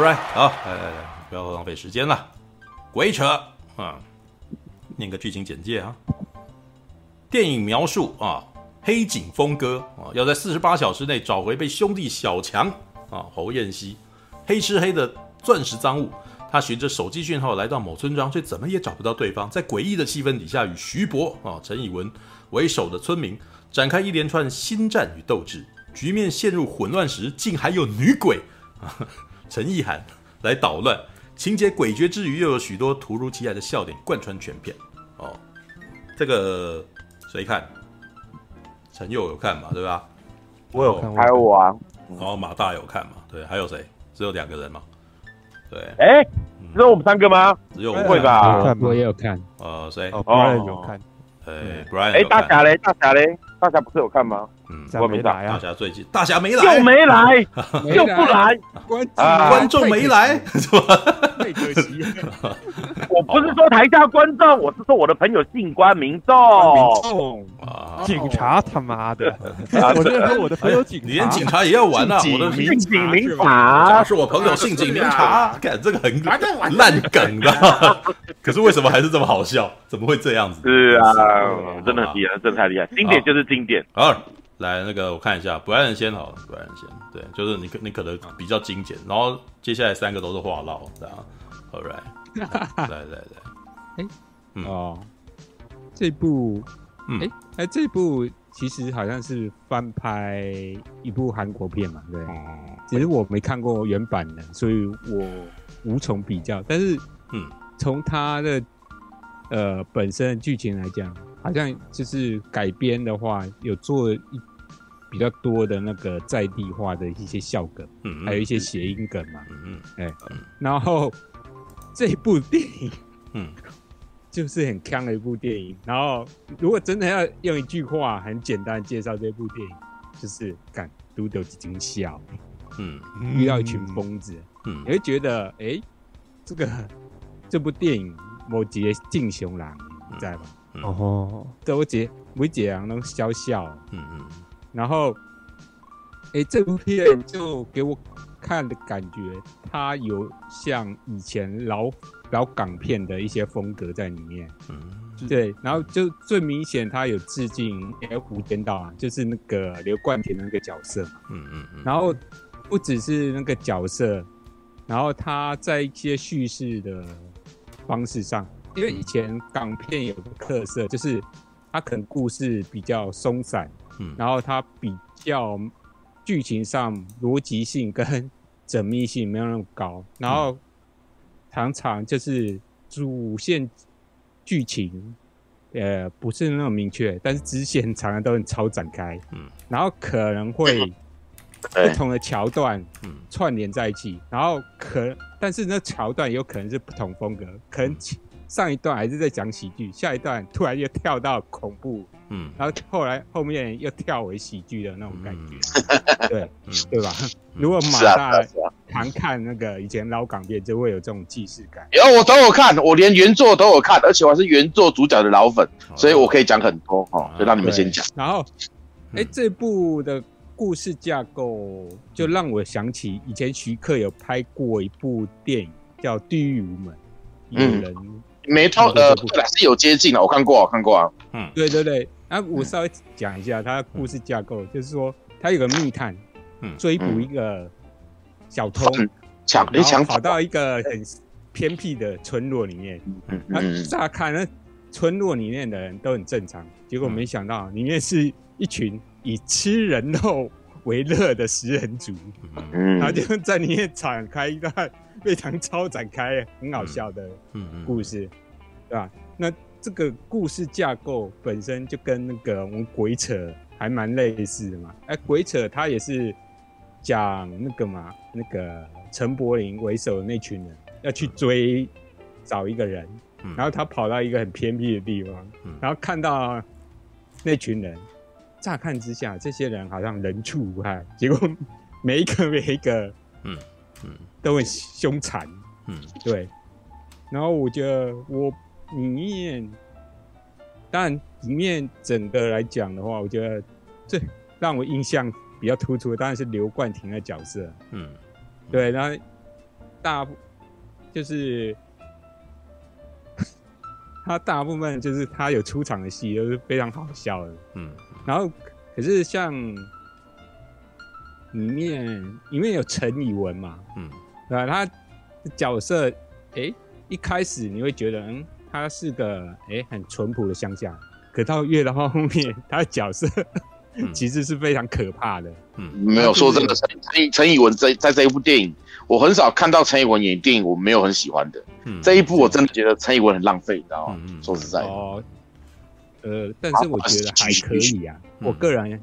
好，来来来，不要浪费时间了，鬼扯啊！念个剧情简介啊。电影描述啊，黑警峰哥啊，要在四十八小时内找回被兄弟小强啊侯彦希黑吃黑的钻石赃物。他循着手机讯号来到某村庄，却怎么也找不到对方。在诡异的气氛底下，与徐博啊、陈以文为首的村民展开一连串心战与斗智。局面陷入混乱时，竟还有女鬼啊陈意涵来捣乱。情节诡谲之余，又有许多突如其来的笑点贯穿全片。哦，这个。谁看？陈佑有看嘛？对吧？我有看，还有我啊。然后马大有看嘛？对，还有谁？只有两个人嘛？对。哎，只有我们三个吗？只有不会吧？我也有看。呃，谁？哦，Brian 有看。哎，Brian。哎，大侠嘞？大侠嘞？大侠不是有看吗？嗯，我没来啊。大侠最近，大侠没来，又没来，又不来，观观众没来，是吧？太可惜。我不是说台下观众，我是说我的朋友姓关民众。民众啊，警察他妈的！我是说我的朋友警察，连警察也要玩啊！我的姓警民察是我朋友姓警民察，看这个很烂梗的。可是为什么还是这么好笑？怎么会这样子？是啊，真的很厉害，真的太厉害，经典就是经典。好。来，那个我看一下，不然先好了，不然先，对，就是你可你可能比较精简，然后接下来三个都是话唠，这样，All right，来来来，哎，哦，这部，哎，哎，这部其实好像是翻拍一部韩国片嘛，对，只是我没看过原版的，所以我无从比较，但是，嗯，从它的呃本身的剧情来讲，好像就是改编的话，有做一。比较多的那个在地化的一些笑梗，嗯，还有一些谐音梗嘛，嗯嗯，哎，然后这部电影，嗯，就是很锵的一部电影。然后如果真的要用一句话很简单介绍这部电影，就是干都有几惊笑，嗯，遇到一群疯子，嗯，你会觉得，哎、欸，这个这部电影某节敬雄郎，你知道吧？哦，都节每节人都笑笑，嗯嗯。然后，哎，这部片就给我看的感觉，它有像以前老老港片的一些风格在里面。嗯，对。然后就最明显，它有致敬《F 无间道》啊，就是那个刘冠廷那个角色。嗯嗯嗯。然后不只是那个角色，然后他在一些叙事的方式上，因为以前港片有个特色，就是它可能故事比较松散。然后它比较剧情上逻辑性跟缜密性没有那么高，然后常常就是主线剧情呃不是那么明确，但是支线常常都很超展开，嗯，然后可能会 不同的桥段嗯。串联在一起，然后可但是那桥段有可能是不同风格，可能上一段还是在讲喜剧，下一段突然又跳到恐怖。嗯，然后后来后面又跳回喜剧的那种感觉，嗯、对，嗯、对吧？如果马大常看那个以前老港片，就会有这种既视感。有我都有看，我连原作都有看，而且我还是原作主角的老粉，哦、所以我可以讲很多哈，就让你们先讲。然后，哎，这部的故事架构就让我想起以前徐克有拍过一部电影叫《地狱无门》，有人、嗯、没错，呃，是有接近的，我看过，我看过啊。嗯，对对对。那我稍微讲一下他的故事架构，就是说他有个密探，追捕一个小偷，抢然后跑到一个很偏僻的村落里面。他乍看那村落里面的人都很正常，结果没想到里面是一群以吃人肉为乐的食人族。然后就在里面展开一段非常超展开、很好笑的故事，对吧？那。这个故事架构本身就跟那个我们鬼扯还蛮类似的嘛。哎，鬼扯他也是讲那个嘛，那个陈柏霖为首的那群人要去追找一个人，然后他跑到一个很偏僻的地方，然后看到那群人，乍看之下这些人好像人畜无害，结果每一个每一个，嗯嗯，都很凶残，嗯，对。然后我觉得我。里面，当然里面整个来讲的话，我觉得最让我印象比较突出的当然是刘冠廷的角色。嗯，对，然后大就是 他大部分就是他有出场的戏都是非常好笑的，嗯，然后可是像里面里面有陈以文嘛，嗯，对吧？他角色哎、欸，一开始你会觉得嗯，他是个哎、欸、很淳朴的乡下，可到越到后面，他的角色。其实是非常可怕的。嗯，没有说真的，陈陈陈以文在在这一部电影，我很少看到陈以文演电影，我没有很喜欢的。嗯，这一部我真的觉得陈以文很浪费，你知道吗？嗯，说实在的。哦。呃，但是我觉得还可以啊，我个人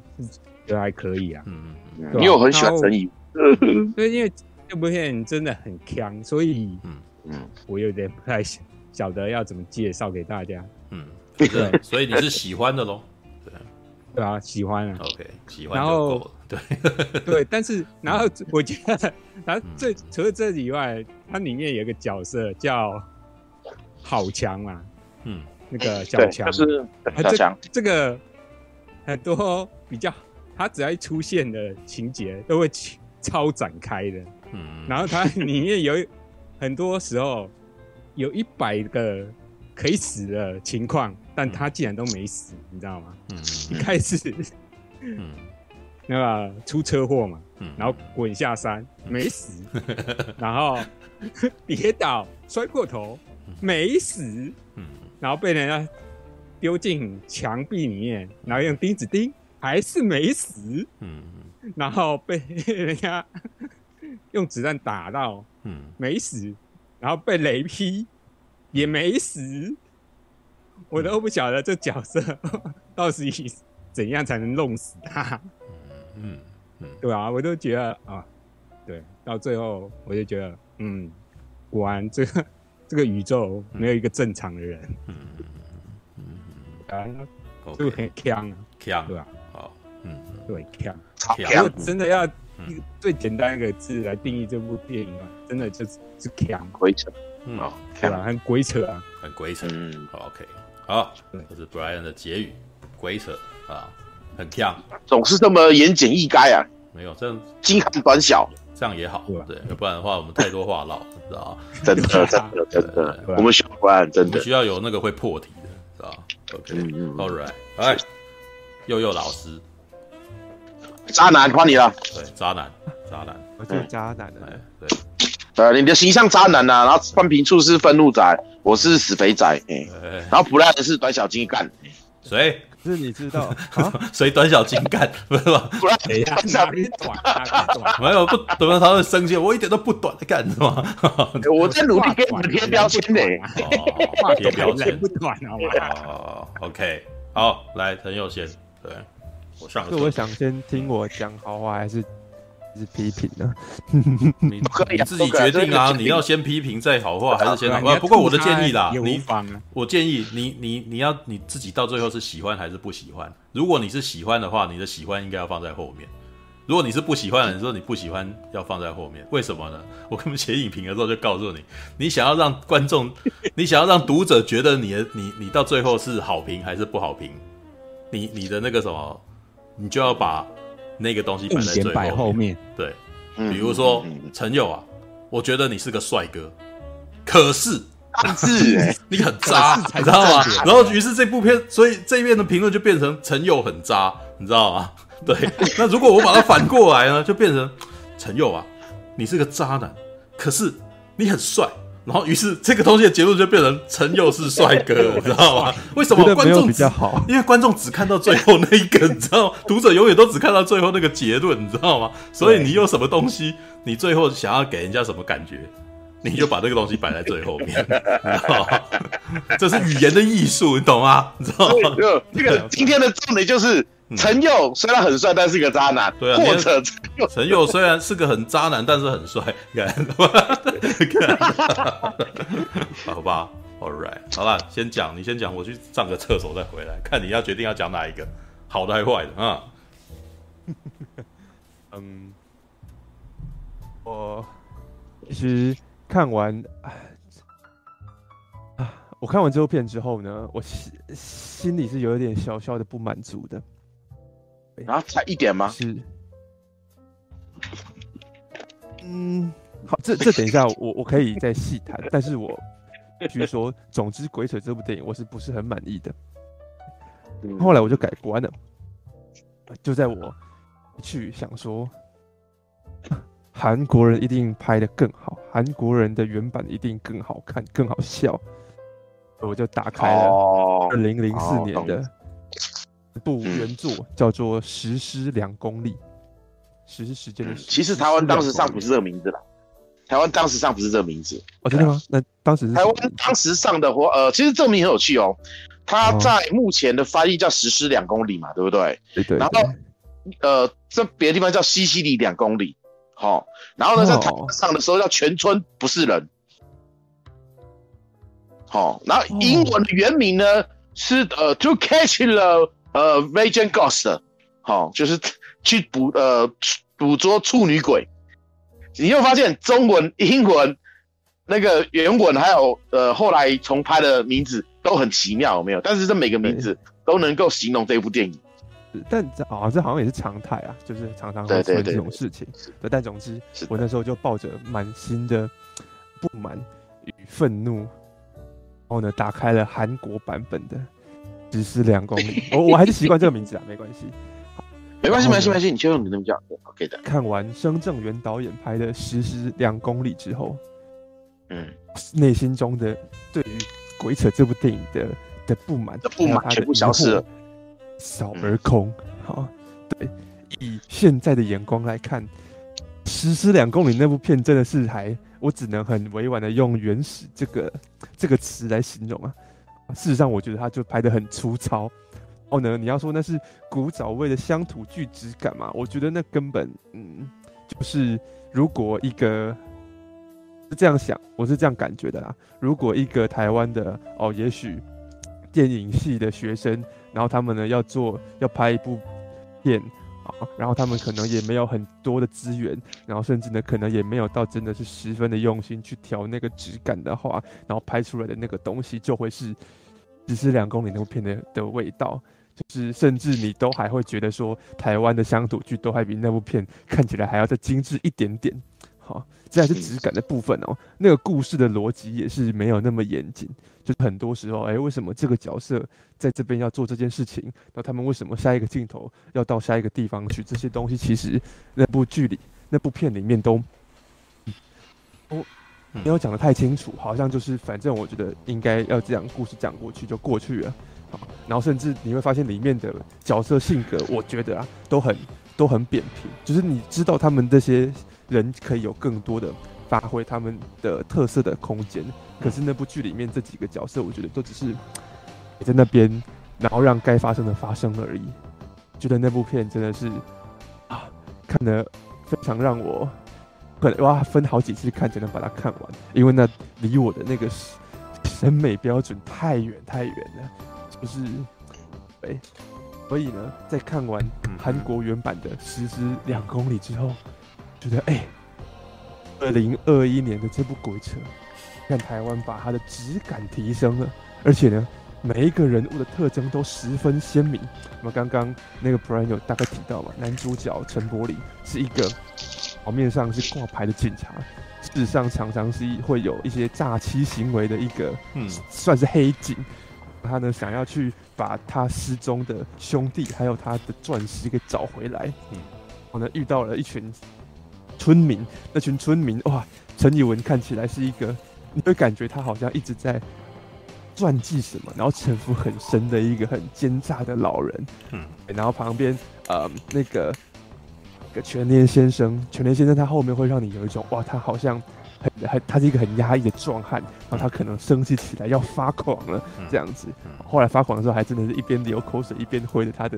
觉得还可以啊。嗯嗯。因为我很喜欢陈以文。对，因为这部片真的很强，所以嗯嗯，我有点不太晓得要怎么介绍给大家。嗯，对，所以你是喜欢的喽。对啊，喜欢啊。OK，喜欢。然后对 对，但是然后我觉得，然后这除了这以外，它里面有一个角色叫好强嘛，嗯，那个小强就是小强。这个很多比较，他只要一出现的情节都会超展开的，嗯。然后它里面有很多时候有一百个可以死的情况。但他竟然都没死，你知道吗？嗯，一开始，嗯，那个出车祸嘛，嗯，然后滚下山没死，然后 跌倒摔破头没死，嗯，然后被人家丢进墙壁里面，然后用钉子钉还是没死，嗯，然后被人家用子弹打到，嗯，没死，然后被雷劈也没死。我都不晓得这角色 到底怎样才能弄死他。嗯嗯，对啊，我都觉得啊，对，到最后我就觉得，嗯，果然这个这个宇宙没有一个正常的人。嗯嗯嗯，啊，就很强啊，强，对吧？好，嗯，对，强，如果真的要一个最简单一个字来定义这部电影啊，真的就是是强，鬼扯，嗯，对吧？很鬼扯啊，很鬼扯。嗯，好，OK。好，这是 Brian 的结语，鬼扯啊，很强，总是这么言简意赅啊。没有这样，精悍短小，这样也好，对，要不然的话我们太多话唠，知道吗？真的，真的，真的，我们需要真的。需要有那个会破题的，知道吗？OK，All right，哎，佑佑老师，渣男换你了，对，渣男，渣男，我就是渣男的，对。呃，你的形象渣男呐、啊，然后半瓶醋是愤怒仔，我是死肥仔，哎、欸，然后布莱恩是短小精干，谁？是你知道 谁短小精干？不是吧？布莱恩短小精干，没有不，怎么他会生气？我一点都不短的干是吗？我在努力给你们贴标签呢，贴标签不短好吗？哦，OK，好，来陈佑先，对我上，是我想先听我讲好话还是？是批评呢？你 你自己决定啊！你要先批评再好话，还是先好话？不过我的建议啦，你我建议你你你要你自己到最后是喜欢还是不喜欢？如果你是喜欢的话，你的喜欢应该要放在后面；如果你是不喜欢的，你说你不喜欢要放在后面，为什么呢？我根本写影评的时候就告诉你，你想要让观众，你想要让读者觉得你的你你到最后是好评还是不好评？你你的那个什么，你就要把。那个东西摆在最后面，对，比如说陈佑啊，我觉得你是个帅哥，可是，是 你很渣，你知道吗？然后于是这部片，所以这一面的评论就变成陈佑很渣，你知道吗？对，那如果我把它反过来呢，就变成陈佑啊，你是个渣男，可是你很帅。然后，于是这个东西的结论就变成陈佑是帅哥，你知道吗？为什么观众比较好？因为观众只看到最后那一个，你知道吗？读者永远都只看到最后那个结论，你知道吗？所以你有什么东西，你最后想要给人家什么感觉，你就把这个东西摆在最后面。这是语言的艺术，你懂吗？你知道吗？这个 今天的重点就是。陈佑虽然很帅，但是个渣男。对啊，或者陈佑陈佑虽然是个很渣男，但是很帅。好吧，All right，好了，先讲，你先讲，我去上个厕所再回来，看你要决定要讲哪一个，好的还是坏的啊？嗯，我其实看完啊，我看完这部片之后呢，我心心里是有一点小小的不满足的。然后才一点吗？是，嗯，好，这这等一下我我可以再细谈，但是我必须说，总之《鬼扯》这部电影我是不是很满意的？后来我就改观了，就在我去想说，韩国人一定拍的更好，韩国人的原版一定更好看、更好笑，我就打开了二零零四年的一部原作，叫做《实施两公里》。实施时间的时，其实台湾当时上不是这个名字啦，台湾当时上不是这个名字。哦，真的吗？那当时是台湾当时上的话，呃，其实这个名很有趣哦。它在目前的翻译叫“实施两公里”嘛，对不对？对对。然后，呃，这别的地方叫“西西里两公里”。好，然后呢，在台湾上的时候叫“全村不是人”。好，然后英文的原名呢是呃 “To catch the 呃 Virgin Ghost”。好，就是去捕呃捕捉处女鬼。你又发现中文、英文那个原文还有呃后来重拍的名字？都很奇妙，有没有？但是这每个名字都能够形容这部电影。但这啊，这好像也是常态啊，就是常常会出这种事情。对，但总之，我那时候就抱着满心的不满与愤怒，然后呢，打开了韩国版本的《实施两公里》。我我还是习惯这个名字啊，没关系。没关系，没关系，没关系，你就用你那么叫，OK 的。看完申正元导演拍的《实施两公里》之后，嗯，内心中的对于。鬼扯这部电影的的不满，的不满全部消失了，扫而空。好、嗯，对，以现在的眼光来看，《实施两公里》那部片真的是还，我只能很委婉的用“原始”这个这个词来形容啊。事实上，我觉得他就拍得很粗糙。哦呢，你要说那是古早味的乡土剧质感嘛？我觉得那根本，嗯，就是如果一个。是这样想，我是这样感觉的啦。如果一个台湾的哦，也许电影系的学生，然后他们呢要做要拍一部片然后他们可能也没有很多的资源，然后甚至呢可能也没有到真的是十分的用心去调那个质感的话，然后拍出来的那个东西就会是只是两公里那部片的的味道，就是甚至你都还会觉得说台湾的乡土剧都还比那部片看起来还要再精致一点点。好，这还是质感的部分哦。那个故事的逻辑也是没有那么严谨，就是很多时候，哎，为什么这个角色在这边要做这件事情？那他们为什么下一个镜头要到下一个地方去？这些东西其实那部剧里、那部片里面都，哦，没有讲的太清楚，好像就是反正我觉得应该要这样，故事讲过去就过去了。好，然后甚至你会发现里面的角色性格，我觉得啊，都很都很扁平，就是你知道他们这些。人可以有更多的发挥他们的特色的空间，可是那部剧里面这几个角色，我觉得都只是在那边，然后让该发生的发生而已。觉得那部片真的是啊，看得非常让我可能哇分好几次看才能把它看完，因为那离我的那个审美标准太远太远了，就是哎，所以呢，在看完韩国原版的《实施两公里》之后。觉得哎，二零二一年的这部鬼扯，让台湾把它的质感提升了，而且呢，每一个人物的特征都十分鲜明。那么刚刚那个 Brian 有大概提到嘛，男主角陈柏霖是一个表面上是挂牌的警察，事实上常常是会有一些诈欺行为的一个，嗯，算是黑警。他呢想要去把他失踪的兄弟还有他的钻石给找回来，嗯，我呢遇到了一群。村民，那群村民哇，陈以文看起来是一个，你会感觉他好像一直在传记什么，然后城府很深的一个很奸诈的老人。嗯，然后旁边呃那个个全年先生，全年先生他后面会让你有一种哇，他好像很很他是一个很压抑的壮汉，然后他可能生气起来要发狂了这样子。后来发狂的时候，还真的是一边流口水一边挥着他的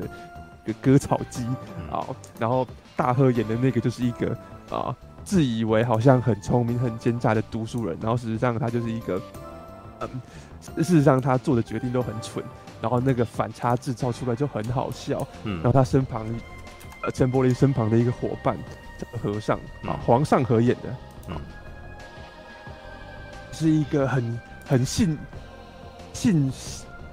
个割草机啊，然后大贺演的那个就是一个。啊，自以为好像很聪明、很奸诈的读书人，然后事实上他就是一个，嗯，事实上他做的决定都很蠢，然后那个反差制造出来就很好笑。嗯，然后他身旁，呃，陈柏霖身旁的一个伙伴和尚，啊，黄尚和演的，嗯，是一个很很信信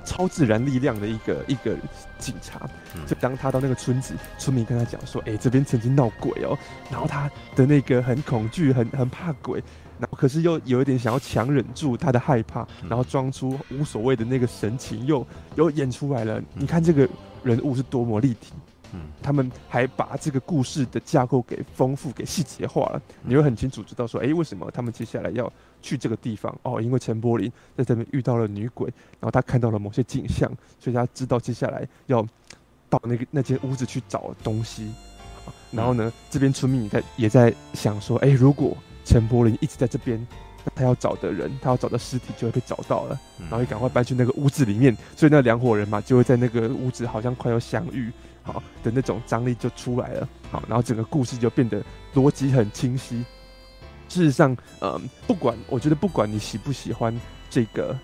超自然力量的一个一个警察。就当他到那个村子，村民跟他讲说：“哎、欸，这边曾经闹鬼哦。”然后他的那个很恐惧，很很怕鬼，然后可是又有一点想要强忍住他的害怕，然后装出无所谓的那个神情，又又演出来了。你看这个人物是多么立体。嗯，他们还把这个故事的架构给丰富、给细节化了。你会很清楚知道说，哎、欸，为什么他们接下来要去这个地方？哦，因为陈柏霖在这边遇到了女鬼，然后他看到了某些景象，所以他知道接下来要到那个那间屋子去找东西。然后呢，这边村民也在也在想说，哎、欸，如果陈柏霖一直在这边，他要找的人，他要找的尸体就会被找到了，然后也赶快搬去那个屋子里面。所以那两伙人嘛，就会在那个屋子好像快要相遇。好的那种张力就出来了，好，然后整个故事就变得逻辑很清晰。事实上，嗯，不管我觉得不管你喜不喜欢这个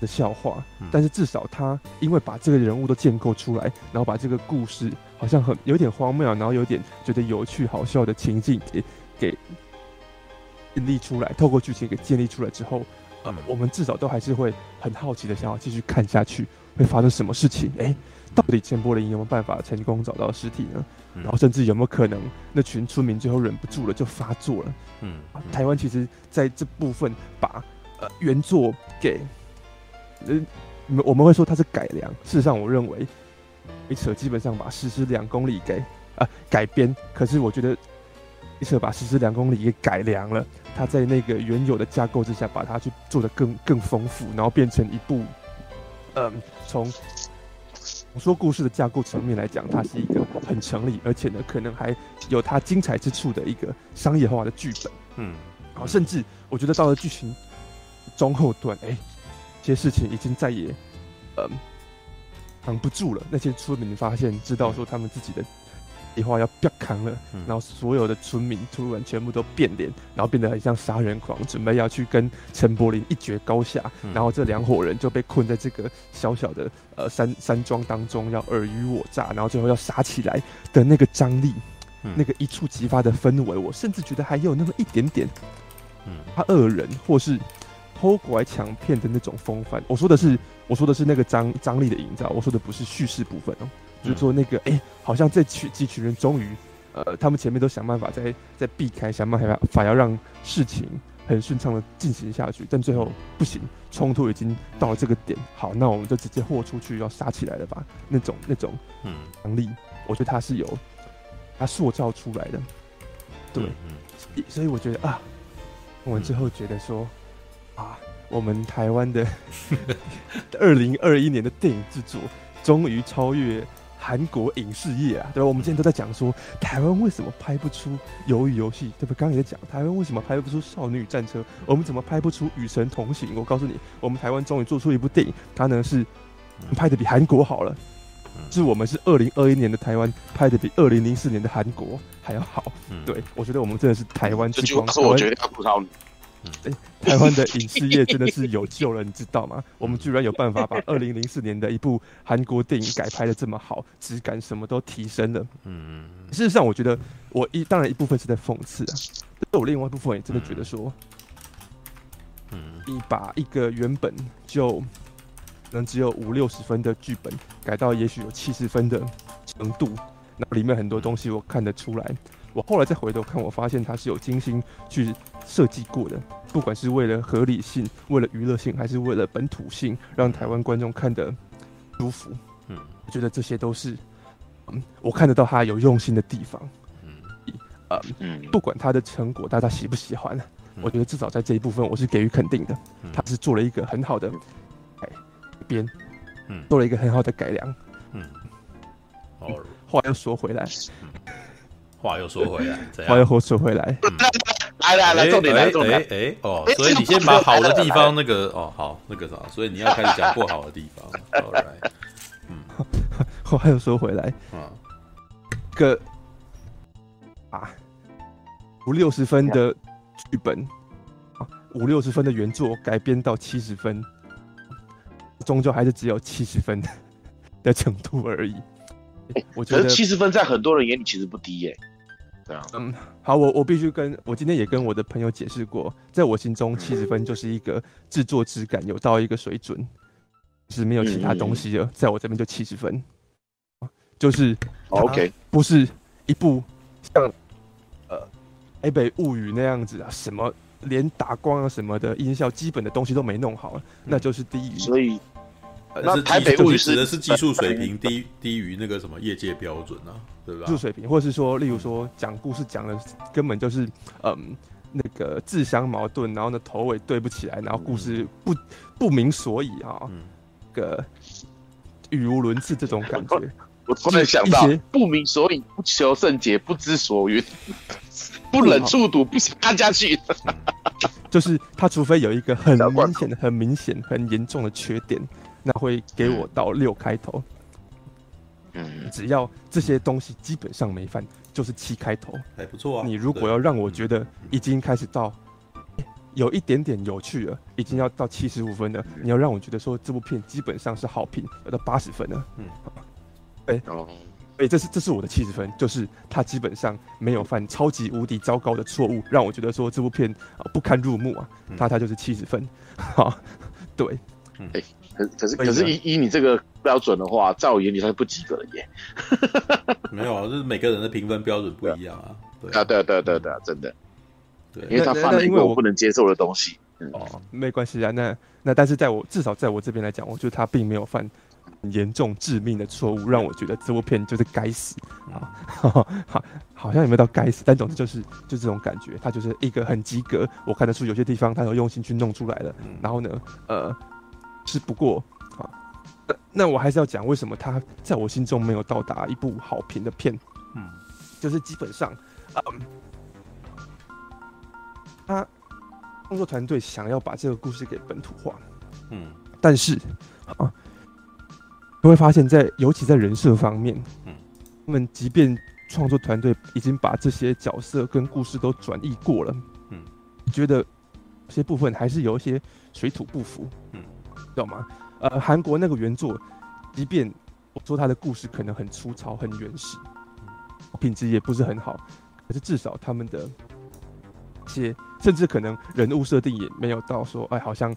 的笑话，但是至少他因为把这个人物都建构出来，然后把这个故事好像很有点荒谬，然后有点觉得有趣好笑的情境给给建立出来，透过剧情给建立出来之后，嗯，我们至少都还是会很好奇的想要继续看下去，会发生什么事情？哎。到底钱柏林有没有办法成功找到尸体呢？然后甚至有没有可能那群村民最后忍不住了就发作了？嗯，台湾其实在这部分把呃原作给呃，我们会说它是改良。事实上，我认为一扯基本上把《实施两公里》给啊改编，可是我觉得一扯把《实施两公里》给改良了。它在那个原有的架构之下，把它去做的更更丰富，然后变成一部嗯从。我说故事的架构层面来讲，它是一个很成立，而且呢，可能还有它精彩之处的一个商业化的剧本。嗯，然后甚至我觉得到了剧情中后段，哎，这些事情已经再也嗯扛不住了。那些村民发现，知道说他们自己的。计划要不要扛了，然后所有的村民突然全部都变脸，然后变得很像杀人狂，准备要去跟陈柏霖一决高下。然后这两伙人就被困在这个小小的呃山山庄当中，要尔虞我诈，然后最后要杀起来的那个张力，那个一触即发的氛围，我甚至觉得还有那么一点点，嗯，他恶人或是偷拐抢骗的那种风范。我说的是，我说的是那个张张力的营造，我说的不是叙事部分哦。就是说那个，哎、欸，好像这群这群人终于，呃，他们前面都想办法在在避开，想办法法要让事情很顺畅的进行下去，但最后不行，冲突已经到了这个点，好，那我们就直接豁出去要杀起来了吧？那种那种，嗯，能力，我觉得他是有他塑造出来的，对，嗯、所以我觉得啊，我们最后觉得说，啊，我们台湾的 二零二一年的电影制作终于超越。韩国影视业啊，对吧？我们今天都在讲说，台湾为什么拍不出鱿鱼游戏，对不对？刚刚也在讲台湾为什么拍不出少女战车，我们怎么拍不出与神同行？我告诉你，我们台湾终于做出一部电影，它呢是拍的比韩国好了，是我们是二零二一年的台湾拍的比二零零四年的韩国还要好。对，我觉得我们真的是台湾之光。这是我觉得要吐槽你。台湾的影视业真的是有救了，你知道吗？我们居然有办法把二零零四年的一部韩国电影改拍的这么好，质感什么都提升了。嗯，事实上，我觉得我一当然一部分是在讽刺啊，但我另外一部分也真的觉得说，嗯，你把一个原本就能只有五六十分的剧本改到也许有七十分的程度，那里面很多东西我看得出来。我后来再回头看，我发现它是有精心去设计过的，不管是为了合理性、为了娱乐性，还是为了本土性，让台湾观众看得舒服。嗯，我觉得这些都是，嗯，我看得到他有用心的地方。嗯，嗯，不管他的成果大家喜不喜欢，我觉得至少在这一部分我是给予肯定的。他是做了一个很好的改编，嗯，做了一个很好的改良。嗯，哦，话又说回来。话又说回来，话又说回来，来来来，重点来重点，哎哎哦，所以你先把好的地方那个哦好那个啥，所以你要开始讲不好的地方。Right，嗯，话又说回来，啊，个啊五六十分的剧本，啊五六十分的原作改编到七十分，终究还是只有七十分的程度而已。我觉得七十分在很多人眼里其实不低耶。对啊，嗯，好，我我必须跟我今天也跟我的朋友解释过，在我心中七十分就是一个制作质感有到一个水准，是没有其他东西了，在我这边就七十分，就是、哦、OK，不是一部像呃《台北物语》那样子啊，什么连打光啊什么的音效基本的东西都没弄好，那就是低于。所以，呃、那《台北物语》指的是技术水平低低于那个什么业界标准啊，对吧？技术水平，或者是说，例如说讲故事讲的根本就是嗯。那个自相矛盾，然后呢头尾对不起来，然后故事不不明所以啊、哦，嗯、个语无伦次这种感觉。我突然想到，不明所以，不求甚解，不知所云，不忍触读，不想看下去。就是他，除非有一个很明显、很明显、很严重的缺点，那会给我到六开头。嗯，只要这些东西基本上没犯。就是七开头，还不错啊。你如果要让我觉得已经开始到有一点点有趣了，已经要到七十五分了，你要让我觉得说这部片基本上是好评，要到八十分了。嗯，哎，哎，这是这是我的七十分，就是他基本上没有犯超级无敌糟糕的错误，让我觉得说这部片啊不堪入目啊，它它就是七十分。好，对，哎。可可是可是以以你这个标准的话，在我眼里他是不及格的耶。没有啊，就是每个人的评分标准不一样啊。对啊，对啊对啊对对，真的。对，因为他犯了一个我不能接受的东西。哦，没关系啊，那那但是在我至少在我这边来讲，我觉得他并没有犯严重致命的错误，让我觉得这部片就是该死啊。好，好像也没有到该死，但总之就是就这种感觉，他就是一个很及格。我看得出有些地方他有用心去弄出来了。然后呢，呃。是不过，啊，那那我还是要讲为什么他在我心中没有到达一部好评的片，嗯，就是基本上，嗯，他工作团队想要把这个故事给本土化，嗯，但是啊，你会发现在尤其在人设方面，嗯，他们即便创作团队已经把这些角色跟故事都转译过了，嗯，觉得这些部分还是有一些水土不服，嗯。知道吗？呃，韩国那个原作，即便我说他的故事可能很粗糙、很原始，品质也不是很好，可是至少他们的一些，甚至可能人物设定也没有到说，哎，好像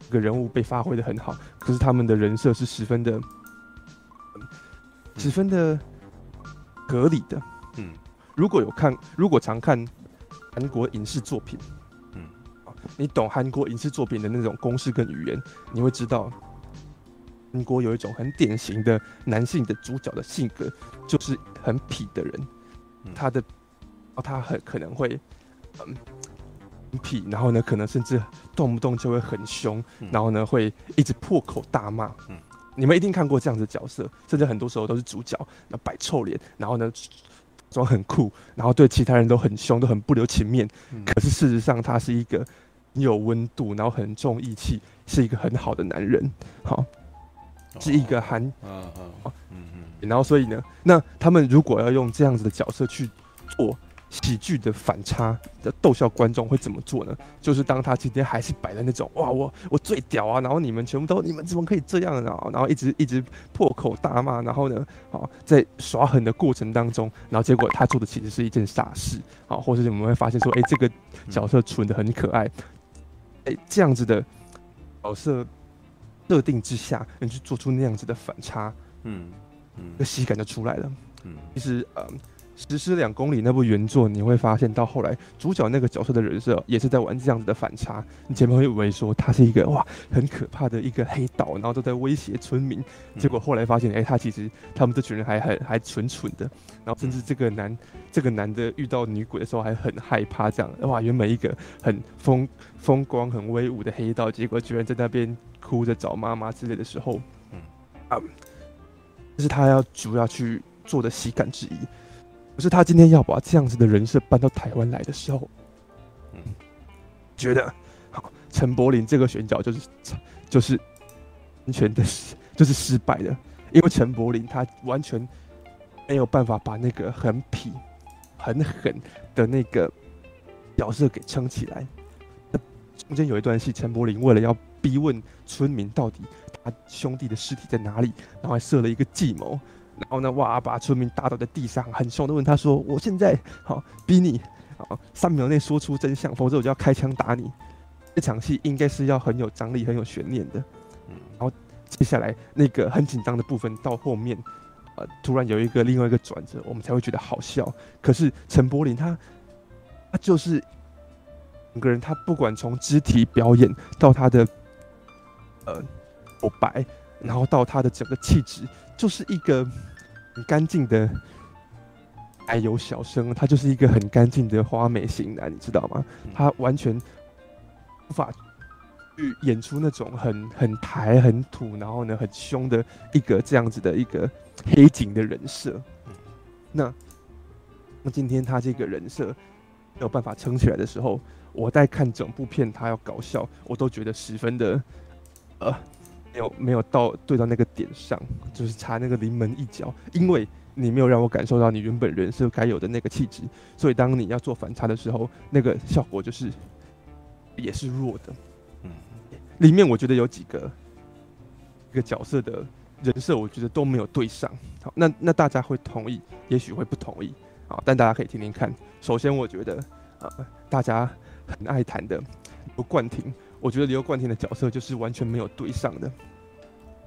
这个人物被发挥的很好。可是他们的人设是十分的，十分的合理的。嗯，如果有看，如果常看韩国影视作品。你懂韩国影视作品的那种公式跟语言，你会知道，韩国有一种很典型的男性的主角的性格，就是很痞的人，他的，他很可能会，嗯，很痞，然后呢，可能甚至动不动就会很凶，然后呢，会一直破口大骂。你们一定看过这样子的角色，甚至很多时候都是主角，那摆臭脸，然后呢，装很酷，然后对其他人都很凶，都很不留情面。可是事实上，他是一个。有温度，然后很重义气，是一个很好的男人。好，是一个韩，嗯嗯嗯，然后所以呢，那他们如果要用这样子的角色去做喜剧的反差的逗笑观众，会怎么做呢？就是当他今天还是摆在那种哇，我我最屌啊，然后你们全部都你们怎么可以这样啊？然后一直一直破口大骂，然后呢，好在耍狠的过程当中，然后结果他做的其实是一件傻事，好，或者是我们会发现说，哎，这个角色蠢的很可爱。哎，这样子的角色设定之下，你去做出那样子的反差，嗯嗯，那喜感就出来了。嗯，其实呃，实施两公里那部原作，你会发现到后来主角那个角色的人设也是在玩这样子的反差。你前面会以为说他是一个哇很可怕的一个黑道，然后都在威胁村民，结果后来发现，哎，他其实他们这群人还很还蠢蠢的，然后甚至这个男这个男的遇到女鬼的时候还很害怕，这样哇，原本一个很风。风光很威武的黑道，结果居然在那边哭着找妈妈之类的时候，嗯啊，这是他要主要去做的喜感之一。可是他今天要把这样子的人设搬到台湾来的时候，嗯，觉得好陈柏霖这个选角就是就是完全的就是失败的，因为陈柏霖他完全没有办法把那个很痞、很狠的那个角色给撑起来。中间有一段戏，陈柏霖为了要逼问村民到底他兄弟的尸体在哪里，然后还设了一个计谋，然后呢，哇，把村民打倒在地上，很凶的问他说：“我现在好逼你，好三秒内说出真相，否则我就要开枪打你。”这场戏应该是要很有张力、很有悬念的。嗯然后接下来那个很紧张的部分到后面，呃，突然有一个另外一个转折，我们才会觉得好笑。可是陈柏霖他，他就是整个人，他不管从肢体表演到他的呃口白，然后到他的整个气质，就是一个很干净的矮油小生，他就是一个很干净的花美型男，你知道吗？他完全无法。去演出那种很很台很土，然后呢很凶的一个这样子的一个黑警的人设。那那今天他这个人设没有办法撑起来的时候，我在看整部片他要搞笑，我都觉得十分的呃没有没有到对到那个点上，就是差那个临门一脚，因为你没有让我感受到你原本人设该有的那个气质，所以当你要做反差的时候，那个效果就是也是弱的。嗯里面我觉得有几个一个角色的人设，我觉得都没有对上。好，那那大家会同意，也许会不同意。啊，但大家可以听听看。首先，我觉得呃，大家很爱谈的刘冠廷，我觉得刘冠廷的角色就是完全没有对上的。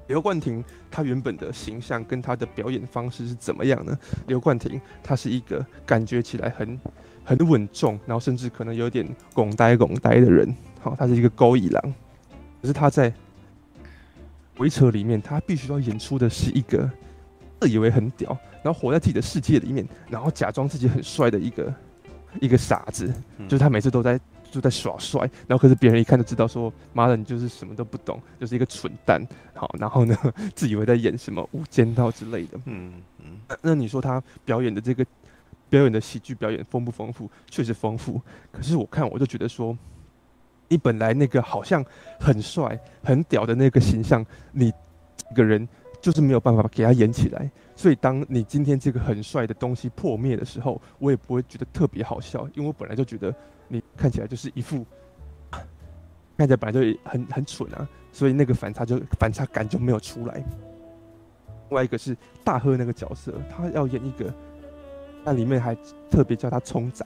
刘冠廷他原本的形象跟他的表演方式是怎么样呢？刘冠廷他是一个感觉起来很很稳重，然后甚至可能有点拱呆拱呆的人。好，他是一个勾引狼。可是他在鬼扯里面，他必须要演出的是一个自以为很屌，然后活在自己的世界里面，然后假装自己很帅的一个一个傻子。就是他每次都在就在耍帅，然后可是别人一看就知道说，妈的，你就是什么都不懂，就是一个蠢蛋。好，然后呢，自以为在演什么无间道之类的。嗯嗯。那那你说他表演的这个表演的喜剧表演丰不丰富？确实丰富。可是我看我就觉得说。你本来那个好像很帅、很屌的那个形象，你这个人就是没有办法给他演起来。所以，当你今天这个很帅的东西破灭的时候，我也不会觉得特别好笑，因为我本来就觉得你看起来就是一副 看起来本来就很很蠢啊，所以那个反差就反差感就没有出来。另外一个是大贺那个角色，他要演一个，那里面还特别叫他聪仔。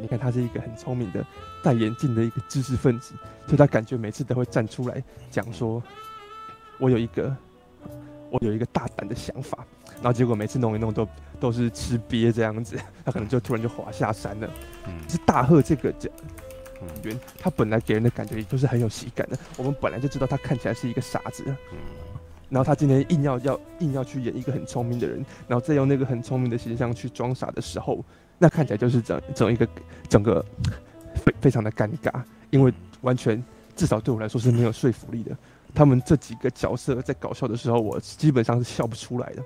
你看他是一个很聪明的戴眼镜的一个知识分子，所以他感觉每次都会站出来讲说：“我有一个，我有一个大胆的想法。”然后结果每次弄一弄都都是吃瘪这样子，他可能就突然就滑下山了。嗯，是大贺这个这演员，他本来给人的感觉也就是很有喜感的。我们本来就知道他看起来是一个傻子，然后他今天硬要要硬要去演一个很聪明的人，然后再用那个很聪明的形象去装傻的时候。那看起来就是整整一个整个非非常的尴尬，因为完全至少对我来说是没有说服力的。他们这几个角色在搞笑的时候，我基本上是笑不出来的。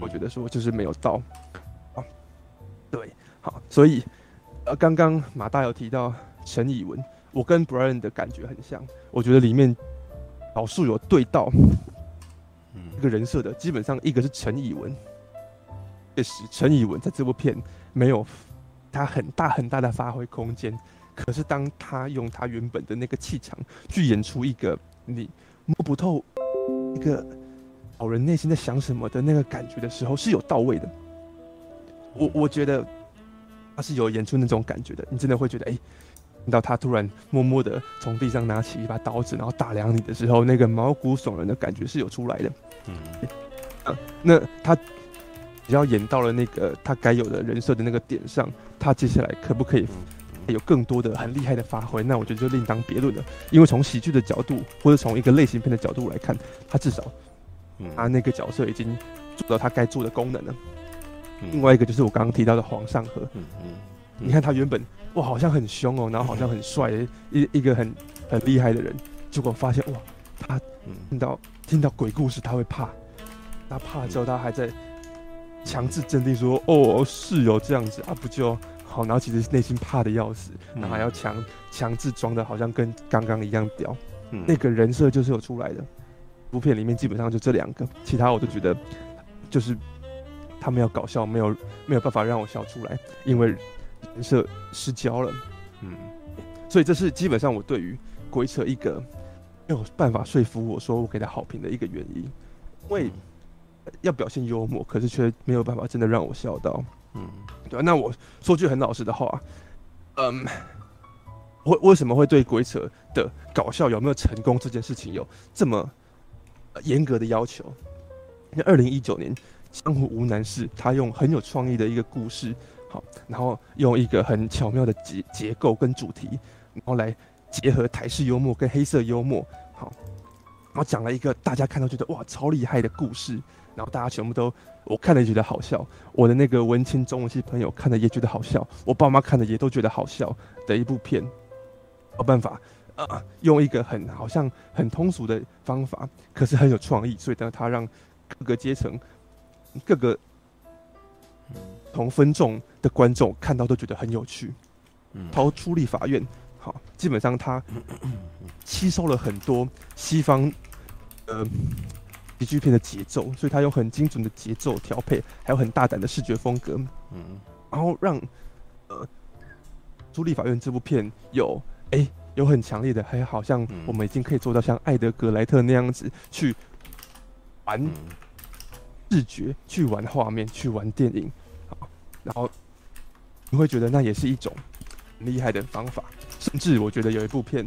我觉得说就是没有到啊，对，好，所以呃，刚刚马大有提到陈以文，我跟 Brian 的感觉很像，我觉得里面少数有对到一个人设的，基本上一个是陈以文，确实陈以文在这部片。没有他很大很大的发挥空间，可是当他用他原本的那个气场去演出一个你摸不透一个老人内心在想什么的那个感觉的时候，是有到位的。我我觉得他是有演出那种感觉的，你真的会觉得，哎，听到他突然默默的从地上拿起一把刀子，然后打量你的时候，那个毛骨悚然的感觉是有出来的。嗯，啊，那他。只要演到了那个他该有的人设的那个点上，他接下来可不可以有更多的很厉害的发挥？那我觉得就另当别论了。因为从喜剧的角度，或者从一个类型片的角度来看，他至少他那个角色已经做到他该做的功能了。另外一个就是我刚刚提到的黄尚和，你看他原本哇好像很凶哦，然后好像很帅，一一个很很厉害的人，结果发现哇，他听到听到鬼故事他会怕，他怕了之后他还在。强制镇定说：“哦，是有这样子啊，不就好？然后其实内心怕的要死，然后还要强强制装的好像跟刚刚一样屌。嗯、那个人设就是有出来的。部片里面基本上就这两个，其他我都觉得就是他们要搞笑，没有没有办法让我笑出来，因为人设失焦了。嗯，所以这是基本上我对于鬼扯一个没有办法说服我说我给他好评的一个原因，因为。”要表现幽默，可是却没有办法真的让我笑到。嗯，那我说句很老实的话，嗯，为为什么会对鬼扯的搞笑有没有成功这件事情有这么严格的要求。那二零一九年，《江湖无难事》他用很有创意的一个故事，好，然后用一个很巧妙的结结构跟主题，然后来结合台式幽默跟黑色幽默，好，然后讲了一个大家看到觉得哇超厉害的故事，然后大家全部都我看了也觉得好笑，我的那个文青中文系朋友看了也觉得好笑，我爸妈看了也都觉得好笑的一部片，没办法。啊，用一个很好像很通俗的方法，可是很有创意，所以呢，他让各个阶层、各个同分众的观众看到都觉得很有趣。嗯，逃出立法院，好，基本上他吸收了很多西方呃喜剧片的节奏，所以他有很精准的节奏调配，还有很大胆的视觉风格。嗯，然后让呃朱莉法院这部片有哎。欸有很强烈的，还好像我们已经可以做到像艾德格莱特那样子去玩视觉、去玩画面、去玩电影，好，然后你会觉得那也是一种很厉害的方法。甚至我觉得有一部片，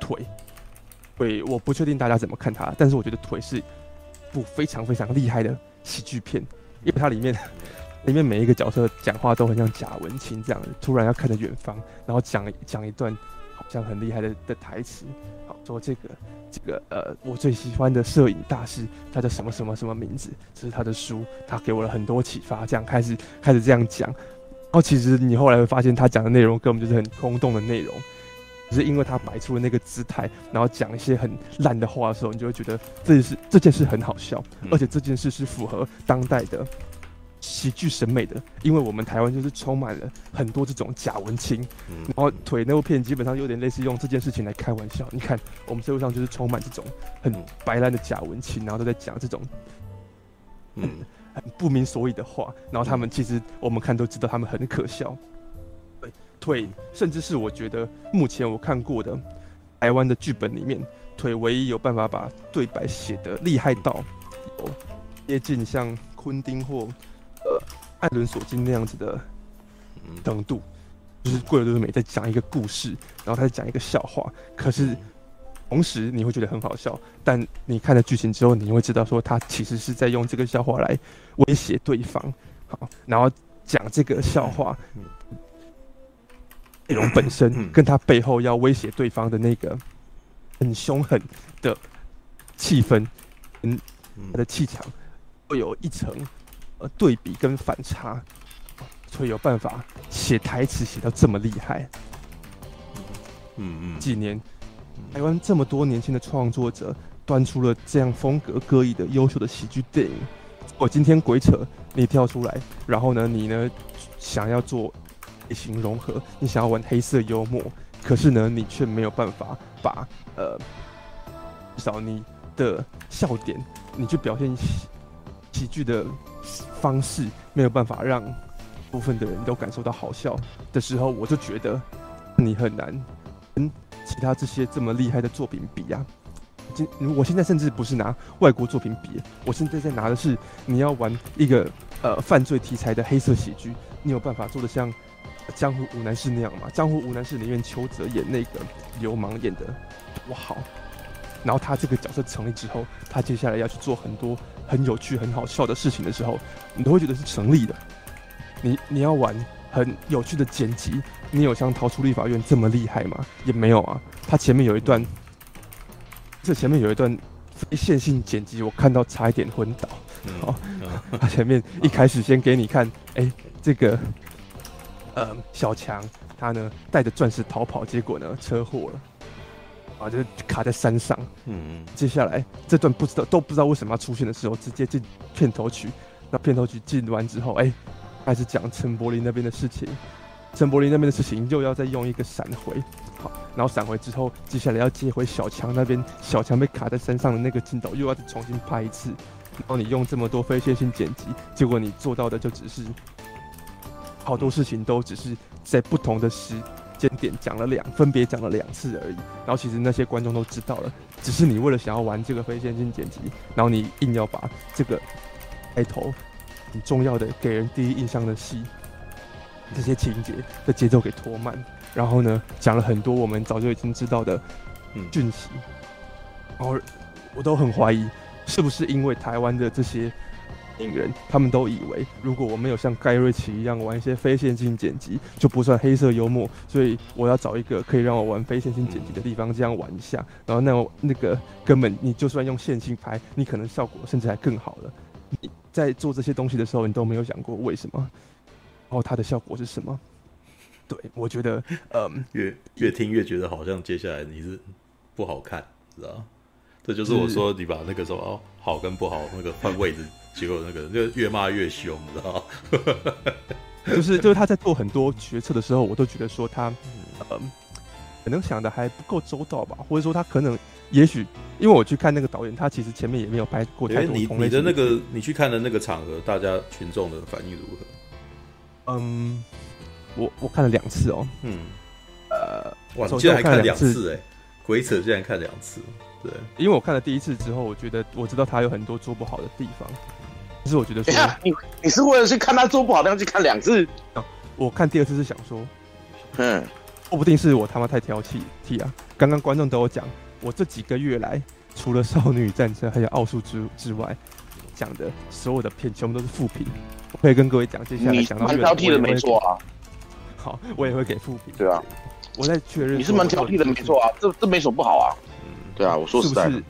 腿，腿我不确定大家怎么看它，但是我觉得腿是部非常非常厉害的喜剧片，因为它里面 里面每一个角色讲话都很像贾文清这样，突然要看着远方，然后讲讲一段好。像很厉害的的台词，好说这个这个呃，我最喜欢的摄影大师，他叫什么什么什么名字？这是他的书，他给我了很多启发。这样开始开始这样讲，然后其实你后来会发现，他讲的内容根本就是很空洞的内容，只是因为他摆出了那个姿态，然后讲一些很烂的话的时候，你就会觉得这件事这件事很好笑，而且这件事是符合当代的。喜剧审美的，因为我们台湾就是充满了很多这种假文青，然后腿那部片基本上有点类似用这件事情来开玩笑。你看，我们社会上就是充满这种很白烂的假文青，然后都在讲这种嗯 很不明所以的话，然后他们其实我们看都知道他们很可笑。对，腿甚至是我觉得目前我看过的台湾的剧本里面，腿唯一有办法把对白写得厉害到有接近像昆汀或。呃，艾伦·索金那样子的程度，就是桂纶镁美在讲一个故事，然后他在讲一个笑话，可是同时你会觉得很好笑，但你看了剧情之后，你会知道说他其实是在用这个笑话来威胁对方，好，然后讲这个笑话内容本身跟他背后要威胁对方的那个很凶狠的气氛，嗯，他的气场会有一层。呃，对比跟反差，所以有办法写台词写到这么厉害。嗯嗯，几年，台湾这么多年轻的创作者端出了这样风格各异的优秀的喜剧电影。我今天鬼扯，你跳出来，然后呢，你呢想要做类型融合，你想要玩黑色幽默，可是呢，你却没有办法把呃至少你的笑点，你去表现喜剧的。方式没有办法让部分的人都感受到好笑的时候，我就觉得你很难跟其他这些这么厉害的作品比呀。今我现在甚至不是拿外国作品比，我现在在拿的是你要玩一个呃犯罪题材的黑色喜剧，你有办法做得像《江湖无难事》那样嘛？《江湖无难事》里面邱泽演那个流氓演的多好，然后他这个角色成立之后，他接下来要去做很多。很有趣、很好笑的事情的时候，你都会觉得是成立的。你你要玩很有趣的剪辑，你有像《逃出立法院》这么厉害吗？也没有啊。他前面有一段，这前面有一段非线性剪辑，我看到差一点昏倒。好，他前面一开始先给你看，哎、欸，这个呃小强他呢带着钻石逃跑，结果呢车祸了。啊，就是卡在山上。嗯嗯。接下来这段不知道都不知道为什么要出现的时候，直接进片头曲。那片头曲进完之后，哎、欸，开始讲陈柏霖那边的事情。陈柏霖那边的事情又要再用一个闪回。好，然后闪回之后，接下来要接回小强那边，小强被卡在山上的那个镜头又要再重新拍一次。然后你用这么多非线性剪辑，结果你做到的就只是好多事情都只是在不同的时。间点讲了两，分别讲了两次而已。然后其实那些观众都知道了，只是你为了想要玩这个非线性剪辑，然后你硬要把这个开头很重要的给人第一印象的戏，这些情节的节奏给拖慢。然后呢，讲了很多我们早就已经知道的讯息。然后我都很怀疑，是不是因为台湾的这些影人，他们都以为如果我没有像盖瑞奇一样玩一些非线性剪辑，就不算黑色幽默，所以我要找一个可以让我玩非线性剪辑的地方，这样玩一下。然后那那个根本你就算用线性拍，你可能效果甚至还更好了。你在做这些东西的时候，你都没有想过为什么，然后它的效果是什么？对，我觉得，嗯，越越听越觉得好像接下来你是不好看，知道？这就是我说你把那个什么好跟不好那个换位置，结果那个就越骂越凶，你知道？就是就是他在做很多决策的时候，我都觉得说他，嗯，可能想的还不够周到吧，或者说他可能也许，因为我去看那个导演，他其实前面也没有拍过太多。你你的那个你去看的那个场合，大家群众的反应如何？嗯。我我看了两次哦，嗯，呃，哇，你竟然还看两次哎，鬼扯竟然看两次，对，因为我看了第一次之后，我觉得我知道他有很多做不好的地方，可是我觉得说，你你是为了去看他做不好的地方去看两次？啊，我看第二次是想说，嗯，说不定是我他妈太挑剔剔啊！刚刚观众都有讲，我这几个月来除了少女战争还有奥数之之外，讲的所有的片全部都是负评，我可以跟各位讲，接下来讲到蛮挑剔的没错啊。好，我也会给负评。对啊，我在确认。你是蛮挑剔的，没错啊，这这没什么不好啊。嗯，对啊，我说实在的，是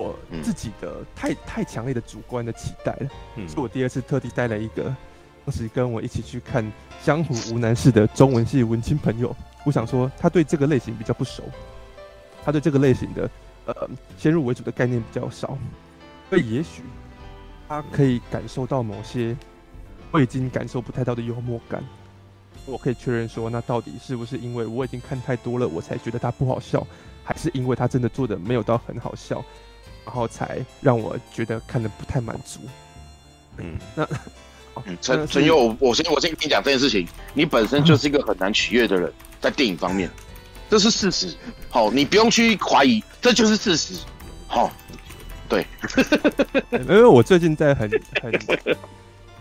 我自己的太太强烈的主观的期待了。嗯，是我第二次特地带了一个当时跟我一起去看《江湖无难事》的中文系文青朋友。我想说，他对这个类型比较不熟，他对这个类型的呃先入为主的概念比较少，所以也许他可以感受到某些我已经感受不太到的幽默感。我可以确认说，那到底是不是因为我已经看太多了，我才觉得他不好笑，还是因为他真的做的没有到很好笑，然后才让我觉得看的不太满足？嗯，那陈陈佑，我我先我先跟你讲这件事情，你本身就是一个很难取悦的人，在电影方面，这是事实。好，你不用去怀疑，这就是事实。好，对，因为我最近在很很。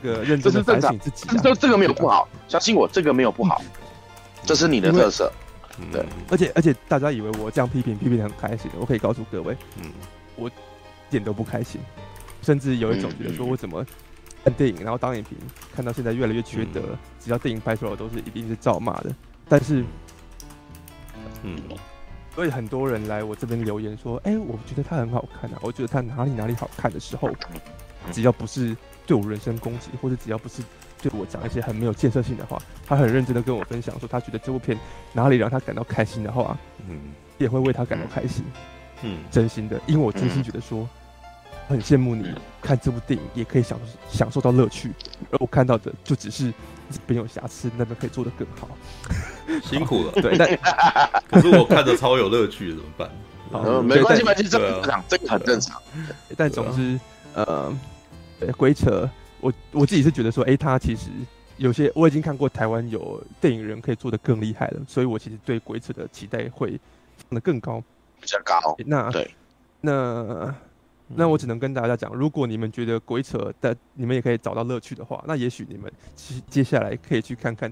这个认真的反省自己，这这个没有不好，相信我，这个没有不好，这是你的特色。对，而且而且大家以为我这样批评批评的很开心，我可以告诉各位，嗯，我一点都不开心，甚至有一种觉得说我怎么看电影，然后当影评看到现在越来越缺德，只要电影拍出来都是一定是照骂的。但是，嗯，所以很多人来我这边留言说，哎，我觉得他很好看啊，我觉得他哪里哪里好看的时候，只要不是。对我人身攻击，或者只要不是对我讲一些很没有建设性的话，他很认真的跟我分享说，他觉得这部片哪里让他感到开心的话，嗯，也会为他感到开心，嗯，真心的，因为我真心觉得说，很羡慕你看这部电影也可以享享受到乐趣，而我看到的就只是这边有瑕疵，那边可以做得更好，辛苦了，对，但 可是我看着超有乐趣，怎么办？好，没关系，没关系，这很正常，这个很正常，但总之，呃。鬼扯，我我自己是觉得说，哎，他其实有些我已经看过台湾有电影人可以做的更厉害了，所以我其实对鬼扯的期待会放得更高，比较高。那对，那那我只能跟大家讲，如果你们觉得鬼扯的，你们也可以找到乐趣的话，那也许你们接接下来可以去看看，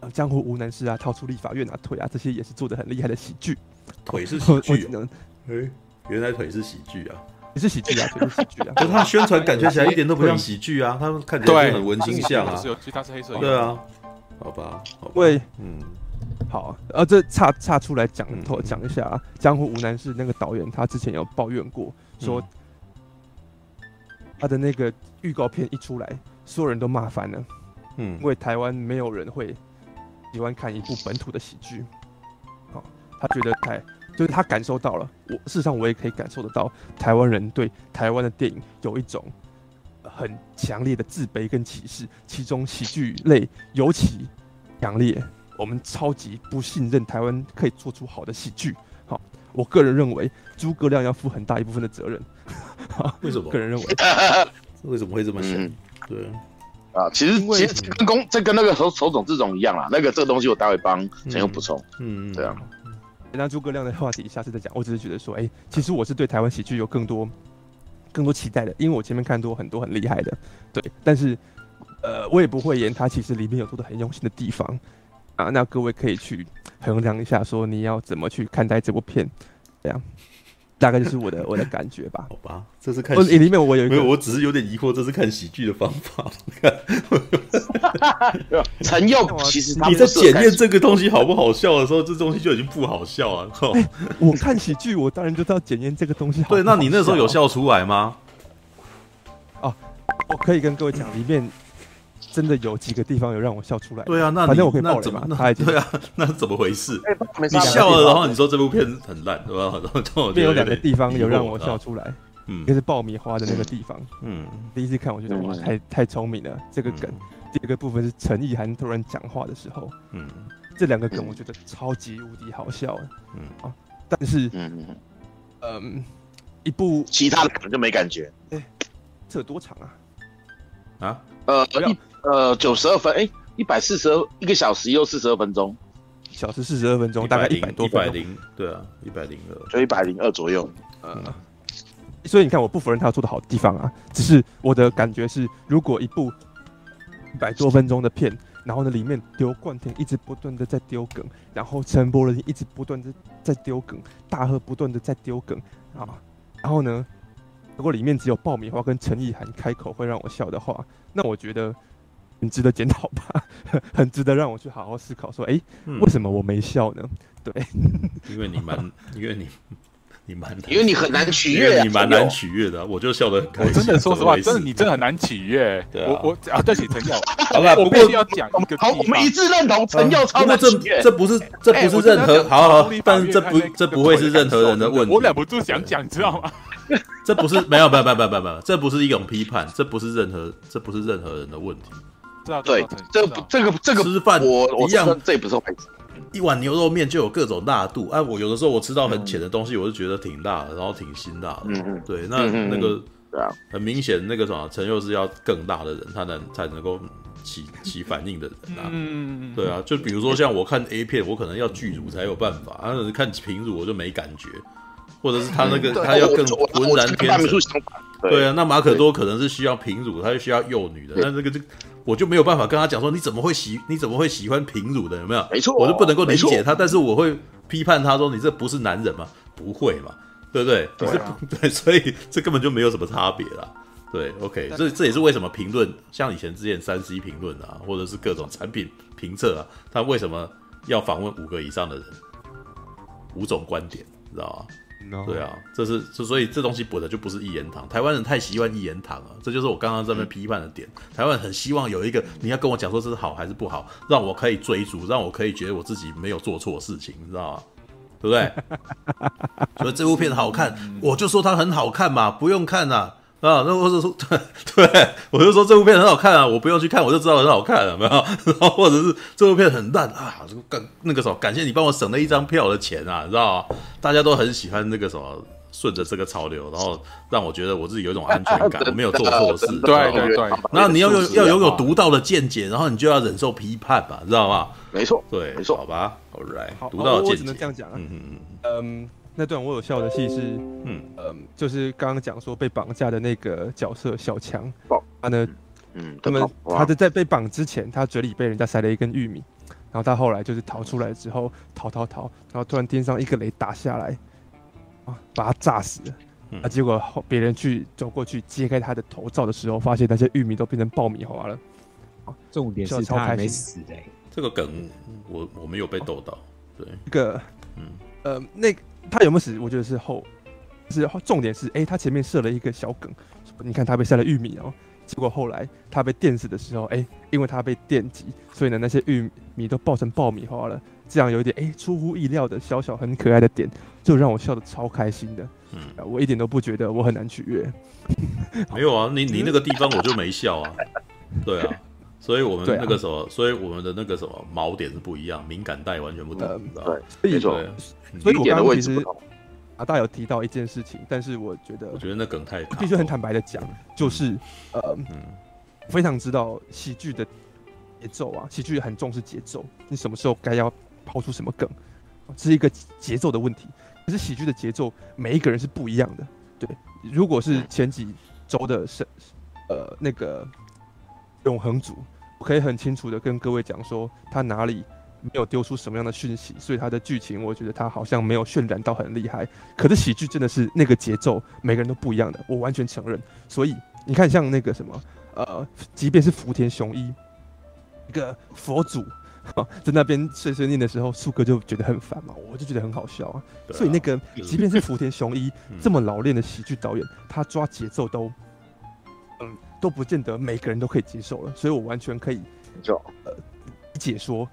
呃，江湖无难事啊，逃出立法院啊，腿啊，这些也是做的很厉害的喜剧。腿是喜剧，哎，原来腿是喜剧啊。你是喜剧啊，腿是喜剧啊。可是他宣传感觉起来一点都不像喜剧啊，他们看起来就很文青像啊。其实他是黑色。对啊，好吧，喂，嗯，好，呃，这岔岔出来讲讲一下啊，《江湖无难事》那个导演他之前有抱怨过，说他的那个预告片一出来，所有人都骂翻了，嗯，因为台湾没有人会喜欢看一部本土的喜剧，好，他觉得太。就是他感受到了，我事实上我也可以感受得到，台湾人对台湾的电影有一种很强烈的自卑跟歧视，其中喜剧类尤其强烈。我们超级不信任台湾可以做出好的喜剧。好，我个人认为诸葛亮要负很大一部分的责任。为什么？个人认为，为什么会这么想？嗯、对啊，其实其实跟公这跟那个手手冢治虫一样啦。那个这个东西我待会帮陈勇补充。嗯，对啊。那诸葛亮的话题下次再讲。我只是觉得说，哎、欸，其实我是对台湾喜剧有更多、更多期待的，因为我前面看多很多很厉害的，对。但是，呃，我也不会言他其实里面有做的很用心的地方啊。那各位可以去衡量一下，说你要怎么去看待这部片，这样。大概就是我的我的感觉吧。好吧，这是看我里面我有一个，没有，我只是有点疑惑，这是看喜剧的方法。陈佑 其实你在检验这个东西好不好笑的时候，这东西就已经不好笑了。欸、我看喜剧，我当然就知道检验这个东西好不好笑。对，那你那时候有笑出来吗？哦，我可以跟各位讲，里面。真的有几个地方有让我笑出来。对啊，那反正我可以爆怎么？那对啊，那怎么回事？欸、你笑了，然后你说这部片很烂，对吧？然后有两个地方有让我笑出来，嗯，一个是爆米花的那个地方，嗯，第一次看我觉得哇，太太聪明了这个梗。嗯、第二个部分是陈意涵突然讲话的时候，嗯，这两个梗我觉得超级无敌好笑，嗯啊，但是嗯嗯，一部其他的可能就没感觉。哎、欸，这有多长啊？啊？呃，一呃九十二分，哎，一百四十二一个小时又四十二分钟，小时四十二分钟，大概一百多分，一百零，对啊，一百零二，就一百零二左右。嗯，所以你看，我不否认他做的好的地方啊，只是我的感觉是，如果一部一百多分钟的片，然后呢，里面刘冠廷一直不断的在丢梗，然后陈柏霖一直不断的在丢梗，大贺不断的在丢梗啊，然后呢，如果里面只有爆米花跟陈意涵开口会让我笑的话。那我觉得很值得检讨吧，很值得让我去好好思考。说，哎、欸，嗯、为什么我没笑呢？对，因为你蛮，因为你你蛮，因为你很难取悦，你蛮难取悦的，我就笑得很开心。我真的说实话，真的你真的很难取悦。对我我啊，对不起，陈耀，好吧，我必须要讲一个，好，我们一致认同陈耀超难取悦。这不是这不是任何，好好，但这不这不会是任何人的问题。我忍不住想讲，你知道吗？这不是没有没有没有没有没有，这不是一种批判，这不是任何这不是任何人的问题。对，这这个这个吃饭我我一样，这也不是坏事。一碗牛肉面就有各种辣度，哎，我有的时候我吃到很浅的东西，我就觉得挺辣的，然后挺辛辣的。嗯嗯，对，那那个很明显那个什么陈佑是要更辣的人，他能才能够起起反应的人啊。嗯嗯对啊，就比如说像我看 A 片，我可能要巨乳才有办法，但是看平乳我就没感觉。或者是他那个他要更浑然天成，对啊，那马可多可能是需要平乳，他就需要幼女的，但这个就我就没有办法跟他讲说，你怎么会喜你怎么会喜欢平乳的，有没有？没错，我就不能够理解他，但是我会批判他说，你这不是男人吗？不会嘛，对不对？对，对，所以这根本就没有什么差别啦。对，OK，这这也是为什么评论像以前之前三 C 评论啊，或者是各种产品评测啊，他为什么要访问五个以上的人，五种观点，知道吗.对啊，这是这所以这东西补的就不是一言堂。台湾人太习惯一言堂了，这就是我刚刚这边批判的点。嗯、台湾人很希望有一个你要跟我讲说这是好还是不好，让我可以追逐，让我可以觉得我自己没有做错事情，你知道吗？对不对？所以这部片好看，嗯、我就说它很好看嘛，不用看啊。啊，那或者说，对，对，我就说这部片很好看啊，我不用去看，我就知道很好看了，没有？然后或者是这部片很烂啊，这个感那个什么，感谢你帮我省了一张票的钱啊，你知道吗？大家都很喜欢那个什么，顺着这个潮流，然后让我觉得我自己有一种安全感，我没有做错事，对对对。然后你要有要拥有独到的见解，然后你就要忍受批判吧，知道吗？没错，对，没错，好吧，All right，好，独到的见解，我只能这样讲啊，嗯嗯嗯，嗯。那段我有笑的戏是，嗯。呃，就是刚刚讲说被绑架的那个角色小强，他呢，嗯，他们他的在被绑之前，他嘴里被人家塞了一根玉米，然后他后来就是逃出来之后逃逃逃，然后突然天上一个雷打下来，啊，把他炸死了，啊，结果后别人去走过去揭开他的头罩的时候，发现那些玉米都变成爆米花了，啊，重点是他还没死嘞，这个梗我我没有被逗到，对，一个，嗯。呃那。他有没有死？我觉得是后，是重点是，哎、欸，他前面设了一个小梗，你看他被塞了玉米哦，结果后来他被电死的时候，哎、欸，因为他被电击，所以呢那些玉米都爆成爆米花了，这样有一点哎、欸、出乎意料的小小很可爱的点，就让我笑得超开心的，嗯，我一点都不觉得我很难取悦，没有啊，你你那个地方我就没笑啊，对啊，所以我们那个什么，啊、所以我们的那个什么锚点是不一样，敏感带完全不同？对，没错。对所以我刚刚其实阿大有提到一件事情，但是我觉得，我觉得那梗太必须很坦白的讲，就是呃，非常知道喜剧的节奏啊，喜剧很重视节奏，你什么时候该要抛出什么梗，这是一个节奏的问题。可是喜剧的节奏，每一个人是不一样的。对，如果是前几周的是呃那个永恒族，我可以很清楚的跟各位讲说，他哪里没有丢出什么样的讯息，所以他的剧情我觉得他好像没有渲染到很厉害。可是喜剧真的是那个节奏，每个人都不一样的，我完全承认。所以你看，像那个什么，呃，即便是福田雄一，一个佛祖。在那边碎碎念的时候，树哥就觉得很烦嘛，我就觉得很好笑啊。啊所以那个，即便是福田雄一 这么老练的喜剧导演，嗯、他抓节奏都，嗯，都不见得每个人都可以接受了。所以我完全可以就呃理解说，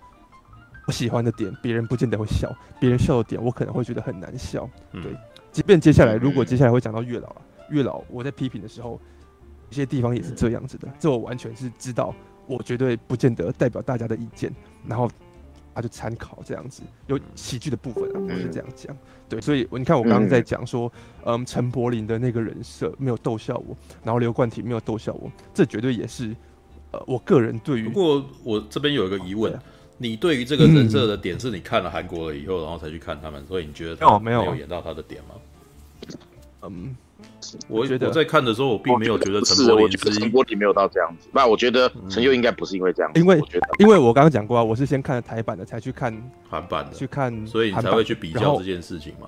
我喜欢的点，别人不见得会笑；别人笑的点，我可能会觉得很难笑。对，即便接下来如果接下来会讲到月老啊，月老我在批评的时候，有些地方也是这样子的，这我完全是知道。我绝对不见得代表大家的意见，然后他就参考这样子，有喜剧的部分啊，我是这样讲。对，所以你看我刚刚在讲说，嗯，陈柏霖的那个人设没有逗笑我，然后刘冠廷没有逗笑我，这绝对也是呃，我个人对于。不过我这边有一个疑问，你对于这个人设的点是你看了韩国了以后，然后才去看他们，所以你觉得他没有演到他的点吗？嗯。我觉得我在看的时候，我并没有觉得陈柏霖，我觉得陈柏霖没有到这样子。那我觉得陈佑应该不是因为这样子，因为我觉得，因为我刚刚讲过啊，我是先看了台版的，才去看韩版的，去看，所以你才会去比较这件事情嘛。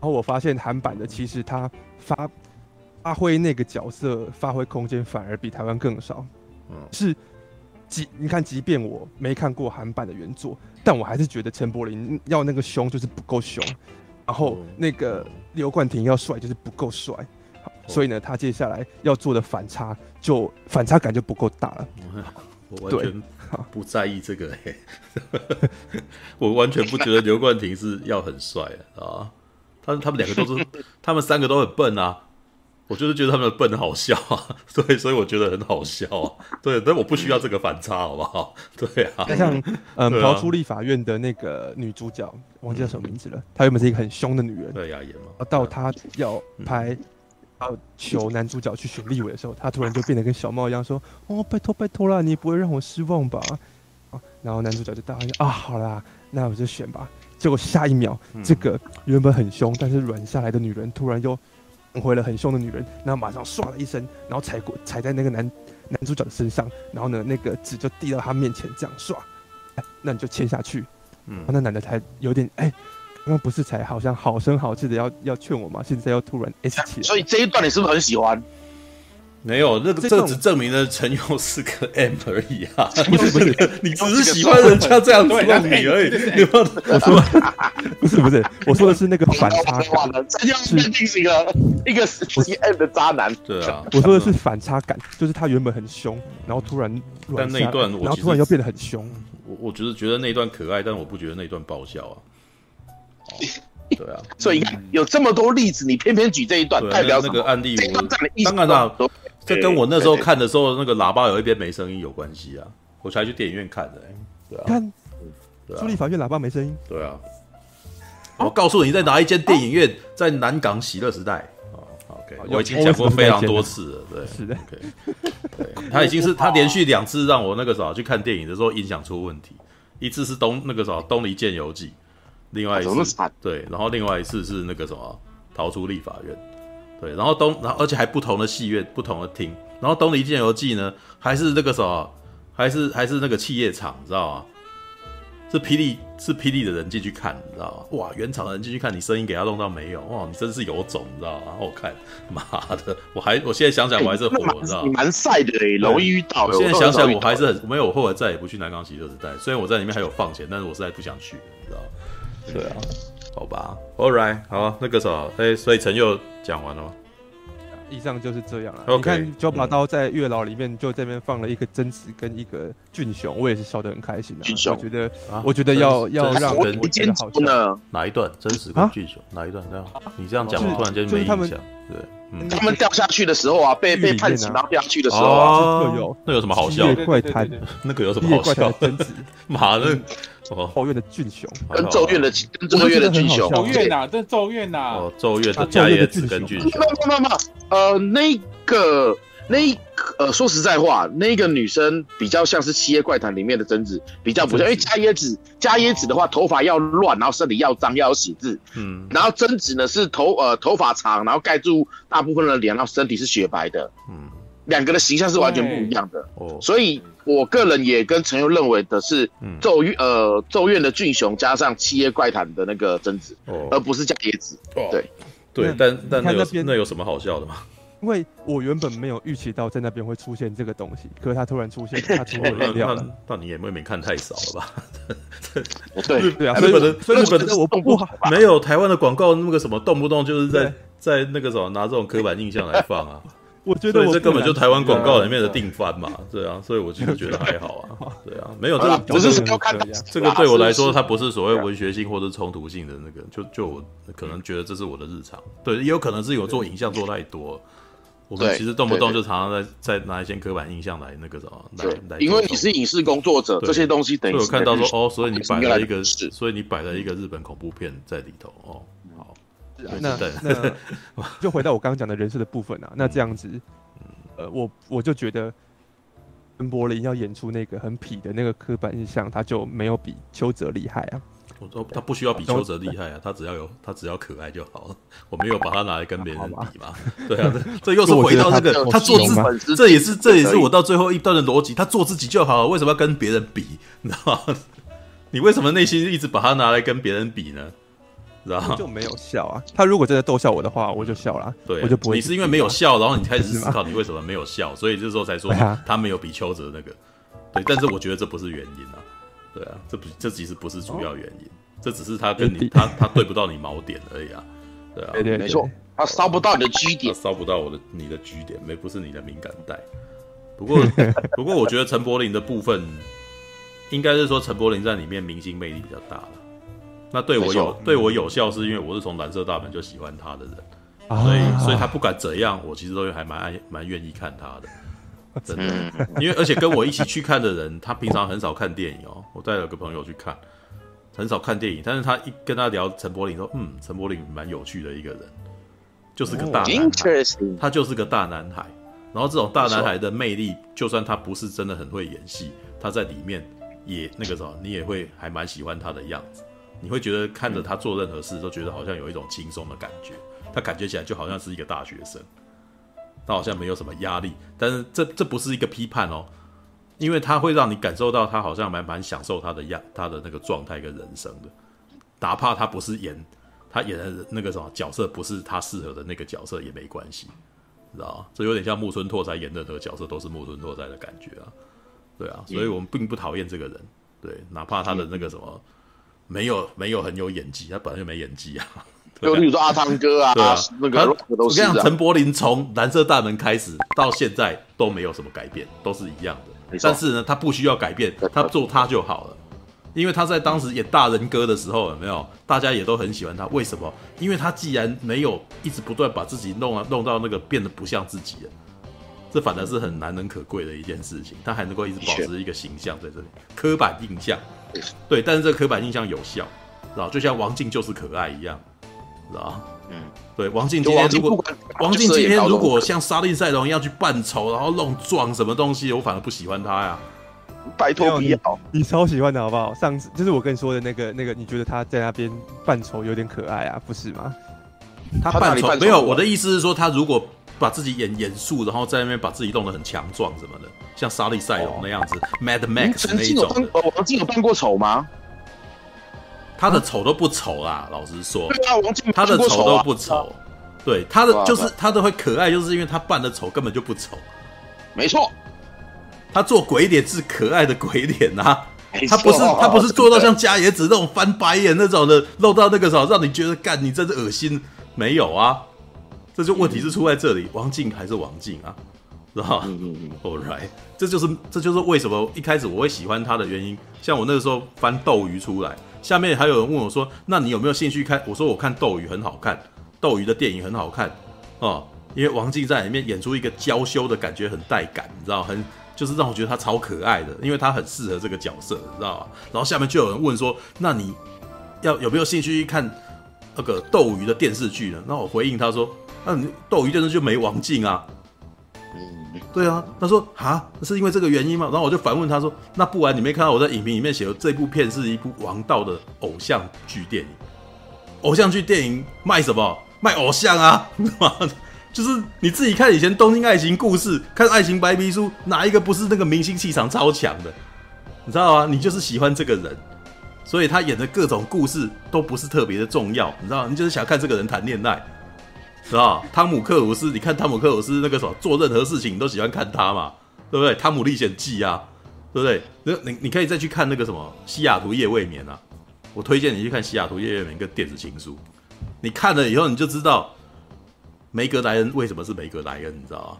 然后我发现韩版的其实他发发挥那个角色发挥空间反而比台湾更少。嗯，是即你看，即便我没看过韩版的原作，但我还是觉得陈柏霖要那个凶就是不够凶，然后那个刘冠廷要帅就是不够帅。所以呢，他接下来要做的反差就反差感就不够大了。我完全不在意这个、欸，我完全不觉得刘冠廷是要很帅的啊。他他们两个都是，他们三个都很笨啊。我就是觉得他们的笨好笑啊，所以所以我觉得很好笑啊。对，但我不需要这个反差，好不好？对啊。像嗯，逃出立法院的那个女主角，忘记叫什么名字了。她原本是一个很凶的女人，对呀，演嘛。到她要拍。要求男主角去选立委的时候，她突然就变得跟小猫一样，说：“哦，拜托拜托啦，你不会让我失望吧？”啊，然后男主角就答应：“啊，好啦，那我就选吧。”结果下一秒，嗯、这个原本很凶但是软下来的女人，突然又变回了很凶的女人，然后马上唰的一声，然后踩过踩在那个男男主角的身上，然后呢，那个纸就递到他面前，这样唰，哎，那你就签下去。嗯，那男的才有点哎。刚刚不是才好像好声好气的要要劝我吗？现在又突然 S 起来，所以这一段你是不是很喜欢？没有，那个这只证明了陈佑是个 M 而已啊！不是不是，你只是喜欢人家这样子弄你而已。我说不是不是，我说的是那个反差感。陈佑肯定是一个一个实际 M 的渣男。对啊，我说的是反差感，就是他原本很凶，然后突然但那一段，然后突然又变得很凶。我我只是觉得那一段可爱，但我不觉得那一段爆笑啊。对啊，所以有这么多例子，你偏偏举这一段，代表那个案例。当然啦，这跟我那时候看的时候，那个喇叭有一边没声音有关系啊，我才去电影院看的。对啊，看，出立法院喇叭没声音。对啊，我告诉你在哪一间电影院，在南港喜乐时代。OK，我已经讲过非常多次了。对，是的。OK，对，他已经是他连续两次让我那个时候去看电影的时候音响出问题，一次是东那个时候东离剑游记。另外一次，对，然后另外一次是那个什么逃出立法院，对，然后东，然后而且还不同的戏院，不同的厅，然后东离剑游记呢，还是那个什么，还是还是那个企业场，你知道吗？是霹雳，是霹雳的人进去看，你知道吗？哇，原厂的人进去看，你声音给他弄到没有？哇，你真是有种，你知道吗？我看，妈的，我还我现在想想我还是火，你知道吗？你蛮晒的嘞，容易遇到。我现在想想我还是很没有，我后来再也不去南港喜乐时代，虽然我在里面还有放钱，但是我实在不想去，你知道吗？对啊，好吧，All right，好，那个时候，哎，所以陈佑讲完了吗？以上就是这样了。Okay, 你看九把刀在月老里面就这边放了一个贞子跟一个俊雄，我也是笑得很开心的。俊雄，我觉得，我觉得要要让人我觉得好笑。哪一段？真实跟俊雄？哪一段？这样，你这样讲，我突然间没印象。对，他们掉下去的时候啊，被被判刑然后掉下去的时候啊，有那有什么好笑？怪谈，那个有什么好笑？贞子，妈的！后院的俊雄，跟咒怨的跟咒怨的俊雄，咒怨呐，这咒怨呐，哦，咒怨的加叶子跟俊雄，没有没有呃，那个那呃，说实在话，那个女生比较像是《七夜怪谈》里面的贞子，比较不像，因为加椰子加椰子的话，头发要乱，然后身体要脏，要写字，嗯，然后贞子呢是头呃头发长，然后盖住大部分的脸，然后身体是雪白的，嗯，两个的形象是完全不一样的，哦，所以。我个人也跟陈佑认为的是嗯咒怨呃咒怨的俊雄加上七夜怪谈的那个贞子，哦而不是加椰子。对对，但但那那边那有什么好笑的吗？因为我原本没有预期到在那边会出现这个东西，可是它突然出现，它出乎我 那意料那了。那你也未免看太少了吧？对，对啊，所以日本的所以我日本我不好。没有台湾的广告那个什么，动不动就是在在那个什么拿这种刻板印象来放啊，我觉得我所以这根本就台湾广告里。面的定番嘛，对啊，所以我其实觉得还好啊，对啊，没有这个只是看这个对我来说，它不是所谓文学性或者冲突性的那个，就就我可能觉得这是我的日常，对，也有可能是有做影像做太多，我们其实动不动就常常在在拿一些刻板印象来那个什么来来对，因为你是影视工作者，对。这些东西等于是所以我看到说哦，所以你摆了一个，所以你摆了一个日本恐怖片在里头哦，好，那对那 就回到我刚刚讲的人设的部分啊，那这样子，呃，我我就觉得陈柏林要演出那个很痞的那个刻板印象，他就没有比邱泽厉害啊。我说他不需要比邱泽厉害啊，他只要有他只要可爱就好了。我没有把他拿来跟别人比嘛，对啊，这这又是回到那个他做自己，这也是这也是我到最后一段的逻辑，他做自己就好了，为什么要跟别人比？你知道吗？你为什么内心一直把他拿来跟别人比呢？知道吗？就没有笑啊。他如果真的逗笑我的话，我就笑了，对，我就不会。你是因为没有笑，然后你开始思考你为什么没有笑，所以这时候才说他没有比丘泽那个。对，但是我觉得这不是原因啊。对啊，这不这其实不是主要原因。这只是他跟你他他对不到你锚点而已啊，对啊，对对，没错，他烧不到你的 G 点，烧不到我的你的 G 点，没不是你的敏感带。不过 不过，我觉得陈柏霖的部分，应该是说陈柏霖在里面明星魅力比较大了。那对我有对我有效，是因为我是从蓝色大门就喜欢他的人，啊、所以所以他不管怎样，我其实都还蛮爱蛮愿意看他的。真的，因为而且跟我一起去看的人，他平常很少看电影哦。我带了个朋友去看。很少看电影，但是他一跟他聊陈柏霖说，嗯，陈柏霖蛮有趣的一个人，就是个大男孩，他就是个大男孩。然后这种大男孩的魅力，就算他不是真的很会演戏，他在里面也那个什么，你也会还蛮喜欢他的样子。你会觉得看着他做任何事，都觉得好像有一种轻松的感觉。他感觉起来就好像是一个大学生，他好像没有什么压力。但是这这不是一个批判哦。因为他会让你感受到他好像蛮蛮享受他的样，他的那个状态跟人生的，哪怕他不是演他演的那个什么角色，不是他适合的那个角色也没关系，你知道吗？这有点像木村拓哉演任何角色都是木村拓哉的感觉啊，对啊，所以我们并不讨厌这个人，对，哪怕他的那个什么没有没有很有演技，他本来就没演技啊，就例如说阿汤哥啊，对啊，那个都是。我跟你讲，陈柏霖从蓝色大门开始到现在都没有什么改变，都是一样的。但是呢，他不需要改变，他做他就好了，因为他在当时演大人哥的时候，有没有？大家也都很喜欢他。为什么？因为他既然没有一直不断把自己弄啊弄到那个变得不像自己了，这反而是很难能可贵的一件事情。他还能够一直保持一个形象在这里，刻板印象，对，但是这个刻板印象有效，知道？就像王静就是可爱一样，知道？嗯，对，王静今天如果王静今天如果像沙利赛龙一样去扮丑，然后弄撞什么东西，我反而不喜欢他呀。拜托不要你，你超喜欢的好不好？上次就是我跟你说的那个那个，你觉得他在那边扮丑有点可爱啊，不是吗？他扮丑没有，我的意思是说，他如果把自己演严肃，然后在那边把自己弄得很强壮什么的，像莎莉赛隆那样子、哦、，Mad Max 那一种。王静有扮过丑吗？他的丑都不丑啦，老实说。对啊，王净他的丑都不丑。对，他的就是他的会可爱，就是因为他扮的丑根本就不丑。没错，他做鬼脸是可爱的鬼脸啊，他不是他不是做到像加野子那种翻白眼那种的，露到那个时候让你觉得干你真是恶心。没有啊，这就问题是出在这里，王静还是王静啊，知道吗？嗯嗯嗯，All right，这就是这就是为什么一开始我会喜欢他的原因。像我那个时候翻斗鱼出来。下面还有人问我说：“那你有没有兴趣看？”我说：“我看斗鱼很好看，斗鱼的电影很好看哦，因为王静在里面演出一个娇羞的感觉，很带感，你知道，很就是让我觉得他超可爱的，因为他很适合这个角色，你知道吗？然后下面就有人问说：“那你要有没有兴趣去看那个斗鱼的电视剧呢？”那我回应他说：“那你斗鱼电视剧没王静啊。”对啊，他说啊，是因为这个原因吗？然后我就反问他说：“那不然你没看到我在影评里面写的这部片是一部王道的偶像剧电影？偶像剧电影卖什么？卖偶像啊！就是你自己看以前东京爱情故事，看爱情白皮书，哪一个不是那个明星气场超强的？你知道吗？你就是喜欢这个人，所以他演的各种故事都不是特别的重要，你知道？你就是想看这个人谈恋爱，知道？汤姆克鲁斯，你看汤姆克鲁斯那个什么，做任何事情你都喜欢看他嘛，对不对？汤姆历险记啊，对不对？那你你可以再去看那个什么西雅图夜未眠啊，我推荐你去看西雅图夜未眠跟电子情书，你看了以后你就知道。梅格莱恩为什么是梅格莱恩？你知道吗？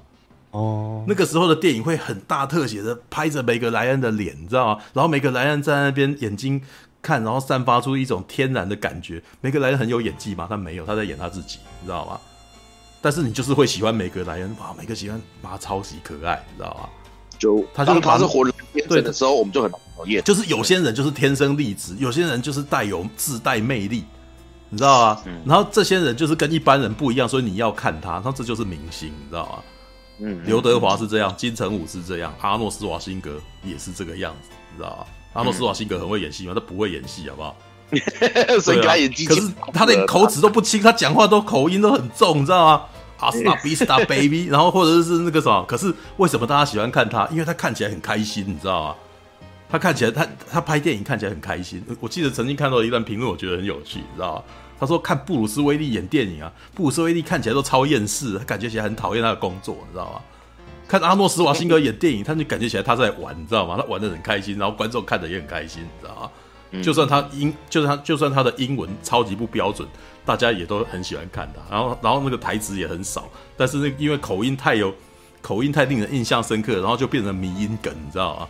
哦，oh. 那个时候的电影会很大特写的拍着梅格莱恩的脸，你知道吗？然后梅格莱恩在那边眼睛看，然后散发出一种天然的感觉。梅格莱恩很有演技吗？他没有，他在演他自己，你知道吗？但是你就是会喜欢每个莱恩，哇，每个喜欢，妈超级可爱，你知道吗？就他就是他是活人天生的时候，我们就很讨厌。就是有些人就是天生丽质，有些人就是带有自带魅力。你知道吗？嗯、然后这些人就是跟一般人不一样，所以你要看他，那这就是明星，你知道吗？嗯，刘德华是这样，金城武是这样，阿诺斯瓦辛格也是这个样子，你知道吗？阿诺斯瓦辛格很会演戏吗？他不会演戏，好不好？所以他演技，可是他连口齿都不清，他讲话都口音都很重，你知道吗？阿斯达比斯达 baby，然后或者是那个什么？可是为什么大家喜欢看他？因为他看起来很开心，你知道吗？他看起来，他他拍电影看起来很开心。我记得曾经看到一段评论，我觉得很有趣，你知道吗？他说看布鲁斯威利演电影啊，布鲁斯威利看起来都超厌世，他感觉起来很讨厌他的工作，你知道吗？看阿诺斯瓦辛格演电影，他就感觉起来他在玩，你知道吗？他玩的很开心，然后观众看的也很开心，你知道吗？就算他英，就算他就算他的英文超级不标准，大家也都很喜欢看他。然后然后那个台词也很少，但是那因为口音太有口音太令人印象深刻，然后就变成迷音梗，你知道吗？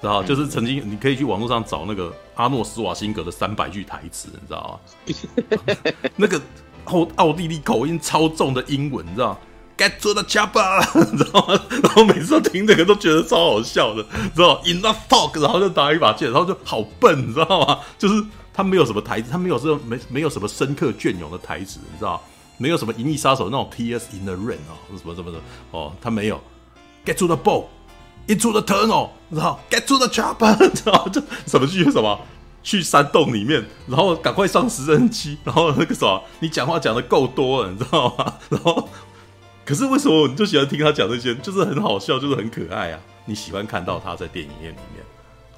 知道，就是曾经你可以去网络上找那个阿诺斯瓦辛格的三百句台词，你知道吗？那个奥奥地利口音超重的英文，你知道吗？Get to the chopper，你知道吗？然后每次都听这个都觉得超好笑的，知道吗？Enough talk，然后就打一把剑，然后就好笨，你知道吗？就是他没有什么台词，他没有这种没没有什么深刻隽永的台词，你知道？没有什么银翼杀手那种 T S in the rain 哦，什么什么的哦，他没有 Get to the ball。Into the tunnel，你知道？Get to the chopper，你知道？就什么去什么？去山洞里面，然后赶快上直升机，然后那个什么？你讲话讲的够多了，你知道吗？然后，可是为什么你就喜欢听他讲这些？就是很好笑，就是很可爱啊！你喜欢看到他在电影院里面，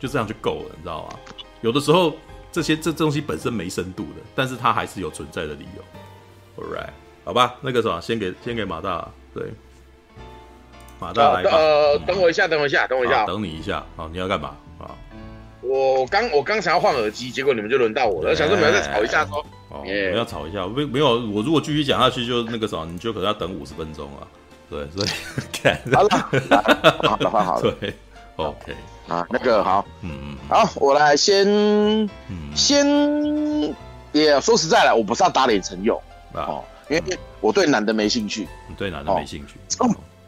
就这样就够了，你知道吗？有的时候这些这东西本身没深度的，但是它还是有存在的理由。All right，好吧，那个什么，先给先给马大，对。马大来吧。呃，等我一下，等我一下，等我一下。等你一下，好，你要干嘛啊？我刚我刚想要换耳机，结果你们就轮到我了。想说你们再吵一下，说哦，我要吵一下。没没有，我如果继续讲下去，就那个什么，你就可能要等五十分钟啊。对，所以 好了，好了，好了，对，OK 啊，那个好，嗯嗯，好，我来先，先也说实在了，我不是要打脸陈佑哦，因为我对男的没兴趣，你对男的没兴趣。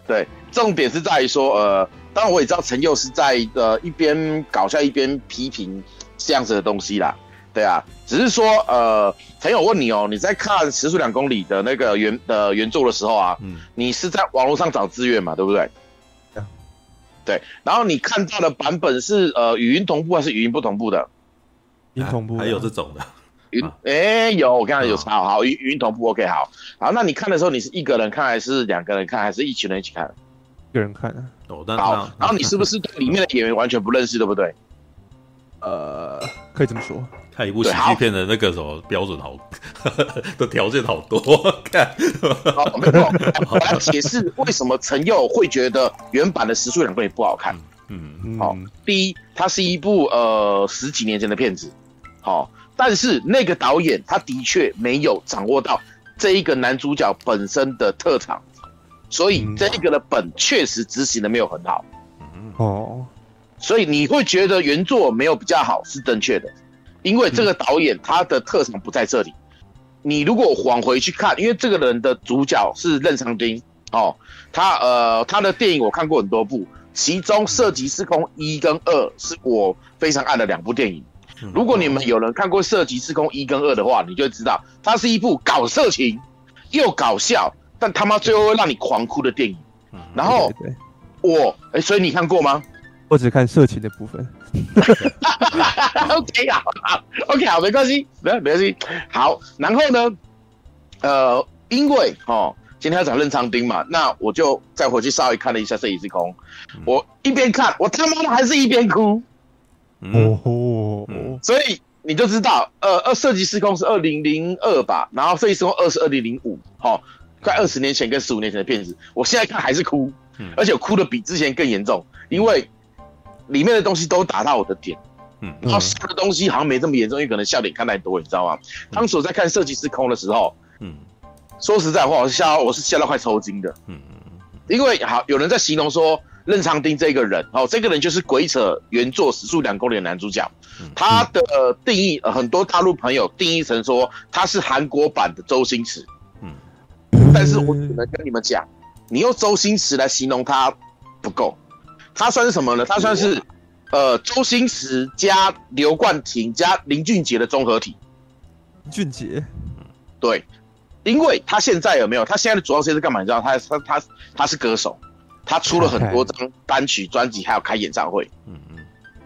对，重点是在于说，呃，当然我也知道陈佑是在呃一边搞笑一边批评这样子的东西啦，对啊，只是说，呃，朋友问你哦，你在看《时速两公里》的那个原呃原著的时候啊，嗯，你是在网络上找资源嘛，对不对？对，对，然后你看到的版本是呃语音同步还是语音不同步的？语音同步，还有这种的。云哎、欸、有，我刚才有查，好，好，语语音同步，OK，好，好，那你看的时候，你是一个人看，还是两个人看，还是一群人一起看？一个人看。哦，但好，然后你是不是对里面的演员完全不认识，对不对？呃，可以这么说。看一部喜剧片的那个什么标准好，的条件好多，看。好，没错，我来解释为什么陈佑会觉得原版的《时速两公里》不好看。嗯嗯。好，第一，它是一部呃十几年前的片子。好。但是那个导演他的确没有掌握到这一个男主角本身的特长，所以这一个的本确实执行的没有很好。哦，所以你会觉得原作没有比较好是正确的，因为这个导演他的特长不在这里。你如果往回去看，因为这个人的主角是任长丁哦，他呃他的电影我看过很多部，其中《射击失空一》跟二是我非常爱的两部电影。如果你们有人看过《射击失空一》跟二的话，你就知道它是一部搞色情又搞笑，但他妈最后会让你狂哭的电影。然后我哎、欸，所以你看过吗？我只看色情的部分。OK 啊，OK 好，没关系，没没关系。好，然后呢，呃，因为哦，今天要找任昌丁嘛，那我就再回去稍微看了一下《设计师空》，我一边看，我他妈的还是一边哭。哦吼，所以你就知道，呃，二设计师空是二零零二吧，然后设计师空二是二零零五，好，快二十年前跟十五年前的片子，我现在看还是哭，而且哭的比之前更严重，因为里面的东西都打到我的点，嗯，然后笑的东西好像没这么严重，因为可能笑点看太多，你知道吗？当时我在看设计师空的时候，嗯。说实在话，我是笑，我是笑到快抽筋的。嗯嗯嗯，因为好有人在形容说任昌丁这个人，哦，这个人就是鬼扯原作《时速两公里》的男主角。他的定义，呃，很多大陆朋友定义成说他是韩国版的周星驰。嗯，但是我只能跟你们讲，你用周星驰来形容他不够，他算是什么呢？他算是呃周星驰加刘冠廷加林俊杰的综合体。俊杰，对。因为他现在有没有？他现在的主要是干嘛？你知道？他他他他是歌手，他出了很多张单曲专辑，还有开演唱会。嗯嗯。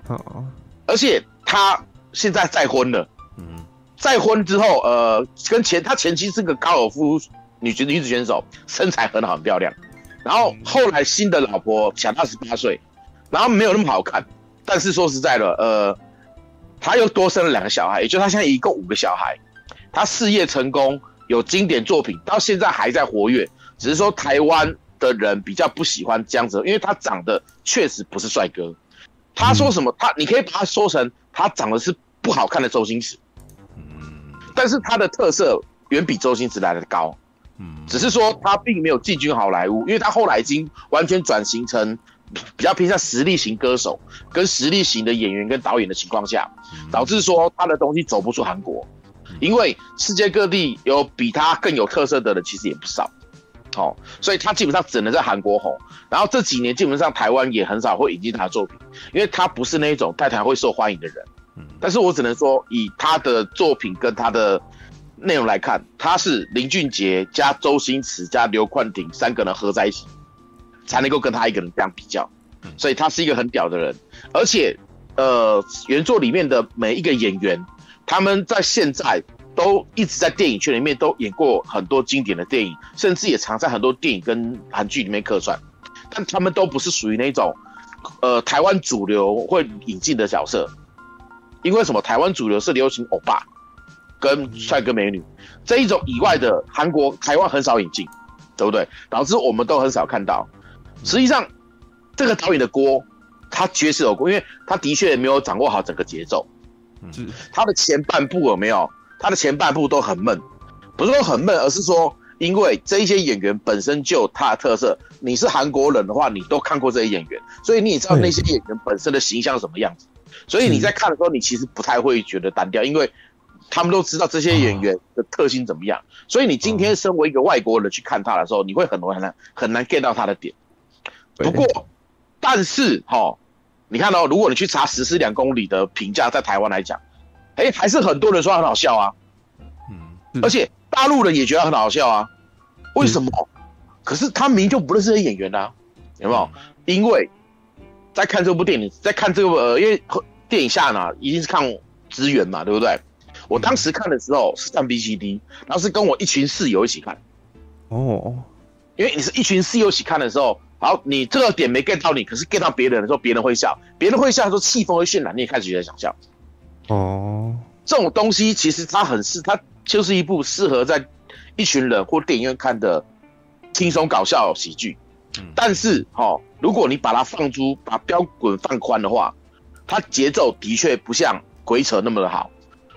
哦。而且他现在再婚了。嗯。再婚之后，呃，跟前他前妻是个高尔夫女子女子选手，身材很好，很漂亮。然后后来新的老婆小他十八岁，然后没有那么好看。但是说实在的，呃，他又多生了两个小孩，也就他现在一共五个小孩。他事业成功。有经典作品，到现在还在活跃，只是说台湾的人比较不喜欢这样子，因为他长得确实不是帅哥。他说什么？他你可以把他说成他长得是不好看的周星驰，但是他的特色远比周星驰来的高，只是说他并没有进军好莱坞，因为他后来已经完全转型成比较偏向实力型歌手跟实力型的演员跟导演的情况下，导致说他的东西走不出韩国。因为世界各地有比他更有特色的人，其实也不少，哦，所以他基本上只能在韩国红。然后这几年基本上台湾也很少会引进他的作品，因为他不是那种在台会受欢迎的人。但是我只能说，以他的作品跟他的内容来看，他是林俊杰加周星驰加刘冠廷三个人合在一起，才能够跟他一个人这样比较。所以他是一个很屌的人，而且呃，原作里面的每一个演员。他们在现在都一直在电影圈里面都演过很多经典的电影，甚至也常在很多电影跟韩剧里面客串，但他们都不是属于那种，呃，台湾主流会引进的角色，因为什么？台湾主流是流行欧巴跟帅哥美女这一种以外的韩国台湾很少引进，对不对？导致我们都很少看到。实际上，这个导演的锅他确实有锅，因为他的确没有掌握好整个节奏。是他的前半部有没有？他的前半部都很闷，不是说很闷，而是说因为这一些演员本身就有他的特色。你是韩国人的话，你都看过这些演员，所以你也知道那些演员本身的形象是什么样子。所以你在看的时候，你其实不太会觉得单调，因为他们都知道这些演员的特性怎么样。所以你今天身为一个外国人去看他的时候，你会很容易很难很难 get 到他的点。不过，但是哈。你看哦，如果你去查《时速两公里》的评价，在台湾来讲，哎、欸，还是很多人说很好笑啊。嗯，而且大陆人也觉得很好笑啊。为什么？嗯、可是他明明就不认识这些演员啊，有没有？因为在看这部电影，在看这个呃，因为电影下呢，一定是看资源嘛，对不对？我当时看的时候是上 B C D，然后是跟我一群室友一起看。哦，因为你是一群室友一起看的时候。好，你这个点没 get 到你，可是 get 到别人的时候，别人会笑，别人会笑的时候，气氛会渲染，你也开始觉得想笑。哦，这种东西其实它很适，它就是一部适合在一群人或电影院看的轻松搞笑喜剧。但是哈、哦，如果你把它放出，把标准放宽的话，它节奏的确不像鬼扯那么的好。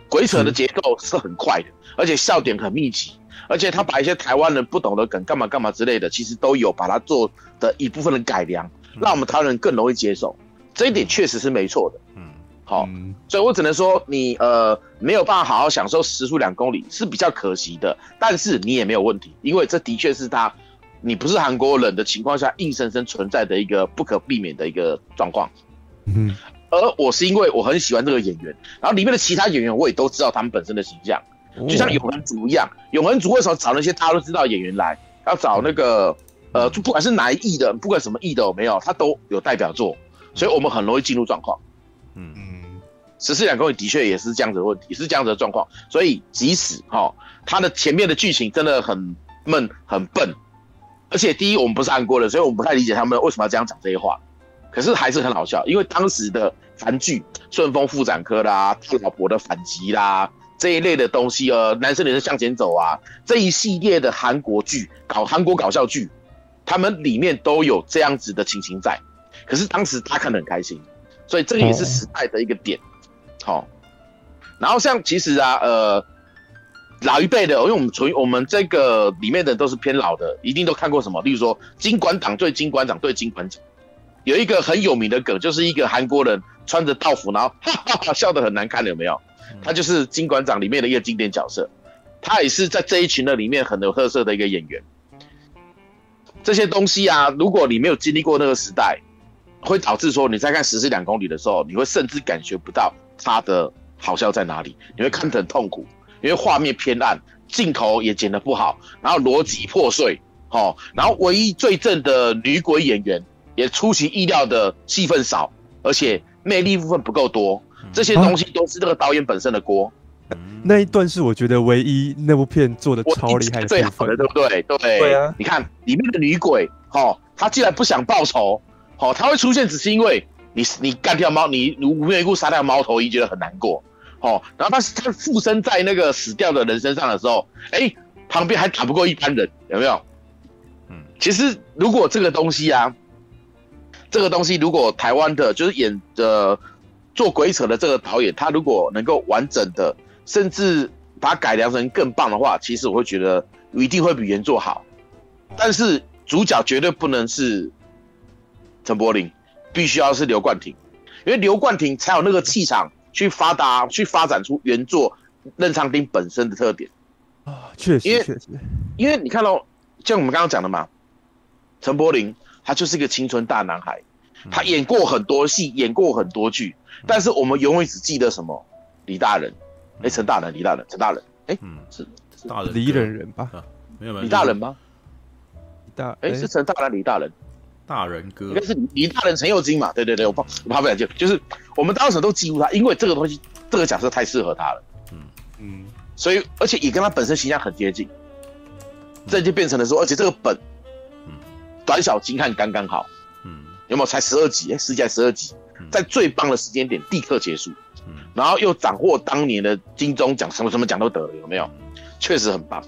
鬼扯的节奏是很快的，而且笑点很密集。而且他把一些台湾人不懂的梗干嘛干嘛之类的，其实都有把它做的一部分的改良，让我们台湾人更容易接受。这一点确实是没错的。嗯，好，所以我只能说你呃没有办法好好享受时速两公里是比较可惜的，但是你也没有问题，因为这的确是他你不是韩国人的情况下硬生生存在的一个不可避免的一个状况。嗯，而我是因为我很喜欢这个演员，然后里面的其他演员我也都知道他们本身的形象。就像永恒族一样，永恒族为什么找那些大家都知道演员来？要找那个呃，就不管是哪一裔的，不管什么裔的有没有，他都有代表作，所以我们很容易进入状况。嗯嗯，十四两公里的确也是这样子的问题，是这样子的状况。所以即使哈，他的前面的剧情真的很闷很笨，而且第一，我们不是韩国人，所以我们不太理解他们为什么要这样讲这些话。可是还是很好笑，因为当时的韩剧《顺风妇产科》啦，他老婆的反击啦，这一类的东西，呃，男生女生向前走啊，这一系列的韩国剧，搞韩国搞笑剧，他们里面都有这样子的情形在。可是当时他看得很开心，所以这个也是时代的一个点。好、哦，然后像其实啊，呃，老一辈的，因为我们从我们这个里面的都是偏老的，一定都看过什么，例如说金馆长对金馆长对金馆长。有一个很有名的梗，就是一个韩国人穿着道服，然后哈哈哈笑得很难看，有没有？他就是金馆长里面的一个经典角色，他也是在这一群的里面很有特色的一个演员。这些东西啊，如果你没有经历过那个时代，会导致说你在看《十四两公里》的时候，你会甚至感觉不到他的好笑在哪里，你会看得很痛苦，因为画面偏暗，镜头也剪得不好，然后逻辑破碎，哦，然后唯一最正的女鬼演员。也出其意料的戏份少，而且魅力部分不够多，这些东西都是这个导演本身的锅。那一段是我觉得唯一那部片做的超厉害的，最好的，对不对？对对啊！你看里面的女鬼，哦，她既然不想报仇，哦，她会出现只是因为你你干掉猫，你无缘无故杀掉猫头鹰，觉得很难过，哦，然后她她附身在那个死掉的人身上的时候，哎，旁边还打不过一般人，有没有？嗯，其实如果这个东西啊。这个东西，如果台湾的，就是演的做鬼扯的这个导演，他如果能够完整的，甚至把它改良成更棒的话，其实我会觉得一定会比原作好。但是主角绝对不能是陈柏霖，必须要是刘冠廷，因为刘冠廷才有那个气场去发达，去发展出原作任昌丁本身的特点啊，确实，因为确实，因为你看到像我们刚刚讲的嘛，陈柏霖。他就是一个青春大男孩，他演过很多戏，演过很多剧，但是我们永远只记得什么？李大人，哎，陈大人，李大人，陈大人，哎，嗯，是大人，李人人吧？没有没有，李大人吗？大，哎，是陈大人，李大人，大人哥，应该是李大人，陈幼金嘛？对对对，我怕我怕不了就就是我们当时都记住他，因为这个东西，这个角色太适合他了，嗯嗯，所以而且也跟他本身形象很接近，这就变成了说，而且这个本。短小精悍，刚刚好。嗯，有没有才十二集？哎，十集还十二集，在最棒的时间点立刻结束。嗯，然后又斩获当年的金钟奖，什么什么奖都得了，有没有？确实很棒。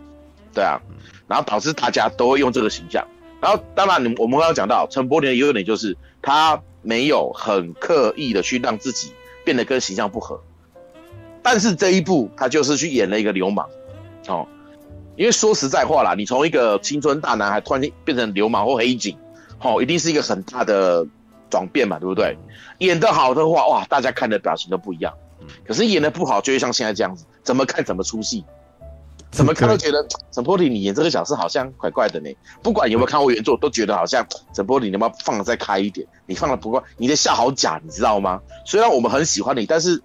对啊，然后导致大家都会用这个形象。然后当然，你我们刚刚讲到陈柏霖的优点就是他没有很刻意的去让自己变得跟形象不合，但是这一部他就是去演了一个流氓，哦。因为说实在话啦，你从一个青春大男孩突然间变成流氓或黑警，齁，一定是一个很大的转变嘛，对不对？演得好的话，哇，大家看的表情都不一样。可是演得不好，就会像现在这样子，怎么看怎么出戏，怎么看都觉得 陈柏霖你演这个角色好像怪怪的呢。不管有没有看过原作，都觉得好像陈柏霖你要不要放得再开一点？你放得不够，你的笑好假，你知道吗？虽然我们很喜欢你，但是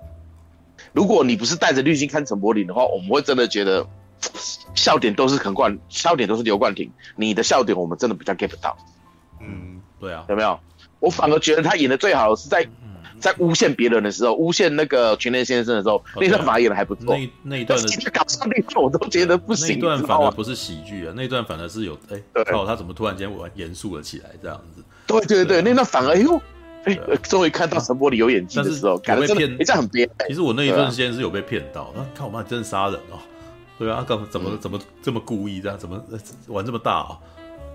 如果你不是带着滤镜看陈柏霖的话，我们会真的觉得。笑点都是陈冠，笑点都是刘冠廷，你的笑点我们真的比较 get 不到。嗯，对啊，有没有？我反而觉得他演的最好的是在在诬陷别人的时候，诬陷那个全联先生的时候，那段反而演的还不错。那那一段的搞笑那段我都觉得不行。那段反而不是喜剧啊，那段反而是有哎，靠，他怎么突然间我严肃了起来这样子？对对对，那段反而哎呦，哎，终于看到陈柏霖有演技的时候，感觉被骗，这样很憋。其实我那一段时间是有被骗到，那看我妈真的杀人哦。对啊，干怎么怎么这么故意这样？怎么玩这么大啊？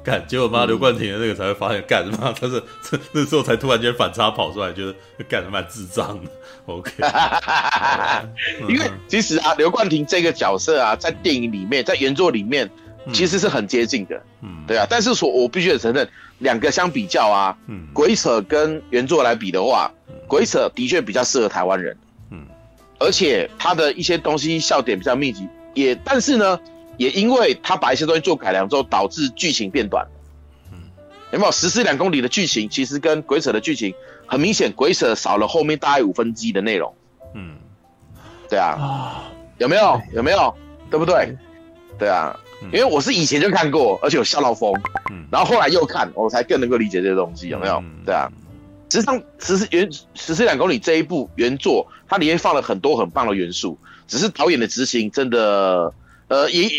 干，结果妈刘冠廷的那个才会发现，干什么？他是这那时候才突然间反差跑出来，觉得干的蛮智障的。OK，因为其实啊，刘冠廷这个角色啊，在电影里面，在原作里面其实是很接近的。嗯，对啊。但是说，我必须得承认，两个相比较啊，嗯，鬼扯跟原作来比的话，鬼扯的确比较适合台湾人。嗯，而且他的一些东西笑点比较密集。也，但是呢，也因为他把一些东西做改良之后，导致剧情变短。嗯，有没有十四两公里的剧情，其实跟鬼扯的剧情很明显，鬼扯少了后面大概五分之一的内容。嗯，对啊，有没有？有没有？对不对？对啊，因为我是以前就看过，而且有笑到疯。嗯，然后后来又看，我才更能够理解这些东西。有没有？对啊，实际上十四原十四两公里这一部原作，它里面放了很多很棒的元素。只是导演的执行真的，呃，也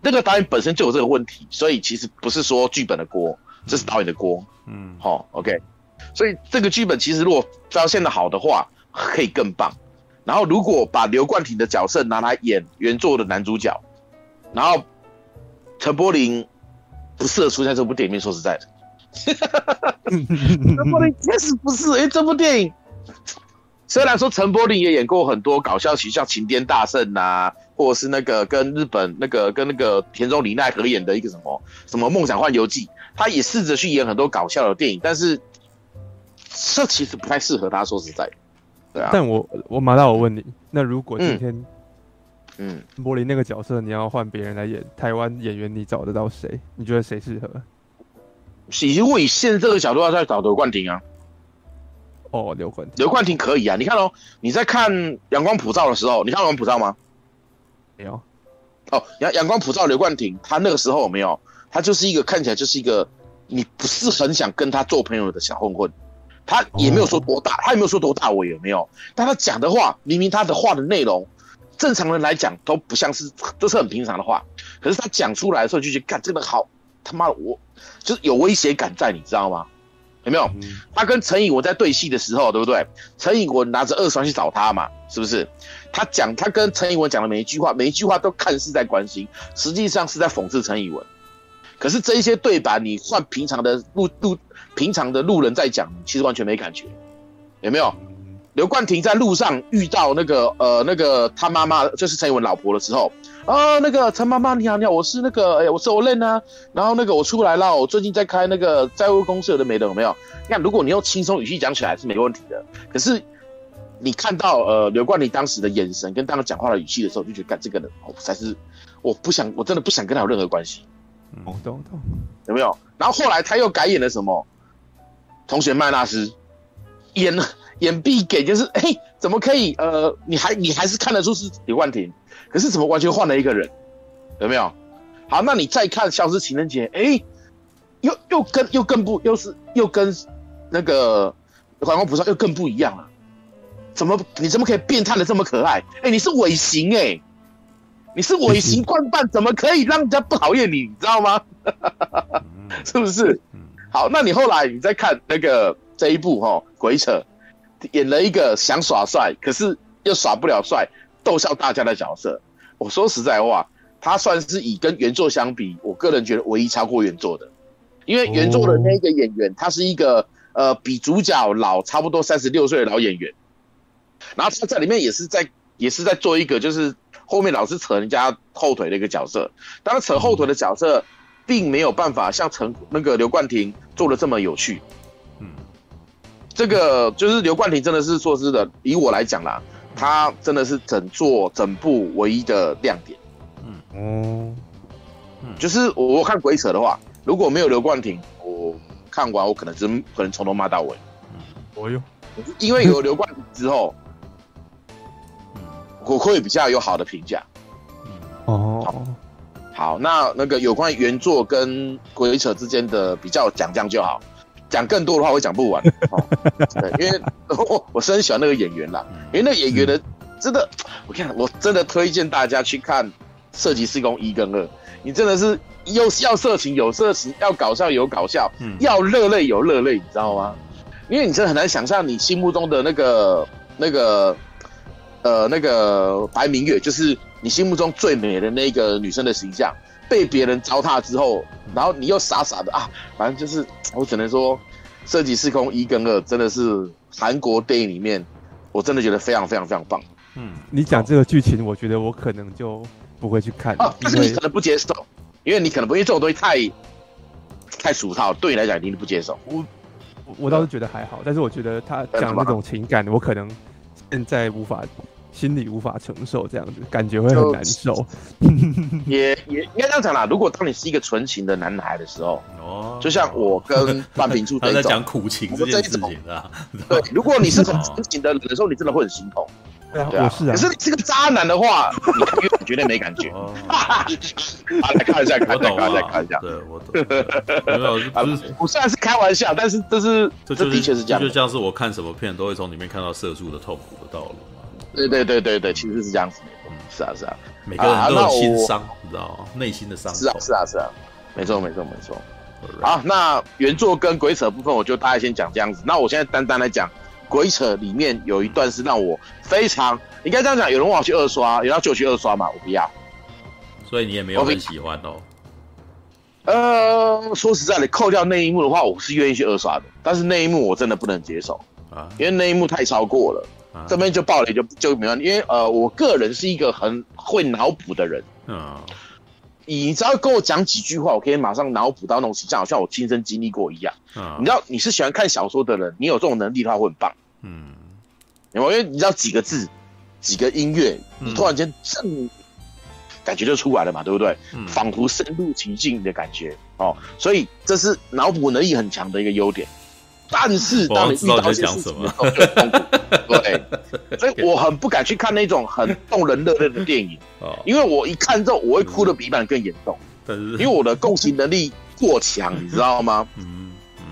那个导演本身就有这个问题，所以其实不是说剧本的锅，这是导演的锅。嗯，好、哦，OK。所以这个剧本其实如果表现的好的话，可以更棒。然后如果把刘冠廷的角色拿来演原作的男主角，然后陈柏霖不适合出现在这部电影里面。说实在的，陈柏霖确实不是。哎，这部电影虽然说陈柏霖也演过很多搞笑戏，像《晴天大圣》呐，或者是那个跟日本那个跟那个田中里奈合演的一个什么什么《梦想幻游记》，他也试着去演很多搞笑的电影，但是。这其实不太适合他，说实在，对啊。但我我马大，我问你，那如果今天，嗯，柏霖那个角色你要换别人来演，台湾演员你找得到谁？你觉得谁适合？如果以现在这个角度要再找刘冠廷啊。哦，刘冠廷，刘冠廷可以啊。你看哦，你在看《阳光普照》的时候，你看《阳光普照》吗？没有。哦，阳阳光普照，刘冠廷他那个时候有没有？他就是一个看起来就是一个你不是很想跟他做朋友的小混混。他也没有说多大，他也没有说多大，我有没有？但他讲的话，明明他的话的内容，正常人来讲都不像是，都是很平常的话。可是他讲出来的时候，就觉得干这个好他妈的，我就是有威胁感在，你知道吗？有没有？他跟陈以文在对戏的时候，对不对？陈以文拿着二双去找他嘛，是不是？他讲他跟陈以文讲的每一句话，每一句话都看似在关心，实际上是在讽刺陈以文。可是这一些对白，你换平常的路路。平常的路人在讲，其实完全没感觉，有没有？刘冠廷在路上遇到那个呃那个他妈妈，就是陈以文老婆的时候，啊，那个陈妈妈你好你好，我是那个哎呀我是 Olen 啊，然后那个我出来了，我最近在开那个债务公司有的没的有没有？你看如果你用轻松语气讲起来是没问题的，可是你看到呃刘冠霖当时的眼神跟当时讲话的语气的时候，就觉得干这个人哦才是我不想我真的不想跟他有任何关系，懂懂懂，有没有？然后后来他又改演了什么？同学麦纳斯演演必给，就是哎、欸，怎么可以？呃，你还你还是看得出是刘冠廷，可是怎么完全换了一个人？有没有？好，那你再看《消失情人节》，哎，又又跟又更不又是又跟那个《阳光普照》又更不一样了。怎么你怎么可以变态的这么可爱？哎、欸，你是尾行哎、欸，你是尾行惯犯，怎么可以让人家不讨厌你？你知道吗？是不是？好，那你后来你再看那个这一部哈鬼扯，演了一个想耍帅，可是又耍不了帅，逗笑大家的角色。我说实在话，他算是以跟原作相比，我个人觉得唯一超过原作的，因为原作的那个演员，他是一个呃比主角老差不多三十六岁的老演员，然后他在里面也是在也是在做一个就是后面老是扯人家后腿的一个角色，当然扯后腿的角色。并没有办法像陈那个刘冠廷做的这么有趣，嗯，这个就是刘冠廷真的是说是的，以我来讲啦，他真的是整座整部唯一的亮点，嗯。哦，嗯，就是我我看鬼扯的话，如果没有刘冠廷，我看完我可能真可能从头骂到尾，嗯，哦哟，因为有刘冠廷之后，嗯，我会比较有好的评价，嗯，哦。好。好，那那个有关原作跟鬼扯之间的比较讲讲就好，讲更多的话我讲不完。哦、对，因为我我是很喜欢那个演员啦，因为那个演员的真的，我看我真的推荐大家去看《射击施工一》跟二，你真的是又要色情有色情，要搞笑有搞笑，要热泪有热泪，你知道吗？因为你真的很难想象你心目中的那个那个呃那个白明月就是。你心目中最美的那个女生的形象被别人糟蹋之后，然后你又傻傻的啊，反正就是我只能说，《射击事工一》跟二真的是韩国电影里面，我真的觉得非常非常非常棒。嗯，你讲这个剧情，我觉得我可能就不会去看啊，但是你可能不接受，因为你可能不因为这种东西太太俗套，对你来讲一定不接受。我我倒是觉得还好，但是我觉得他讲那种情感，我可能现在无法。心里无法承受这样子，感觉会很难受。也也应该这样讲啦。如果当你是一个纯情的男孩的时候，哦，就像我跟范平处这种，他在讲苦情这件事情啊。对，如果你是很纯情的人的时候，你真的会很心痛。对啊，我是啊。可是你是个渣男的话，你绝对没感觉。啊，来看一下，我懂啊，再看一下。对，我懂。没有，不是，我虽然是开玩笑，但是这是这的确是这样。就像是我看什么片都会从里面看到色素的痛苦的道路。对对对对对，其实是这样子。是啊是啊，每个人都有心伤，你知道吗？内心的伤。是啊是啊是啊，没错没错没错。好，那原作跟鬼扯部分，我就大概先讲这样子。那我现在单单来讲鬼扯里面有一段是让我非常应该这样讲，有人问我去二刷，有人要就去二刷嘛，我不要。所以你也没有很喜欢哦。呃，说实在的，扣掉那一幕的话，我是愿意去二刷的。但是那一幕我真的不能接受啊，因为那一幕太超过了。啊、这边就爆雷就就没有，因为呃，我个人是一个很会脑补的人。嗯、啊，你只要跟我讲几句话，我可以马上脑补到那种形象，好像我亲身经历过一样。啊，你知道你是喜欢看小说的人，你有这种能力的话会很棒。嗯，因为你知道几个字，几个音乐，你突然间正。感觉就出来了嘛，对不对？嗯，仿佛深入其境的感觉哦，所以这是脑补能力很强的一个优点。但是当你遇到一些事情的时候，就痛苦。对，所以我很不敢去看那种很动人热泪的电影，哦，因为我一看之后我会哭的比一般人更严重。但是，因为我的共情能力过强，你知道吗？嗯嗯，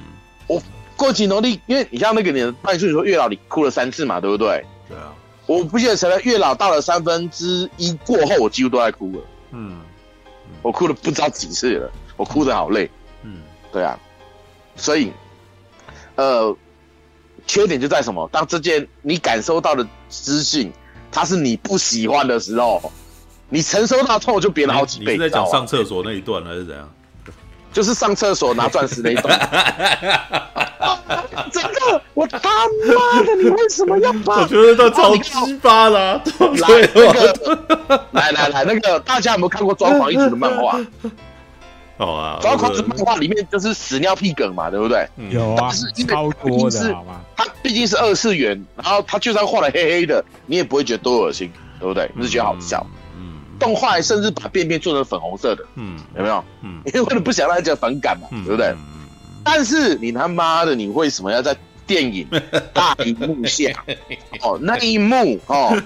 我共情能力，因为你像那个你的半岁说月老，你哭了三次嘛，对不对？对啊。我不记得承认，月老到了三分之一过后，我几乎都在哭了。嗯，我哭了不知道几次了，我哭的好累。嗯，对啊，所以，呃，缺点就在什么？当这件你感受到的资讯，它是你不喜欢的时候，你承受到痛就别了好几倍。你是在讲上厕所那一段还是怎样？就是上厕所拿钻石那一段。这个，我他妈的，你为什么要把？我觉得他超鸡巴了。来，那个，来来来，那个，大家有没有看过《装潢一族》的漫画？好啊，《抓狂一族》漫画里面就是屎尿屁梗嘛，对不对？有啊，超多的，好吗？他毕竟是二次元，然后他就算画的黑黑的，你也不会觉得多恶心，对不对？你是觉得好笑。嗯动画甚至把便便做成粉红色的，嗯，有没有？嗯，因为为了不想让人家反感嘛，嗯、对不对？嗯、但是你他妈的，你为什么要在电影 大荧幕下？哦，那一幕哦，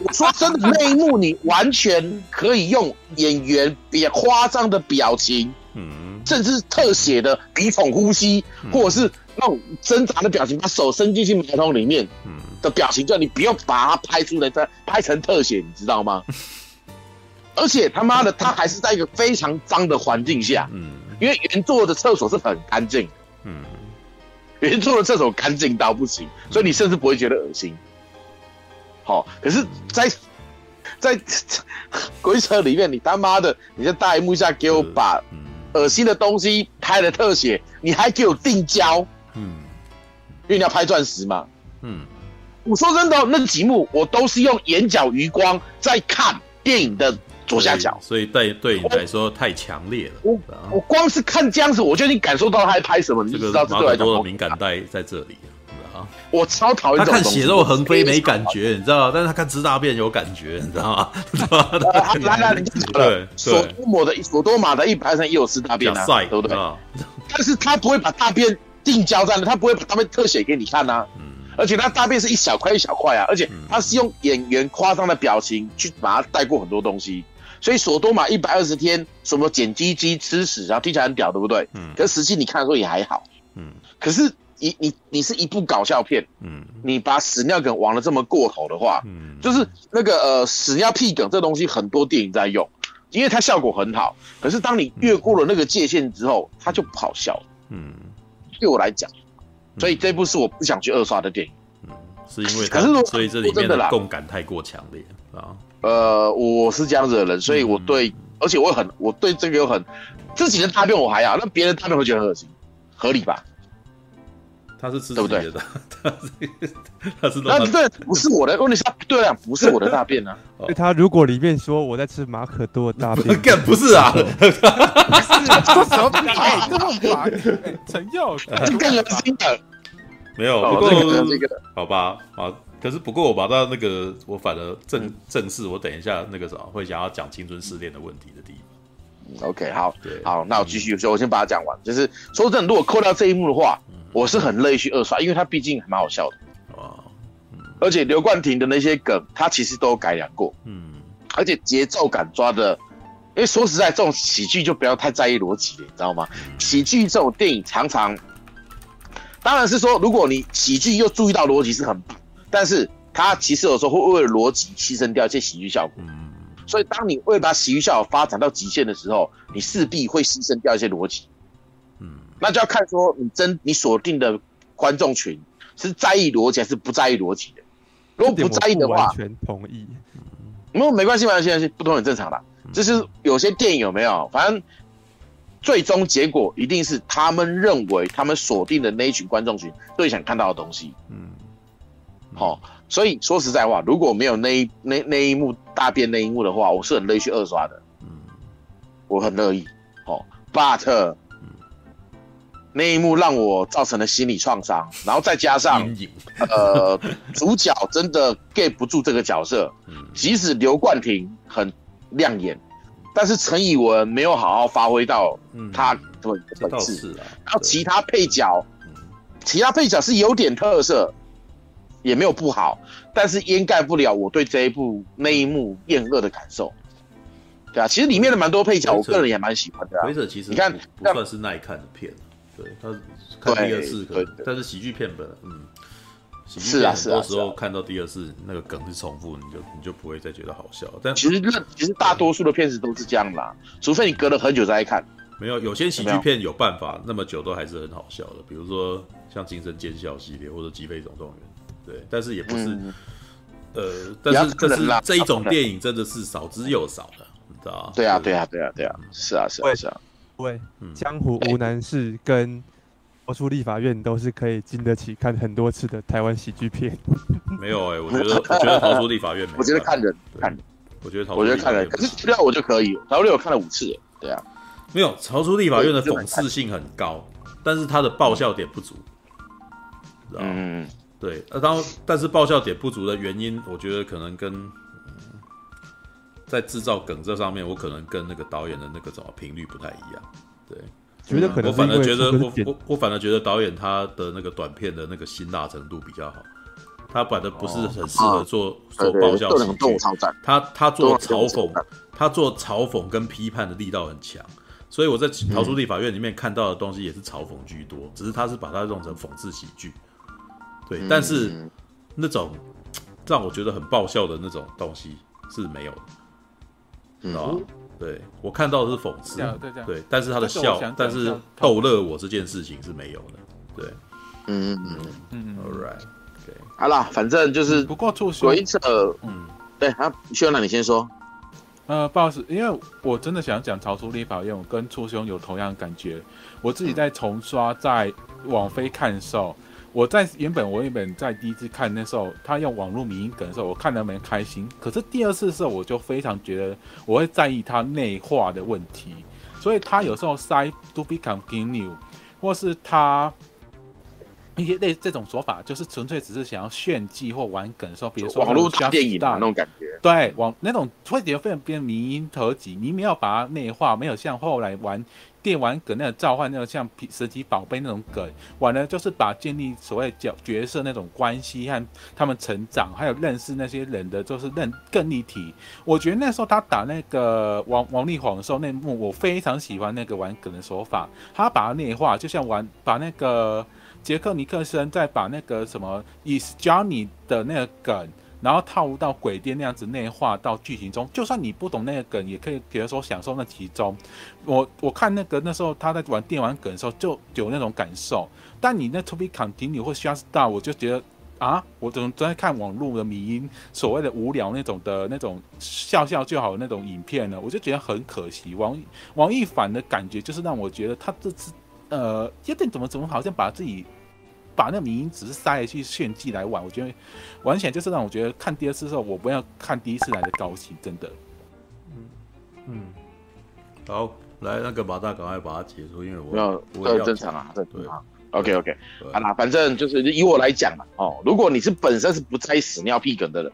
我说真的，那一幕你完全可以用演员比较夸张的表情，嗯，甚至特写的鼻孔呼吸，嗯、或者是那种挣扎的表情，把手伸进去马桶里面，嗯，的表情，叫你不用把它拍出来，再拍成特写，你知道吗？而且他妈的，他还是在一个非常脏的环境下，嗯，因为原作的厕所是很干净，嗯，原作的厕所干净到不行，所以你甚至不会觉得恶心。好，可是在，在在鬼扯里面，你他妈的，你在大荧幕下给我把恶心的东西拍了特写，你还给我定焦，嗯，因为你要拍钻石嘛，嗯，我说真的，那几幕我都是用眼角余光在看电影的。左下角，所以对对你来说太强烈了。我我光是看这样子，我就已经感受到他在拍什么。你就知道这个马可多的敏感带在这里啊！我超讨厌他看血肉横飞没感觉，你知道？但是他看吃大便有感觉，你知道吗？来来，你对索多玛的索多玛的一排上也有吃大便啊，对不对？但是他不会把大便定焦在那，他不会把大便特写给你看呐。而且他大便是一小块一小块啊，而且他是用演员夸张的表情去把它带过很多东西。所以索多玛一百二十天什么捡鸡鸡吃屎，然后听起来很屌，对不对？嗯。可是实际你看的时候也还好。嗯。可是你你你是一部搞笑片，嗯。你把屎尿梗玩的这么过头的话，嗯。就是那个呃屎尿屁梗这东西很多电影在用，因为它效果很好。可是当你越过了那个界限之后，它就不好笑。嗯。对我来讲，所以这部是我不想去二刷的电影。嗯。是因为可是所以这里面的共感太过强烈啊。呃，我是这样子的人，所以我对，嗯、而且我很，我对这个有很自己的大便我还好，那别人大便会觉得很恶心，合理吧？他是自己的，对不对？他是，他是那这，不是我的，问题是他对啊，不是我的大便啊。他如果里面说我在吃马可多的大便，干不是啊？不是，说什么大便？这么麻？陈佑，这更恶心的。没有，不过这个，好吧，啊。可是不过我把到那个，我反而正正视，我等一下那个什么会想要讲青春失恋的问题的地方。OK，好，对，好，那我继续说，我先把它讲完。就是说真的，如果扣掉这一幕的话，我是很乐意去二刷，因为它毕竟还蛮好笑的。哦，而且刘冠廷的那些梗，他其实都有改良过。嗯，而且节奏感抓的，因为说实在，这种喜剧就不要太在意逻辑了，你知道吗？喜剧这种电影常常，当然是说，如果你喜剧又注意到逻辑是很棒。但是它其实有时候会为了逻辑牺牲掉一些喜剧效果。嗯，所以当你为了把喜剧效果发展到极限的时候，你势必会牺牲掉一些逻辑。嗯，那就要看说你真你锁定的观众群是在意逻辑还是不在意逻辑的。如果不在意的话，完全同意。没有没关系，没关系，不同很正常啦。就是有些电影有没有，反正最终结果一定是他们认为他们锁定的那一群观众群最想看到的东西。嗯，好，所以说实在话，如果没有那一那那一幕大便那一幕的话，我是很乐意去二刷的。嗯，我很乐意。哦，but 那一幕让我造成了心理创伤，然后再加上。呃，主角真的 get 不住这个角色，嗯即使刘冠廷很亮眼，但是陈以文没有好好发挥到嗯，他的这本质。然后其他配角，嗯其他配角是有点特色，也没有不好，但是掩盖不了我对这一部那一幕厌恶的感受。对啊，其实里面的蛮多配角，我个人也蛮喜欢的啊回。者其实你看不不算是耐看的片，对他看第二次可能但是喜剧片本嗯，喜剧是啊片很多是啊是啊时候看到第二次那个梗是重复，你就你就不会再觉得好笑。但其实那其实大多数的片子都是这样啦，除非你隔了很久再看。没有有些喜剧片有办法那么久都还是很好笑的，比如说像《惊声尖笑》系列或者《击飞总动员》，对，但是也不是、嗯呃，但是但是啦这一种电影真的是少之又少的，你知道吗？对啊，对啊，对啊，对啊，是啊，是啊，是啊。喂，嗯江湖无难事跟逃出立法院都是可以经得起看很多次的台湾喜剧片。没有哎、我觉得我觉得逃出立法院没，我觉得看人看人，我觉得逃出我觉得看人，立法院可是资料我就可以，逃出我看了五次了，对啊，没有逃出立法院的讽刺性很高，但是它的爆笑点不足？嗯，对，呃，当但是爆笑点不足的原因，我觉得可能跟、嗯在制造梗这上面，我可能跟那个导演的那个什么频率不太一样。对，觉得可能我反而觉得我我我反而觉得导演他的那个短片的那个辛辣程度比较好，他反正不是很适合做、做爆笑喜剧他他做嘲讽，他做嘲讽跟批判的力道很强，所以我在《逃出立法院》里面看到的东西也是嘲讽居多，只是他是把它弄成讽刺喜剧。对，但是嗯那种让我觉得很爆笑的那种东西是没有的，知道嗯吗？对我看到的是讽刺对，对，但是他的笑但是逗乐我这件事情是没有的。对。嗯嗯嗯，嗯，All right，OK，好啦，反正就是不过促修，鬼扯，嗯，对啊，需要那你先说，呃，不好意思，因为我真的想讲《逃出立法院》，我跟初兄有同样的感觉。我自己在重刷，在网飞看的时候，我在原本我原本在第一次看那时候，他用网络迷音梗的时候，我看得蛮开心。可是第二次的时候，我就非常觉得我会在意他内化的问题，所以他有时候塞 to be continue，或是他。一些类这种说法，就是纯粹只是想要炫技或玩梗的时候，比如说网络大电影那种感觉，对，网那种会觉得非常变迷音特辑，你没有把它内化，没有像后来玩电玩梗那种召唤那种像皮神奇宝贝那种梗，玩的就是把建立所谓角角色那种关系和他们成长，还有认识那些人的，就是认更立体。我觉得那时候他打那个王王力宏的时候那幕，我非常喜欢那个玩梗的手法，他把它内化，就像玩把那个杰克尼克森再把那个什么 Is Johnny 的那个梗。然后套入到鬼店那样子内化到剧情中，就算你不懂那个梗，也可以比如说享受那其中。我我看那个那时候他在玩电玩梗的时候就有那种感受，但你那 To Be Continue 或 Shut Down，我就觉得啊，我怎么在看网络的迷音所谓的无聊那种的那种笑笑就好那种影片呢？我就觉得很可惜。王王一凡的感觉就是让我觉得他这次呃有点怎么怎么好像把自己。把那个迷因只是塞下去炫技来玩，我觉得玩起来就是让我觉得看第二次的时候，我不要看第一次来的高兴，真的。嗯嗯，好，来那个马大赶快把它结束，因为我没有，我要这正常啊，这正对。常。OK OK，好啦，反正就是以我来讲嘛，哦，如果你是本身是不在意屎尿屁梗的人，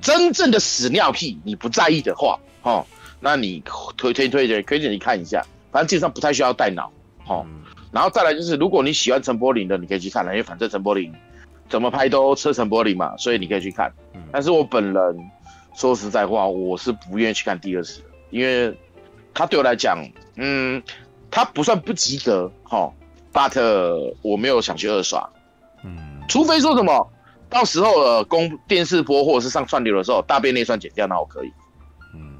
真正的屎尿屁你不在意的话，哦，那你推推推荐推荐你看一下，反正基本上不太需要带脑，哦，嗯然后再来就是如果你喜欢陈柏霖的，你可以去看了，因为反正陈柏霖怎么拍都车陈柏霖嘛，所以你可以去看。嗯但是我本人说实在话，我是不愿意去看第二次的，因为他对我来讲，嗯，他不算不及格，哈，but 我没有想去二刷，嗯除非说什么到时候呃公电视播或者是上串流的时候，大便内算剪掉，那我可以。嗯，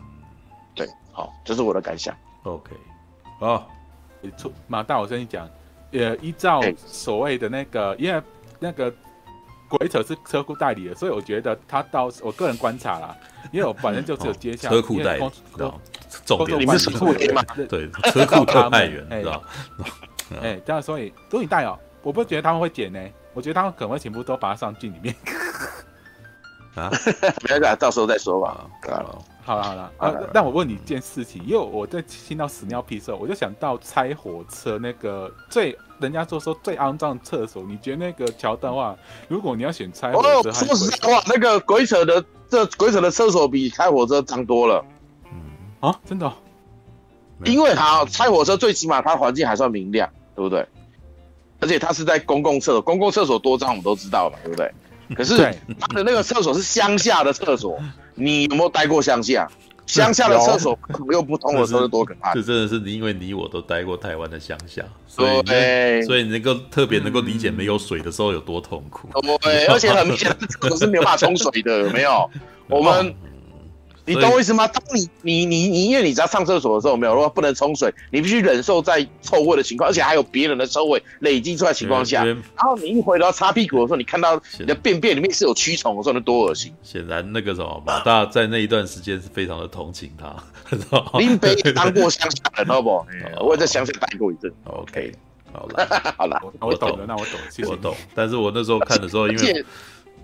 对，好，这是我的感想。OK，好，马大，我跟你讲，呃，依照所谓的那个，因为那个鬼扯是车库代理的，所以我觉得他到我个人观察啦，因为我反正就只有接下车库代理，重点你们是车库嘛？对，车库特派员，知道？哎，这样所以都你带哦，我不觉得他们会剪呢，我觉得他们可能会全部都把它上镜里面。啊，没事，到时候再说吧。好了好了，啊，但我问你一件事情，因为我在听到屎尿屁的时候，我就想到拆火车那个最人家说说最肮脏的厕所，你觉得那个桥段话，如果你要选拆火车，哦，说实在话，那个鬼扯的这鬼扯的厕所比开火车脏多了。嗯啊，真的，哦，因为它拆火车最起码它环境还算明亮，对不对？而且它是在公共厕所，公共厕所多脏我们都知道嘛，对不对？可是他的那个厕所是乡下的厕所，你有没有待过乡下？乡下的厕所又不通的时候多可怕！这真的是你，因为你我都待过台湾的乡下，所以所以你能够特别能够理解没有水的时候有多痛苦。对，而且很 明显，厕所是没有办法冲水的，有没有？我们。你懂我意思吗？当你你你你，因为你在上厕所的时候，没有，如果不能冲水，你必须忍受在臭味的情况，而且还有别人的臭味累积出来的情况下，然后你一回头擦屁股的时候，你看到你的便便里面是有蛆虫的时候，那多恶心！显然，那个什么马大在那一段时间是非常的同情他。林北 当过乡下人，好不好？我也在乡下待过一阵。OK，好了，好了，我懂了，那我懂，我懂。但是我那时候看的时候，因为。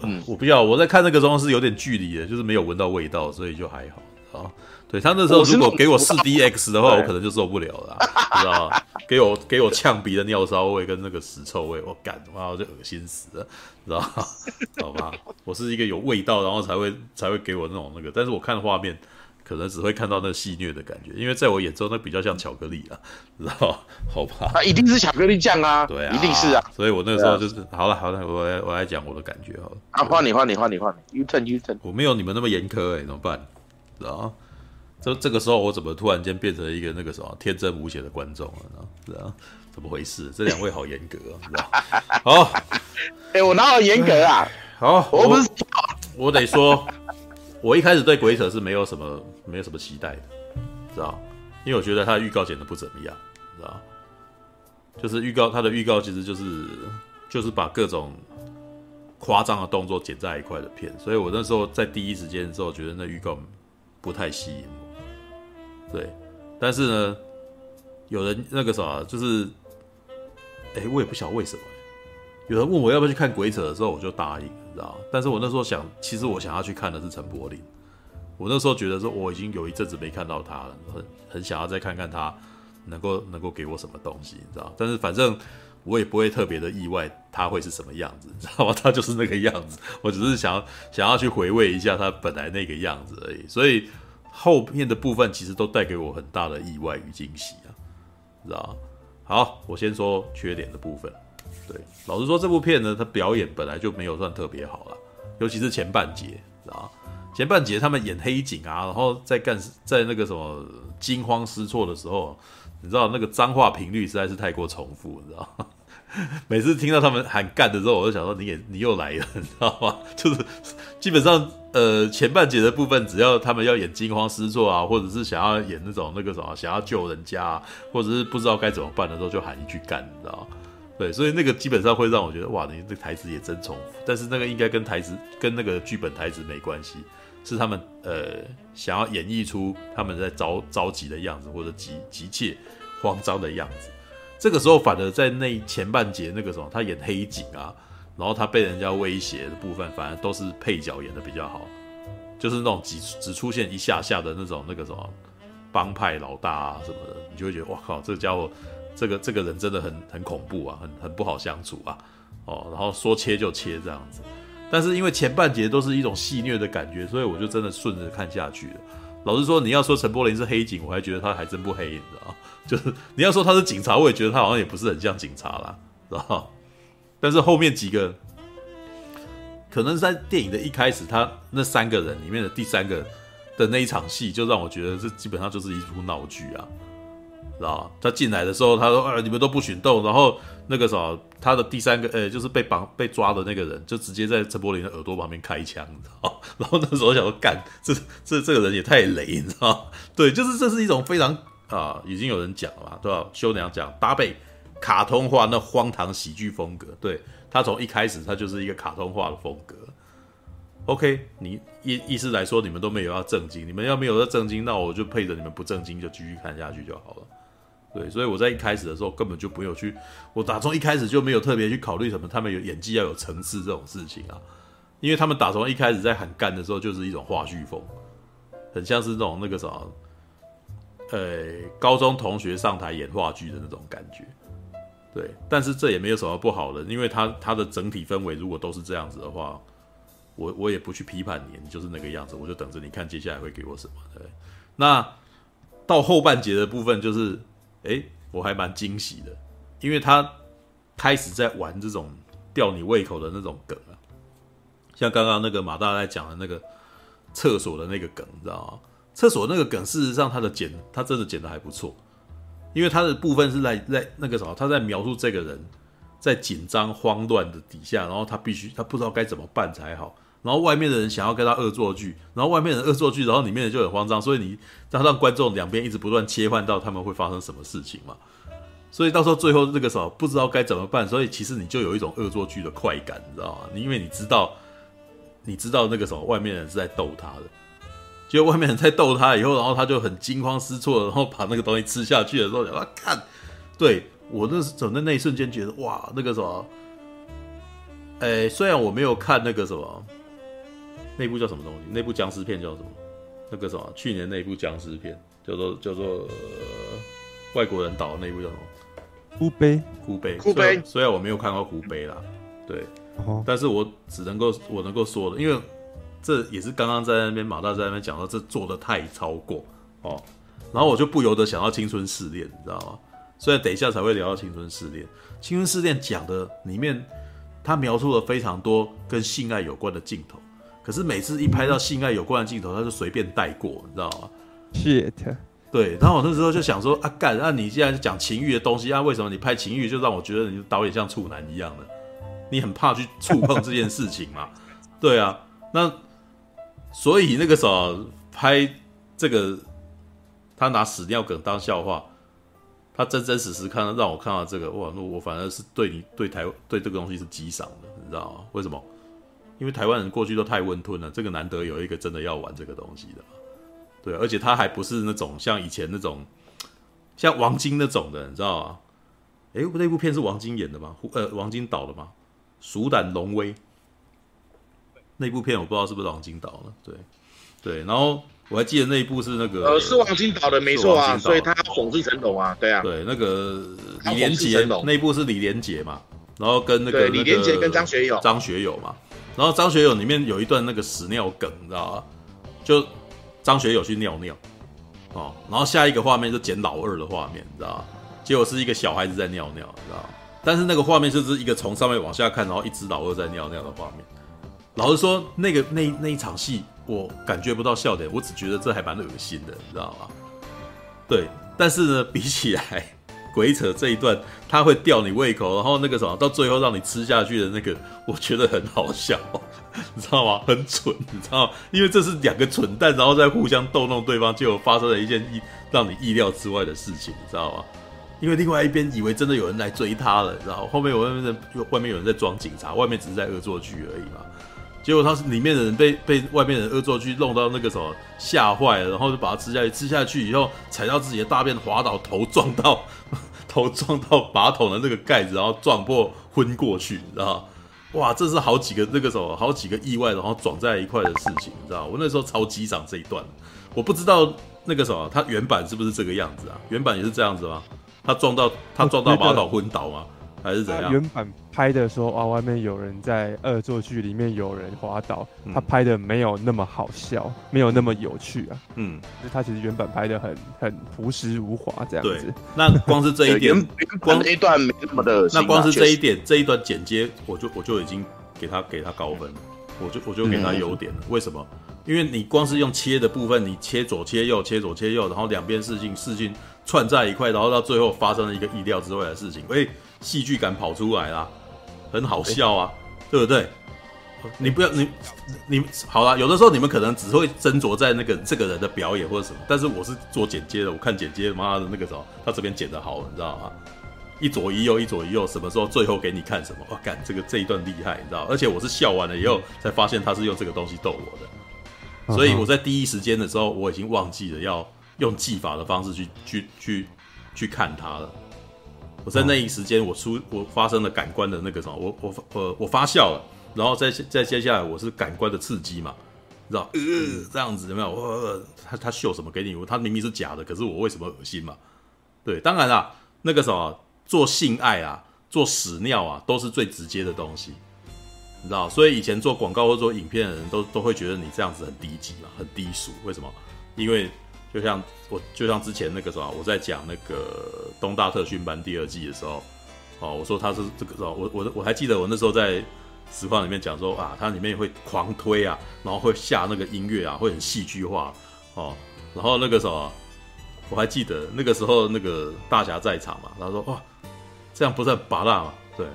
嗯，我不要，我在看那个时候是有点距离的，就是没有闻到味道，所以就还好啊。对他那时候如果给我四 DX 的话，我，可能就受不了了，你知道吗？给我给我呛鼻的尿骚味跟那个屎臭味，我干，妈我就恶心死了，你知道吗？好吧，我是一个有味道，然后才会才会给我那种那个，但是我看画面。可能只会看到那个戏谑的感觉，因为在我眼中那比较像巧克力啊，知道好吧？那一定是巧克力酱啊，对啊，一定是啊。所以我那个时候就是好了，好了，我来我来讲我的感觉好了。啊，换你，换你，换你，换你，You turn，You turn。我没有你们那么严苛哎，怎么办？知道这这个时候我怎么突然间变成一个那个什么天真无邪的观众了呢？知道怎么回事？这两位好严格啊，知道好，哎，我哪有严格啊？好，我不是，我得说。我一开始对鬼扯是没有什么没有什么期待的，知道？因为我觉得他的预告剪的不怎么样，知道？就是预告他的预告其实就是就是把各种夸张的动作剪在一块的片，所以我那时候在第一时间的时候觉得那预告不太吸引我。对，但是呢，有人那个啥，就是，哎、我也不晓得为什么。有人问我要不要去看鬼扯的时候，我就答应，你知道？但是我那时候想，其实我想要去看的是陈柏霖。我那时候觉得说，我已经有一阵子没看到他了，很很想要再看看他能够能够给我什么东西，你知道？但是反正我也不会特别的意外他会是什么样子，你知道吗？他就是那个样子，我只是想要想要去回味一下他本来那个样子而已。所以后面的部分其实都带给我很大的意外与惊喜啊，知道？好，我先说缺点的部分。对，老实说，这部片呢，它表演本来就没有算特别好了，尤其是前半节，知道前半节他们演黑警啊，然后在干在那个什么惊慌失措的时候，你知道那个脏话频率实在是太过重复，你知道吗？每次听到他们喊干的时候，我就想说你也你又来了，你知道吗？就是基本上呃前半节的部分，只要他们要演惊慌失措啊，或者是想要演那种那个什么想要救人家，或者是不知道该怎么办的时候，就喊一句干，你知道吗？对，所以那个基本上会让我觉得哇，你这台词也真重复。但是那个应该跟台词跟那个剧本台词没关系，是他们呃想要演绎出他们在着着急的样子，或者急急切慌张的样子。这个时候反而在那前半节那个什么，他演黑警啊，然后他被人家威胁的部分，反而都是配角演的比较好，就是那种只只出现一下下的那种那个什么帮派老大啊什么的，你就会觉得哇靠，这个家伙。这个这个人真的很很恐怖啊，很很不好相处啊，哦，然后说切就切这样子，但是因为前半节都是一种戏谑的感觉，所以我就真的顺着看下去了。老实说，你要说陈柏霖是黑警，我还觉得他还真不黑，你知道？就是你要说他是警察，我也觉得他好像也不是很像警察啦，知道？但是后面几个，可能在电影的一开始，他那三个人里面的第三个的那一场戏，就让我觉得这基本上就是一出闹剧啊。知道他进来的时候，他说：“啊，你们都不许动。”然后那个时候，他的第三个，呃，就是被绑、被抓的那个人，就直接在陈柏霖的耳朵旁边开枪，你知道？然后那时候想说，干，这这这个人也太雷，你知道？对，就是这是一种非常啊，已经有人讲了嘛，对吧？修娘讲搭配卡通化那荒唐喜剧风格，对，他从一开始他就是一个卡通化的风格。OK，你意意思来说，你们都没有要正经，你们要没有要正经，那我就配着你们不正经就继续看下去就好了。对，所以我在一开始的时候根本就没有去，我打从一开始就没有特别去考虑什么，他们有演技要有层次这种事情啊，因为他们打从一开始在喊干的时候就是一种话剧风，很像是那种那个什么，呃，高中同学上台演话剧的那种感觉。对，但是这也没有什么不好的，因为他他的整体氛围如果都是这样子的话。我我也不去批判你，你就是那个样子，我就等着你看接下来会给我什么。对，那到后半节的部分就是，哎、我还蛮惊喜的，因为他开始在玩这种吊你胃口的那种梗啊，像刚刚那个马大在讲的那个厕所的那个梗，你知道吗？厕所那个梗，事实上他的剪，他真的剪的还不错，因为他的部分是在在那个什么，他在描述这个人在紧张慌乱的底下，然后他必须他不知道该怎么办才好。然后外面的人想要跟他恶作剧，然后外面的人恶作剧，然后里面的人就很慌张，所以你让让观众两边一直不断切换到他们会发生什么事情嘛？所以到时候最后这个时候不知道该怎么办，所以其实你就有一种恶作剧的快感，你知道吗？你因为你知道，你知道那个时候外面人是在逗他的，结果外面人在逗他以后，然后他就很惊慌失措，然后把那个东西吃下去的时候，啊看，对我那整的那一瞬间觉得哇，那个什么，哎，虽然我没有看那个什么。那部叫什么东西？那部僵尸片叫什么？那个什么？去年那部僵尸片叫做叫做、呃、外国人导的那部叫什么？哭悲，哭悲，哭悲。虽然我没有看过哭悲啦，对，哦、但是我只能够我能够说的，因为这也是刚刚在那边马大在那边讲到，这做的太超过哦，然后我就不由得想到青春试炼，你知道吗？所以等一下才会聊到青春试炼。青春试炼讲的里面，他描述了非常多跟性爱有关的镜头。可是每次一拍到性爱有关的镜头，他就随便带过，你知道吗？Shit，对。然后我那时候就想说啊，干，那你既然是讲情欲的东西啊，为什么你拍情欲就让我觉得你导演像处男一样的？你很怕去触碰这件事情嘛？对啊，那所以那个时候拍这个，他拿屎尿梗当笑话，他真真实实看到让我看到这个，哇，那我反而是对你对台对这个东西是激赏的，你知道吗？为什么？因为台湾人过去都太温吞了，这个难得有一个真的要玩这个东西的，对，而且他还不是那种像以前那种，像王晶那种的，你知道吗？哎，那部片是王晶演的吗？呃，王晶导的吗？鼠胆龙威，那部片我不知道是不是王晶导的，对，对，然后我还记得那一部是那个，呃，是王晶导的，没错啊，所以他讽刺成龙啊，对啊，对，那个李连杰那一部是李连杰嘛，然后跟那个李连杰跟张学友，张学友嘛。然后张学友里面有一段那个屎尿梗，你知道吗？就张学友去尿尿，哦，然后下一个画面就剪老二的画面，你知道吗？结果是一个小孩子在尿尿，你知道吗？但是那个画面就是一个从上面往下看，然后一只老二在尿尿的画面。老实说，那个那那一场戏我感觉不到笑点，我只觉得这还蛮恶心的，你知道吗？对，但是呢，比起来。鬼扯这一段，他会吊你胃口，然后那个什么，到最后让你吃下去的那个，我觉得很好笑，你知道吗？很蠢，你知道吗？因为这是两个蠢蛋，然后在互相逗弄对方，结果发生了一件意让你意料之外的事情，你知道吗？因为另外一边以为真的有人来追他了，然后后面有外面的外面有人在装警察，外面只是在恶作剧而已嘛。结果他是里面的人被被外面的人恶作剧弄到那个什么吓坏了，然后就把他吃下去，吃下去以后踩到自己的大便滑倒，头撞到。头撞到马桶的那个盖子，然后撞破昏过去，你知道？哇，这是好几个那个什么，好几个意外，然后撞在一块的事情，你知道？我那时候超激赏这一段，我不知道那个什么，他原版是不是这个样子啊？原版也是这样子吗？他撞到他撞到马桶昏倒吗？还是怎样？原版拍的时候啊，外面有人在恶作剧，里面有人滑倒，嗯、他拍的没有那么好笑，没有那么有趣啊。嗯，就他其实原版拍的很很朴实无华这样子。那光是这一点，光这一段没那么的，那光是这一点，这一段剪接，我就我就已经给他给他高分了，我就我就给他优点了。嗯、为什么？因为你光是用切的部分，你切左切右，切左切右，然后两边视镜视镜串在一块，然后到最后发生了一个意料之外的事情，哎，戏剧感跑出来啦，很好笑啊，对不对？你不要你你好了，有的时候你们可能只会斟酌在那个这个人的表演或者什么，但是我是做剪接的，我看剪接，妈的那个时候他这边剪的好，你知道吗？一左一右，一左一右，什么时候最后给你看什么？哇，干这个这一段厉害，你知道？而且我是笑完了以后才发现他是用这个东西逗我的，所以我在第一时间的时候我已经忘记了要用技法的方式去去去去看他了。我在那一时间我出我发生了感官的那个什么，我我我我发笑了，然后再再接下来我是感官的刺激嘛，你知道？呃，这样子有没有？我他他秀什么给你？他明明是假的，可是我为什么恶心嘛？对，当然啦，那个什么。做性爱啊，做屎尿啊，都是最直接的东西，你知道？所以以前做广告或做影片的人都都会觉得你这样子很低级嘛，很低俗。为什么？因为就像我，就像之前那个什么，我在讲那个东大特训班第二季的时候，哦，我说他是这个时候，我我我还记得我那时候在实况里面讲说啊，它里面会狂推啊，然后会下那个音乐啊，会很戏剧化哦，然后那个什么，我还记得那个时候那个大侠在场嘛，他说哇。这样不是拔辣吗？对，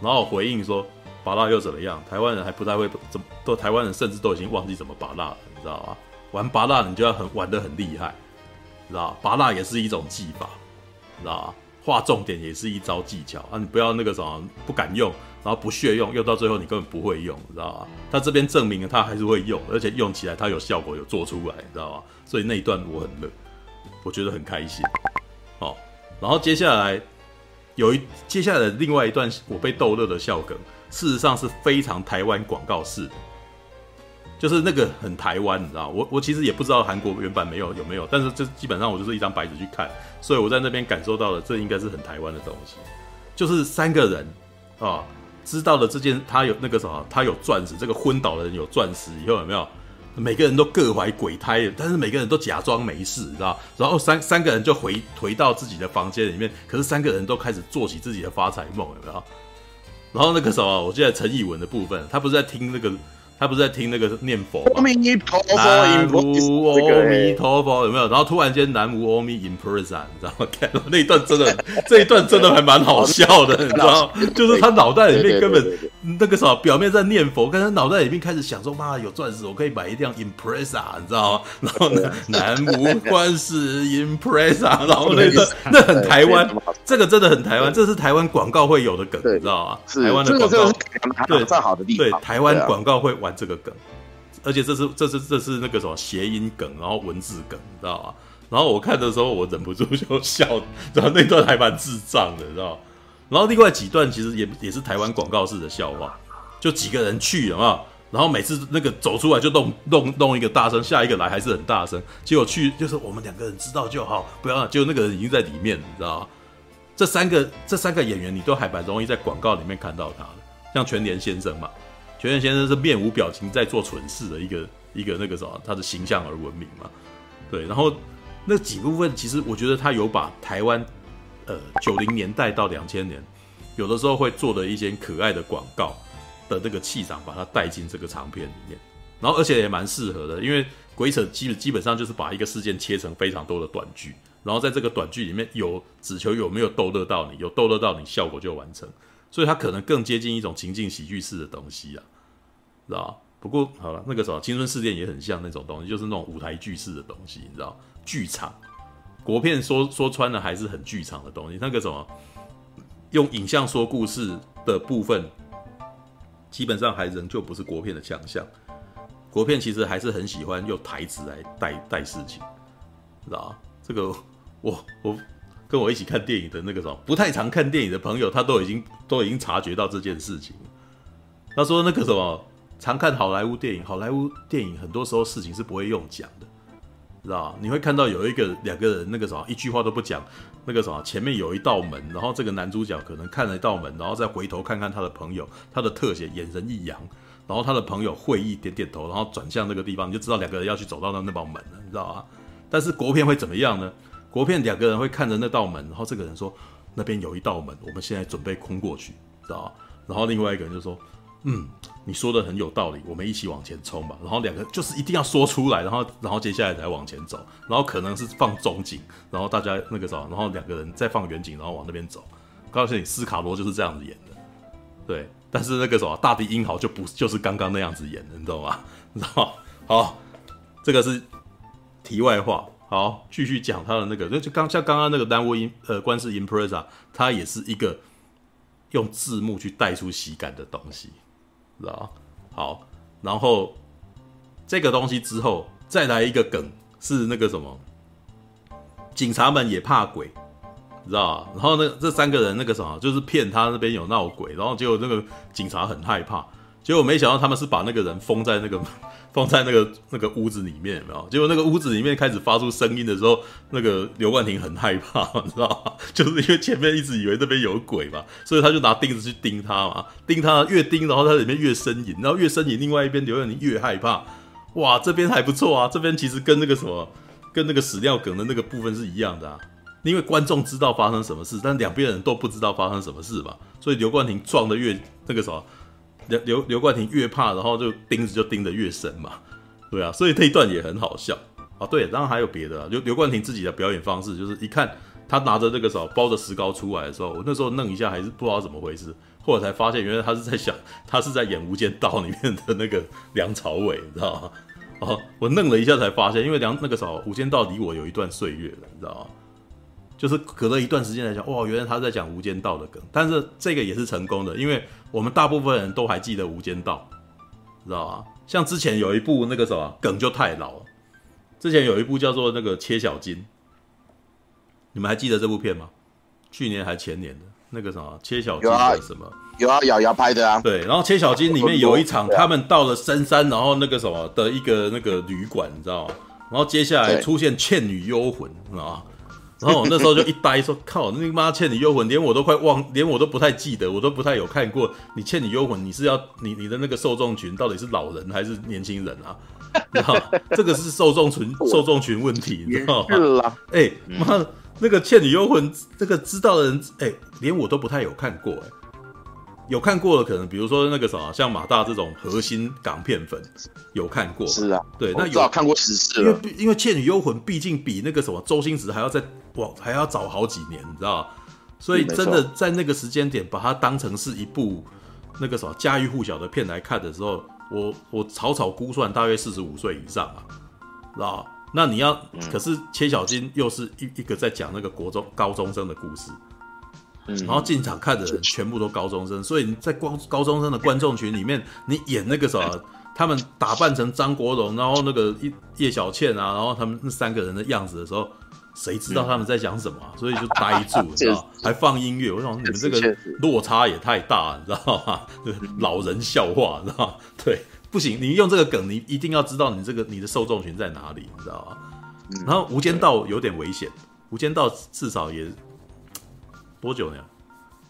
然后我回应说，拔辣又怎么样？台湾人还不太会怎么，都台湾人甚至都已经忘记怎么拔辣了，你知道吧？玩拔辣你就要很玩得很厉害，知道吧？拔辣也是一种技法，知道吧？画重点也是一招技巧啊！你不要那个什么不敢用，然后不屑用，用到最后你根本不会用，知道吧？他这边证明了他还是会用，而且用起来他有效果，有做出来，知道吧？所以那一段我很乐，我觉得很开心。好，然后接下来。有一接下来的另外一段我被逗乐的笑梗，事实上是非常台湾广告式的，就是那个很台湾，你知道？我我其实也不知道韩国原版没有有没有，但是这基本上我就是一张白纸去看，所以我在那边感受到了，这应该是很台湾的东西，就是三个人啊，知道了这件他有那个什么，他有钻石，这个昏倒的人有钻石以后有没有？每个人都各怀鬼胎，但是每个人都假装没事，你知道？然后三三个人就回回到自己的房间里面，可是三个人都开始做起自己的发财梦，有没有？然后那个什么，我记得陈艺文的部分，他不是在听那个。他不是在听那个念佛吗？南无阿弥陀佛，有没有？然后突然间南无阿弥 in person，你知道吗？看 那一段真的，这一段真的还蛮好笑的，你知道吗？就是他脑袋里面根本那个什么，表面在念佛，但是脑袋里面开始想说：妈，有钻石，我可以买一辆 Impreza，你知道吗？然后呢，南无观世 Impreza，然后那个那很台湾，这个真的很台湾，这是台湾广告会有的梗，你知道吗？台湾的广告，对，好的地方，对，台湾广告会玩。这个梗，而且这是这是这是那个什么谐音梗，然后文字梗，你知道吗？然后我看的时候，我忍不住就笑，然后那段还蛮智障的，你知道吗？然后另外几段其实也也是台湾广告式的笑话，就几个人去，有没有？然后每次那个走出来就弄弄弄一个大声，下一个来还是很大声，结果去就是我们两个人知道就好，不要，就那个人已经在里面，你知道吗？这三个这三个演员，你都还蛮容易在广告里面看到他的，像全联先生嘛。全联先生是面无表情在做蠢事的一个一个那个什么，他的形象而闻名嘛。对，然后那几部分其实我觉得他有把台湾呃九零年代到两千年有的时候会做的一些可爱的广告的那个气场，把它带进这个长片里面。然后而且也蛮适合的，因为鬼扯基基本上就是把一个事件切成非常多的短剧，然后在这个短剧里面有只求有没有逗乐到你，有逗乐到你，效果就完成。所以它可能更接近一种情境喜剧式的东西啊，知道？不过好了，那个什么青春试炼也很像那种东西，就是那种舞台剧式的东西，你知道？剧场国片说说穿了还是很剧场的东西。那个什么用影像说故事的部分，基本上还仍旧不是国片的强项。国片其实还是很喜欢用台词来带带事情，知道？这个我我。跟我一起看电影的那个什么不太常看电影的朋友，他都已经都已经察觉到这件事情。他说那个什么常看好莱坞电影，好莱坞电影很多时候事情是不会用讲的，知道？你会看到有一个两个人那个什么一句话都不讲，那个什么前面有一道门，然后这个男主角可能看了一道门，然后再回头看看他的朋友，他的特写眼神一扬，然后他的朋友会意点点头，然后转向那个地方，你就知道两个人要去走到那那道门了，你知道吗？但是国片会怎么样呢？国片两个人会看着那道门，然后这个人说：“那边有一道门，我们现在准备空过去，知道吧？”然后另外一个人就说：“嗯，你说的很有道理，我们一起往前冲吧。然后两个就是一定要说出来，然后然后接下来才往前走，然后可能是放中景，然后大家那个啥，然后两个人再放远景，然后往那边走。告诉你，斯卡罗就是这样子演的，对。但是那个什么大地英豪就不就是刚刚那样子演的，你知道吗？你知道吗？好，这个是题外话。好，继续讲他的那个，就就刚像刚刚那个单位音呃观世音 Impreza，它也是一个用字幕去带出喜感的东西，知道？好，然后这个东西之后再来一个梗是那个什么，警察们也怕鬼，知道吧？然后那这三个人那个什么，就是骗他那边有闹鬼，然后结果那个警察很害怕，结果没想到他们是把那个人封在那个。封在那个 那个屋子里面有没有？结果那个屋子里面开始发出声音的时候，那个刘冠廷很害怕，你知道吗？就是因为前面一直以为那边有鬼嘛，所以他就拿钉子去钉他嘛，钉他越钉，然后他里面越呻吟，然后越呻吟，另外一边刘冠廷越害怕。哇，这边还不错啊，这边其实跟那个什么，跟那个史料梗的那个部分是一样的啊，因为观众知道发生什么事，但两边人都不知道发生什么事嘛，所以刘冠廷撞的越那个什么。刘刘刘冠廷越怕，然后就钉子就钉得越深嘛，对啊，所以这一段也很好笑啊。对，当然还有别的，刘刘冠廷自己的表演方式，就是一看他拿着这个什么包着石膏出来的时候，我那时候愣一下，还是不知道怎么回事，后来才发现原来他是在想，他是在演《无间道》里面的那个梁朝伟，你知道吗？哦，我愣了一下才发现，因为梁那个时候《无间道》离我有一段岁月了，你知道吗？就是隔了一段时间来讲，哇，原来他在讲《无间道》的梗，但是这个也是成功的，因为我们大部分人都还记得《无间道》，知道吧？像之前有一部那个什么梗就太老了，之前有一部叫做那个《切小金》，你们还记得这部片吗？去年还前年的那个什么《切小金》的什么？有啊，瑶瑶、啊、拍的啊。对，然后《切小金》里面有一场，他们到了深山，然后那个什么的一个那个旅馆，你知道吗？然后接下来出现《倩女幽魂》，知道吗？然后我那时候就一呆，说：“靠，那妈《倩女幽魂》连我都快忘，连我都不太记得，我都不太有看过。你《倩女幽魂》，你是要你你的那个受众群到底是老人还是年轻人啊？你知道这个是受众群 受众群问题，你知道吗？哎妈，那个《倩女幽魂》，这个知道的人，哎，连我都不太有看过，哎。”有看过的可能，比如说那个什么，像马大这种核心港片粉有看过。是啊，对，那有看过十次了。因为因为《倩女幽魂》毕竟比那个什么周星驰还要再往还要早好几年，你知道？所以真的在那个时间点把它当成是一部那个什么家喻户晓的片来看的时候，我我草草估算大约四十五岁以上啊，知道？那你要，嗯、可是切小金又是一一个在讲那个国中高中生的故事。然后进场看的人全部都高中生，所以你在光高中生的观众群里面，你演那个什么，他们打扮成张国荣，然后那个叶叶小倩啊，然后他们那三个人的样子的时候，谁知道他们在讲什么？所以就呆住，你知道？还放音乐，我想你们这个落差也太大，你知道吗？老人笑话，你知道吗？对，不行，你用这个梗，你一定要知道你这个你的受众群在哪里，你知道吗？然后《无间道》有点危险，《无间道》至少也。多久呢？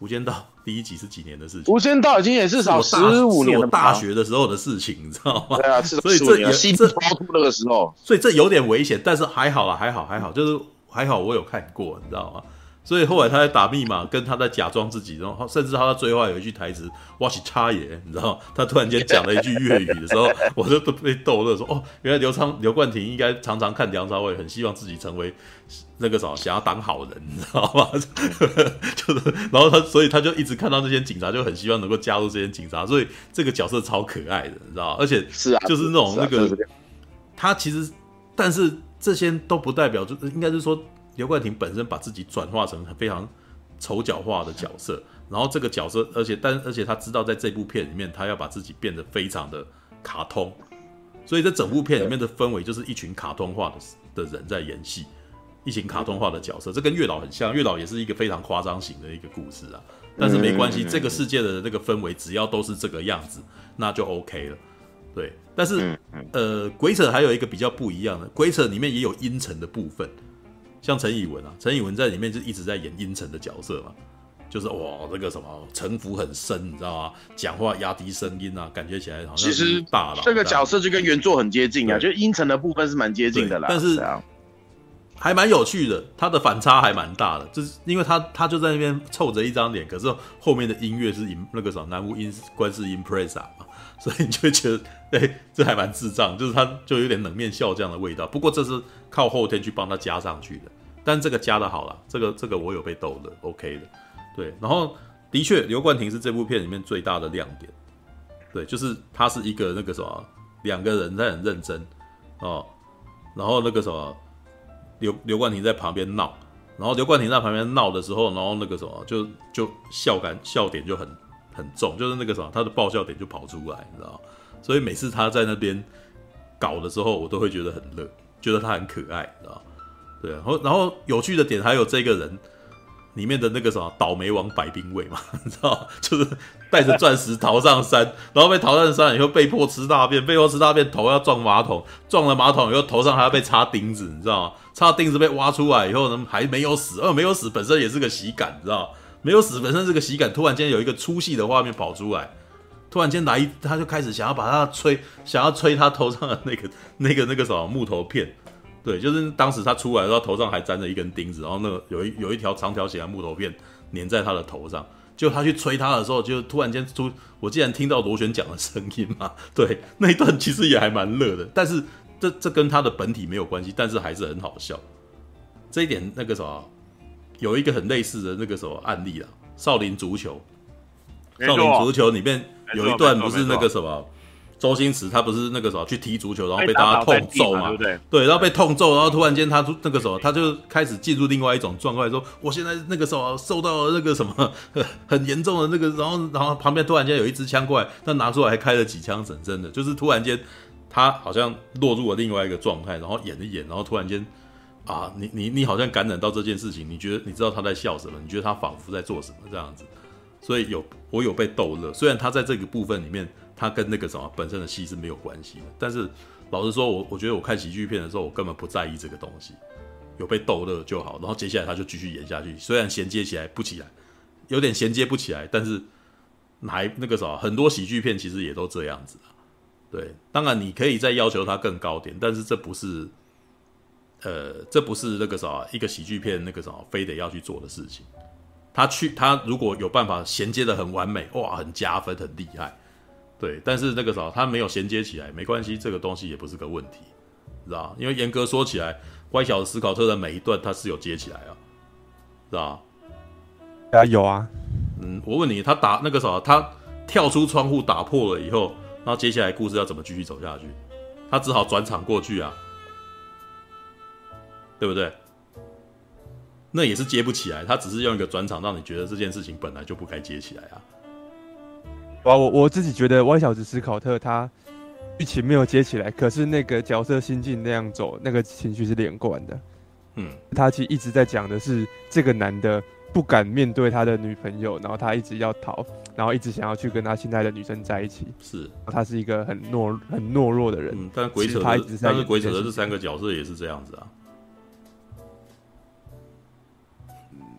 无间道第一集是几年的事情？无间道已经也至少十五年了。我大学的时候的事情，你知道吗？对啊，所以这也是超脱那个时候，所以这有点危险，但是还好啊，还好还好，就是还好我有看过，你知道吗？所以后来他在打密码，跟他在假装自己，然后甚至他在最后有一句台词“我是叉爷”，你知道吗？他突然间讲了一句粤语的时候，我就都被逗乐说：“哦，原来刘昌刘冠廷应该常常看梁朝伟，很希望自己成为那个什么，想要当好人，你知道吗？就是，然后他所以他就一直看到这些警察，就很希望能够加入这些警察，所以这个角色超可爱的，你知道吗？而且是啊，就是那种那个他其实，但是这些都不代表，就应该是说。刘冠廷本身把自己转化成非常丑角化的角色，然后这个角色，而且但而且他知道在这部片里面，他要把自己变得非常的卡通，所以这整部片里面的氛围就是一群卡通化的的人在演戏，一群卡通化的角色，这跟月老很像，月老也是一个非常夸张型的一个故事啊，但是没关系，这个世界的那个氛围只要都是这个样子，那就 OK 了，对，但是呃，鬼扯还有一个比较不一样的，鬼扯里面也有阴沉的部分。像陈以文啊，陈以文在里面就一直在演阴沉的角色嘛，就是哇，那个什么城府很深，你知道吗？讲话压低声音啊，感觉起来好像是大佬。这个角色就跟原作很接近啊，就阴沉的部分是蛮接近的啦。但是还蛮有趣的，他的反差还蛮大的，就是因为他他就在那边凑着一张脸，可是后面的音乐是音那个什么南无音观世音 Presa 嘛，所以你就会觉得，哎、欸，这还蛮智障，就是他就有点冷面笑匠的味道。不过这是靠后天去帮他加上去的，但这个加的好了，这个这个我有被逗的，OK 的，对。然后的确，刘冠廷是这部片里面最大的亮点，对，就是他是一个那个什么，两个人在很认真哦，然后那个什么。刘刘冠廷在旁边闹，然后刘冠廷在旁边闹的时候，然后那个什么就就笑感笑点就很很重，就是那个什么他的爆笑点就跑出来，你知道？所以每次他在那边搞的时候，我都会觉得很乐，觉得他很可爱，你知道？对，然后然后有趣的点还有这个人。里面的那个什么倒霉王白冰卫嘛，你知道，就是带着钻石逃上山，然后被逃上山以后被迫吃大便，被迫吃大便头要撞马桶，撞了马桶以后头上还要被插钉子，你知道吗？插钉子被挖出来以后呢，还没有死，而没有死本身也是个喜感，你知道没有死本身是个喜感，突然间有一个粗细的画面跑出来，突然间来一他就开始想要把他吹，想要吹他头上的那个 那个那个什么木头片。对，就是当时他出来的时候，头上还粘着一根钉子，然后那个有一有一条长条形的木头片粘在他的头上。就他去吹他的时候，就突然间出，我竟然听到螺旋桨的声音嘛。对，那一段其实也还蛮乐的，但是这这跟他的本体没有关系，但是还是很好笑。这一点那个什么，有一个很类似的那个什么案例啊，《少林足球》。少林足球里面有一段不是那个什么。周星驰他不是那个什么去踢足球，然后被大家痛揍嘛，对不对？对，然后被痛揍，然后突然间他那个时候他就开始进入另外一种状态，说我现在那个时候受到了那个什么 很严重的那个，然后然后旁边突然间有一支枪过来，他拿出来还开了几枪，整真的就是突然间他好像落入了另外一个状态，然后演了演，然后突然间啊，你你你好像感染到这件事情，你觉得你知道他在笑什么？你觉得他仿佛在做什么这样子？所以有我有被逗乐，虽然他在这个部分里面。他跟那个什么本身的戏是没有关系的，但是老实说，我我觉得我看喜剧片的时候，我根本不在意这个东西，有被逗乐就好。然后接下来他就继续演下去，虽然衔接起来不起来，有点衔接不起来，但是还那个什么，很多喜剧片其实也都这样子啊。对，当然你可以再要求他更高点，但是这不是，呃，这不是那个什么一个喜剧片那个什么非得要去做的事情。他去，他如果有办法衔接的很完美，哇，很加分，很厉害。对，但是那个时候他没有衔接起来，没关系，这个东西也不是个问题，知道？因为严格说起来，乖小的思考特的每一段他是有接起来啊，知道？啊，有啊。嗯，我问你，他打那个时候，他跳出窗户打破了以后，那接下来故事要怎么继续走下去？他只好转场过去啊，对不对？那也是接不起来，他只是用一个转场让你觉得这件事情本来就不该接起来啊。我我我自己觉得，歪小子史考特他剧情没有接起来，可是那个角色心境那样走，那个情绪是连贯的。嗯，他其实一直在讲的是这个男的不敢面对他的女朋友，然后他一直要逃，然后一直想要去跟他心爱的女生在一起。是，他是一个很懦很懦弱的人。嗯，但鬼扯的，但是鬼扯的这三个角色也是这样子啊。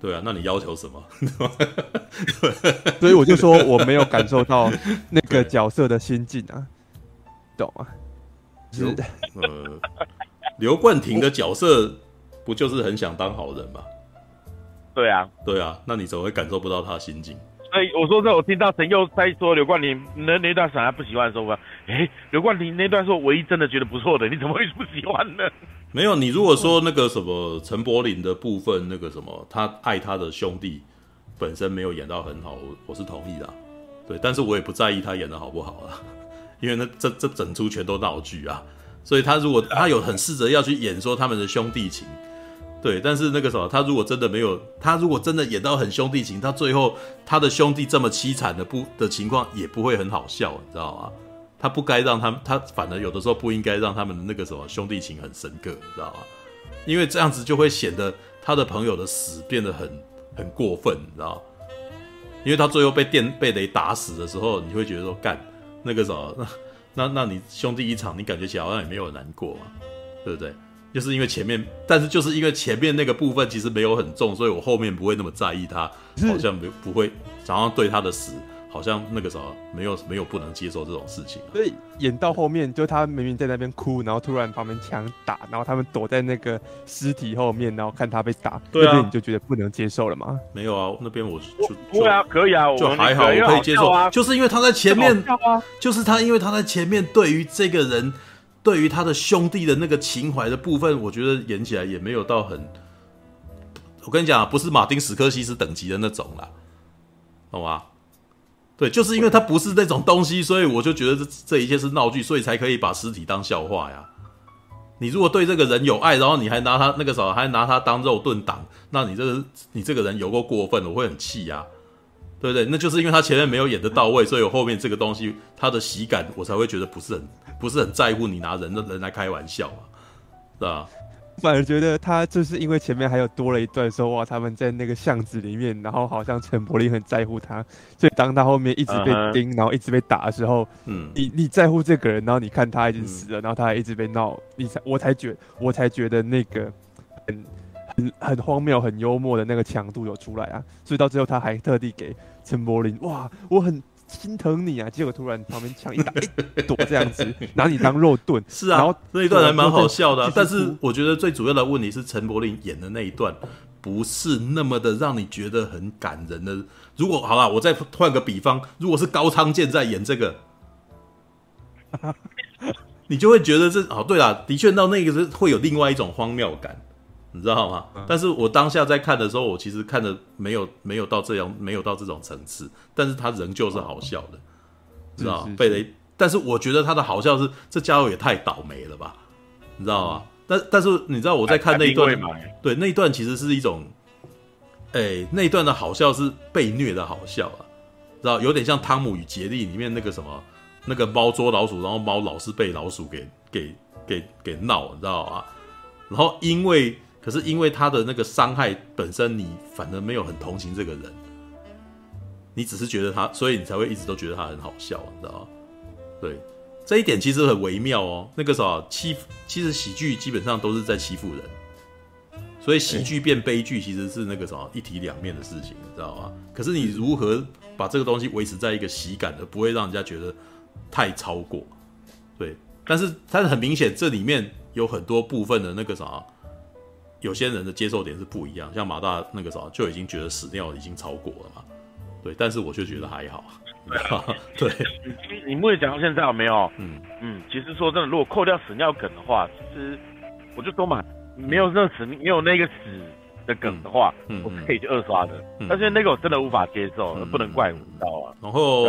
对啊，那你要求什么？所以我就说我没有感受到那个角色的心境啊，懂吗？是呃，刘冠廷的角色不就是很想当好人吗？对啊，对啊，那你怎么会感受不到他的心境？所以我说这，我听到陈佑在说刘冠廷那那段反而不喜欢的时候，哎，刘冠廷那段是我唯一真的觉得不错的，你怎么会不喜欢呢？没有，你如果说那个什么陈柏霖的部分，那个什么他爱他的兄弟本身没有演到很好，我我是同意的，对，但是我也不在意他演的好不好啊，因为那这这整出全都闹剧啊，所以他如果他有很试着要去演说他们的兄弟情，对，但是那个什么他如果真的没有，他如果真的演到很兄弟情，他最后他的兄弟这么凄惨的不的情况也不会很好笑，你知道吗？他不该让他们，他反而有的时候不应该让他们的那个什么兄弟情很深刻，你知道吗？因为这样子就会显得他的朋友的死变得很很过分，你知道吗？因为他最后被电被雷打死的时候，你会觉得说干那个什么，那那那你兄弟一场，你感觉起来好像也没有难过嘛，对不对？就是因为前面，但是就是因为前面那个部分其实没有很重，所以我后面不会那么在意他，好像没不会想要对他的死。好像那个啥没有没有不能接受这种事情、啊。所以演到后面，就他明明在那边哭，然后突然旁边枪打，然后他们躲在那个尸体后面，然后看他被打，对啊，你就觉得不能接受了吗？没有啊，那边我就对啊，可以啊，就还好，我可以接受啊，就是因为他在前面，就是他因为他在前面，对于这个人，对于他的兄弟的那个情怀的部分，我觉得演起来也没有到很。我跟你讲啊，不是马丁·史科西斯等级的那种啦，懂吗？对，就是因为他不是那种东西，所以我就觉得这这一切是闹剧，所以才可以把尸体当笑话呀。你如果对这个人有爱，然后你还拿他那个啥还拿他当肉盾挡，那你这个你这个人有够过分，我会很气呀，对不对？那就是因为他前面没有演得到位，所以我后面这个东西他的喜感，我才会觉得不是很不是很在乎你拿人的人来开玩笑嘛，是吧？反而觉得他就是因为前面还有多了一段说哇，他们在那个巷子里面，然后好像陈柏霖很在乎他，所以当他后面一直被盯，然后一直被打的时候，嗯，你你在乎这个人，然后你看他已经死了，然后他还一直被闹，你才我才觉我才觉得那个很很很荒谬、很幽默的那个强度有出来啊，所以到最后他还特地给陈柏霖哇，我很。心疼你啊！结果突然旁边枪一打，一 躲这样子，拿你当肉盾。是啊，然后那一段还蛮好笑的啊。但是我觉得最主要的问题是陈柏霖演的那一段不是那么的让你觉得很感人的。如果好了，我再换个比方，如果是高仓健在演这个，你就会觉得这哦，对了，的确到那个是会有另外一种荒谬感。你知道吗？嗯、但是我当下在看的时候，我其实看的没有没有到这样，没有到这种层次。但是他仍旧是好笑的，嗯、知道吗？贝雷，但是我觉得他的好笑是这家伙也太倒霉了吧，你知道吗？嗯、但但是你知道我在看那一段，对那一段其实是一种，哎、欸，那一段的好笑是被虐的好笑啊，知道有点像《汤姆与杰利》里面那个什么，那个猫捉老鼠，然后猫老是被老鼠给给给给闹，你知道吗？然后因为。可是因为他的那个伤害本身，你反而没有很同情这个人，你只是觉得他，所以你才会一直都觉得他很好笑，你知道吗？对，这一点其实很微妙哦。那个时候欺负，其实喜剧基本上都是在欺负人，所以喜剧变悲剧其实是那个什么一体两面的事情，你知道吗？可是你如何把这个东西维持在一个喜感的，不会让人家觉得太超过？对，但是但是很明显，这里面有很多部分的那个啥。有些人的接受点是不一样，像马大那个时候就已经觉得屎尿已经超过了嘛，对，但是我就觉得还好，对。你目前讲到现在有没有？嗯嗯，其实说真的，如果扣掉屎尿梗的话，其实我就说嘛，没有那屎，没有那个屎的梗的话，嗯，我可以去二刷的。但是那个我真的无法接受，不能怪我，知道吗。然后，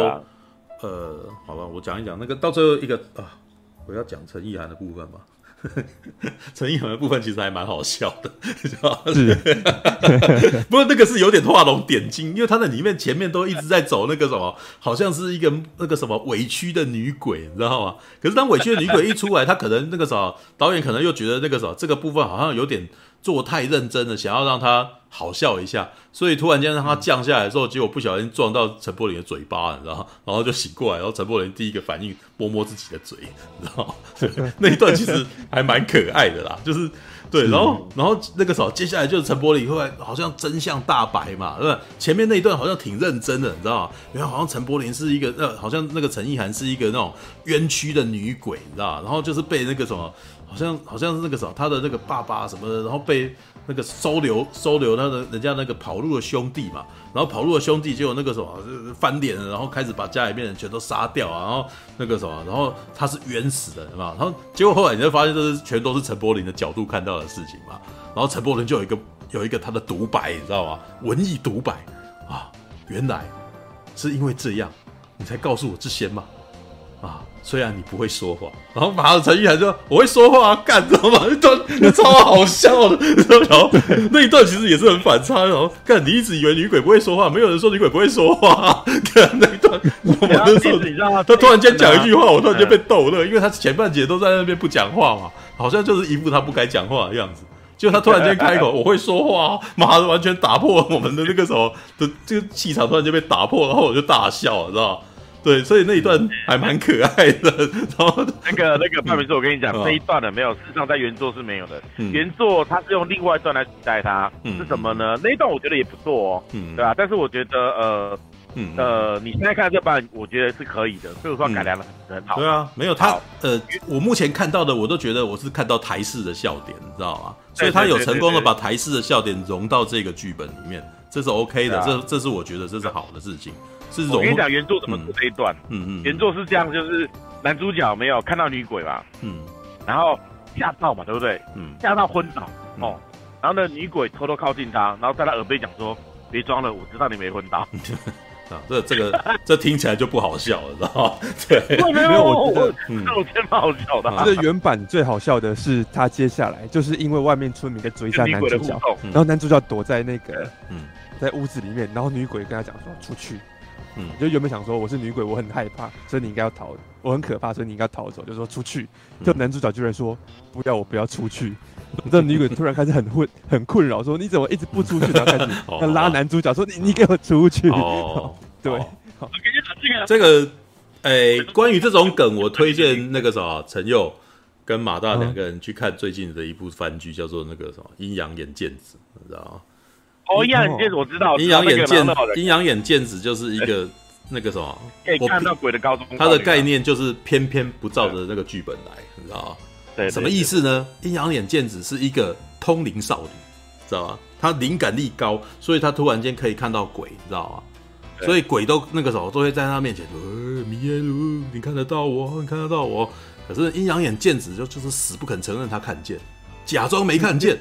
呃，好吧，我讲一讲那个到最后一个啊，我要讲陈意涵的部分吧。陈意涵的部分其实还蛮好笑的，是吧？是，不过那个是有点画龙点睛，因为他在里面前面都一直在走那个什么，好像是一个那个什么委屈的女鬼，你知道吗？可是当委屈的女鬼一出来，他可能那个什么导演可能又觉得那个什么这个部分好像有点做太认真了，想要让他。好笑一下，所以突然间让他降下来的时候，结果不小心撞到陈柏霖的嘴巴，你知道吗？然后就醒过来，然后陈柏霖第一个反应摸摸自己的嘴，你知道吗？那一段其实还蛮可爱的啦，就是对，然后然后那个时候接下来就是陈柏霖后来好像真相大白嘛，对吧？前面那一段好像挺认真的，你知道吗？因为好像陈柏霖是一个，呃，好像那个陈意涵是一个那种冤屈的女鬼，你知道吗？然后就是被那个什么，好像好像是那个什么，他的那个爸爸什么的，然后被。那个收留收留他的人家那个跑路的兄弟嘛，然后跑路的兄弟结果那个什么翻脸了，然后开始把家里面人全都杀掉啊，然后那个什么，然后他是冤死的嘛，然后结果后来你就发现这是全都是陈柏霖的角度看到的事情嘛，然后陈柏霖就有一个有一个他的独白，你知道吗？文艺独白啊，原来是因为这样，你才告诉我这些嘛，啊。虽然你不会说话，然后马上陈意涵说：“我会说话啊，干知道吗？那段超好笑的，然后那一段其实也是很反差。然后干，你一直以为女鬼不会说话，没有人说女鬼不会说话。干那一段，我那时候他突然间讲一句话，我突然间被逗乐，因为他前半节都在那边不讲话嘛，好像就是一副他不该讲话的样子。就他突然间开口，我会说话，马上完全打破我们的那个什么的这个气场，突然间被打破，然后我就大笑了，知道吗？”对，所以那一段还蛮可爱的。然后那个那个 范明说，我跟你讲，那一段呢没有，事实上在原作是没有的。原作它是用另外一段来取代它，是什么呢？那一段我觉得也不错哦，对吧？但是我觉得呃，嗯，呃，你现在看这版，我觉得是可以的，所以说改良的很好。对啊，没有他，呃，我目前看到的，我都觉得我是看到台式的笑点，你知道吗？所以他有成功的把台式的笑点融到这个剧本里面，这是 OK 的，这这是我觉得这是好的事情。是。我跟你讲原作怎么做这一段？嗯嗯，原作是这样，就是男主角没有看到女鬼嘛，嗯，然后吓到嘛，对不对？嗯，吓到昏倒哦，然后呢，女鬼偷偷靠近他，然后在他耳边讲说：“别装了，我知道你没昏倒。”啊，这这个这听起来就不好笑了，知道吗？对，没有，我觉得那我真好笑的。这原版最好笑的是他接下来就是因为外面村民在追杀男主角，然后男主角躲在那个嗯，在屋子里面，然后女鬼跟他讲说出去，嗯，就原本想说我是女鬼，我很害怕，所以你应该要逃，我很可怕，所以你应该逃走，就说出去。就男主角居然说不要，我不要出去。这女鬼突然开始很混很困扰，说你怎么一直不出去？然后开始 要拉男主角说你你给我出去。哦，对，好，这个，哎，关于这种梗，我推荐那个什么陈佑跟马大两个人去看最近的一部番剧，叫做那个什么《阴阳眼剑子》，你知道吗？哦，阴阳眼剑子我知道，阴阳眼剑阴阳眼剑子就是一个 那个什么可以看到鬼的高中，它的概念就是偏偏不照着那个剧本来，你知道吗？对，什么意思呢？阴阳眼剑子是一个通灵少女，知道吗？她灵感力高，所以她突然间可以看到鬼，你知道吗？所以鬼都那个时候都会在她面前，呃，米耶鲁，你看得到我，你看得到我。可是阴阳眼剑子就就是死不肯承认他看见，假装没看见，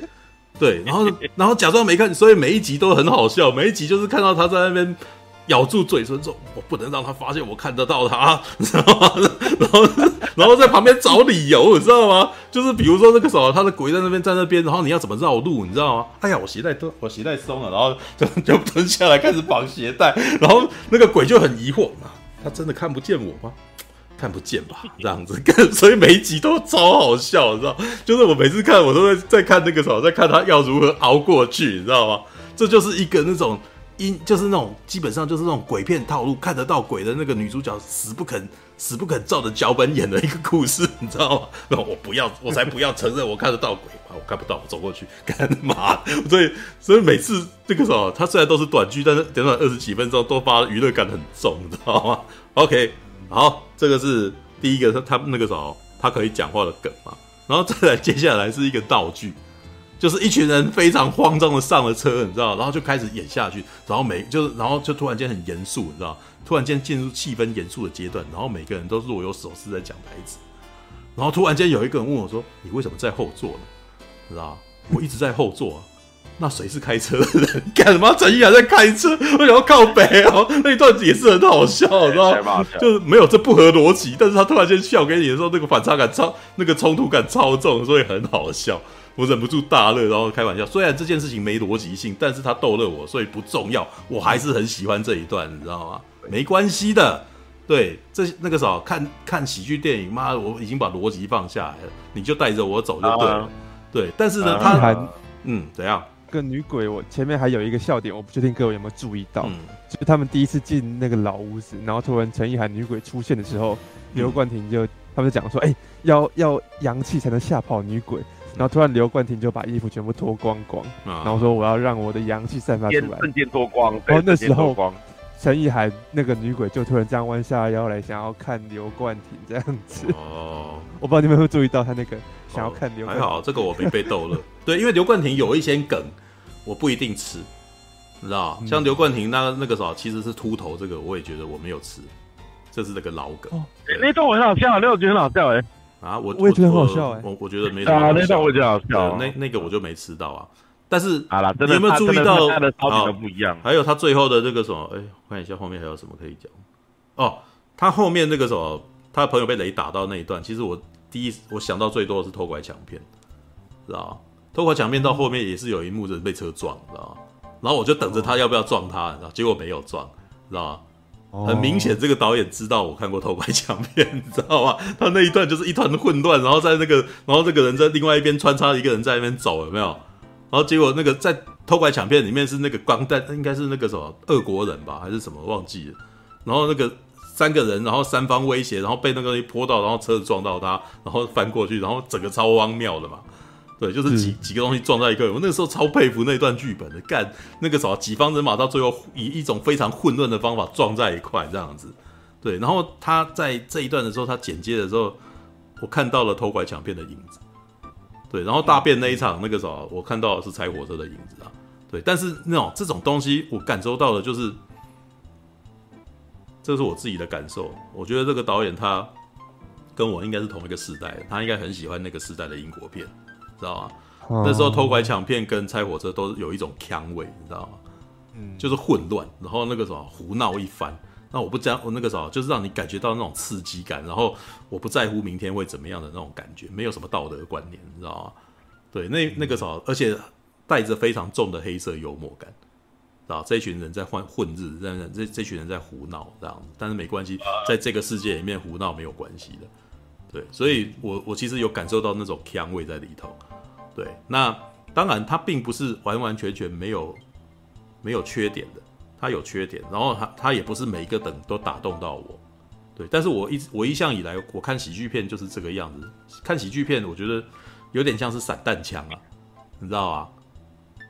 对，然后 然后假装没看，所以每一集都很好笑，每一集就是看到他在那边。咬住嘴唇说：“我不能让他发现我看得到他，你知道吗？然后，然后在旁边找理由，你知道吗？就是比如说那个时候，他的鬼在那边，在那边，然后你要怎么绕路，你知道吗？哎呀，我鞋带都，我鞋带松了，然后 就就蹲下来开始绑鞋带，然后那个鬼就很疑惑，啊，他真的看不见我吗？看不见吧，这样子，所以每一集都超好笑，你知道？就是我每次看，我都在在看那个时候，在看他要如何熬过去，你知道吗？这就是一个那种。”因就是那种基本上就是那种鬼片套路，看得到鬼的那个女主角死不肯死不肯照着脚本演的一个故事，你知道吗？那我不要，我才不要承认我看得到鬼嘛，我看不到，我走过去 干嘛？所以所以每次这个时候，它虽然都是短剧，但是短短二十几分钟都发娱乐感很重，你知道吗？OK，好，这个是第一个，他他那个时候他可以讲话的梗嘛，然后再来接下来是一个道具。就是一群人非常慌张的上了车，你知道，然后就开始演下去，然后每就是，然后就突然间很严肃，你知道，突然间进入气氛严肃的阶段，然后每个人都若有所思在讲台词，然后突然间有一个人问我说：“你为什么在后座呢？”知道我一直在后座啊，那谁是开车的人？干什么？陈意涵在开车，为什么要靠北哦？那一段也是很好笑，知道吗？就是没有这不合逻辑，但是他突然间笑给你的时候，那个反差感超，那个冲突感超重，所以很好笑。我忍不住大乐，然后开玩笑。虽然这件事情没逻辑性，但是他逗乐我，所以不重要。我还是很喜欢这一段，你知道吗？没关系的。对，这那个时候看看喜剧电影，妈，我已经把逻辑放下来了，你就带着我走就对了。啊、对，但是呢，他还嗯，怎样？跟女鬼，我前面还有一个笑点，我不确定各位有没有注意到，嗯、就是他们第一次进那个老屋子，然后突然陈意涵女鬼出现的时候，刘冠廷就他们就讲说，哎、欸，要要阳气才能吓跑女鬼。然后突然刘冠廷就把衣服全部脱光光，然后说我要让我的阳气散发出来，瞬间脱光。然后那时候陈意涵那个女鬼就突然这样弯下腰来，想要看刘冠廷这样子。哦，我不知道你们有没有注意到他那个想要看刘冠廷。还好这个我没被逗了。对，因为刘冠廷有一些梗我不一定吃，你知道像刘冠廷那那个时候其实是秃头，这个我也觉得我没有吃，这是那个老梗。那段我很好笑，那我觉得很好笑哎。啊，我我也觉得很好笑哎，我我觉得没什么好笑。那段我觉得好笑，那那个我就没吃到啊。但是好了，你有没有注意到他的超不一样？还有他最后的这个什么？哎，看一下后面还有什么可以讲。哦，他后面那个什么，他的朋友被雷打到那一段，其实我第一我想到最多的是偷拐抢骗，知道吗？偷拐抢骗到后面也是有一幕是被车撞，知道吗？然后我就等着他要不要撞他，然后结果没有撞，知道吗？很明显，这个导演知道我看过偷拐抢骗，你知道吗？他那一段就是一团混乱，然后在那个，然后这个人在另外一边穿插一个人在那边走，有没有？然后结果那个在偷拐抢骗里面是那个光蛋，应该是那个什么俄国人吧，还是什么忘记了？然后那个三个人，然后三方威胁，然后被那个东西泼到，然后车子撞到他，然后翻过去，然后整个超荒谬的嘛。对，就是几几个东西撞在一块。我那个时候超佩服那段剧本的，干那个什么几方人马到最后以一种非常混乱的方法撞在一块这样子。对，然后他在这一段的时候，他剪接的时候，我看到了偷拐抢骗的影子。对，然后大便那一场那个时候，我看到的是拆火车的影子啊。对，但是那种这种东西，我感受到的就是，这是我自己的感受。我觉得这个导演他跟我应该是同一个时代，他应该很喜欢那个时代的英国片，知道吗？那时候偷拐抢骗跟拆火车都有一种腔味，你知道吗？嗯，就是混乱，然后那个什么胡闹一番。那我不讲，我那个时候就是让你感觉到那种刺激感，然后我不在乎明天会怎么样的那种感觉，没有什么道德观念，你知道吗？对，那那个时候，而且。带着非常重的黑色幽默感，啊，这群人在混混日，这这这群人在胡闹这样，但是没关系，在这个世界里面胡闹没有关系的，对，所以我我其实有感受到那种腔味在里头，对，那当然它并不是完完全全没有没有缺点的，它有缺点，然后它它也不是每一个等都打动到我，对，但是我一直我一向以来我看喜剧片就是这个样子，看喜剧片我觉得有点像是散弹枪啊，你知道啊？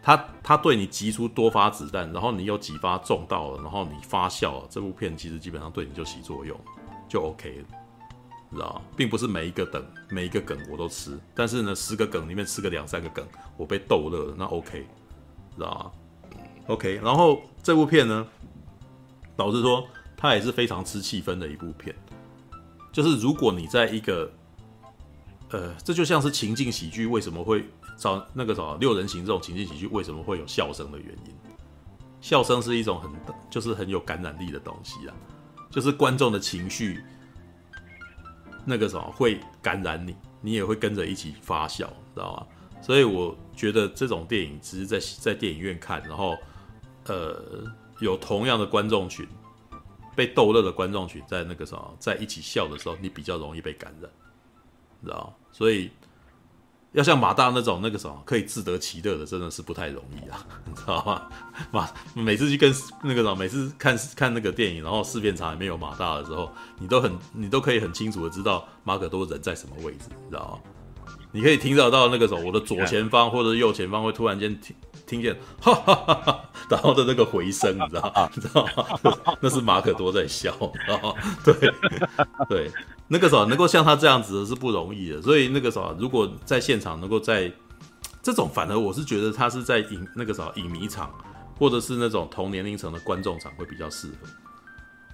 他他对你击出多发子弹，然后你有几发中到了，然后你发笑了，这部片其实基本上对你就起作用，就 OK 了，知道？并不是每一个等每一个梗我都吃，但是呢，十个梗里面吃个两三个梗，我被逗乐了，那 OK，知道吗？OK，然后这部片呢，老实说，它也是非常吃气氛的一部片，就是如果你在一个，呃，这就像是情境喜剧为什么会。找那个什么六人行这种情境喜剧为什么会有笑声的原因？笑声是一种很就是很有感染力的东西啊，就是观众的情绪，那个什么会感染你，你也会跟着一起发笑，知道吗？所以我觉得这种电影只是在在电影院看，然后呃有同样的观众群被逗乐的观众群在那个什么在一起笑的时候，你比较容易被感染，知道？所以。要像马大那种那个什么可以自得其乐的，真的是不太容易啊，你知道吗？马每次去跟那个什么，每次看看那个电影，然后试片场里面有马大的时候，你都很你都可以很清楚的知道马可多人在什么位置，你知道吗？你可以听得到那个什么，我的左前方或者右前方会突然间听听见哈哈哈哈，然后的那个回声，你知道吗？你知道吗？那是马可多在笑，你知道吗？对对。那个时候能够像他这样子的是不容易的，所以那个时候如果在现场能够在这种，反而我是觉得他是在影那个时候影迷场，或者是那种同年龄层的观众场会比较适合。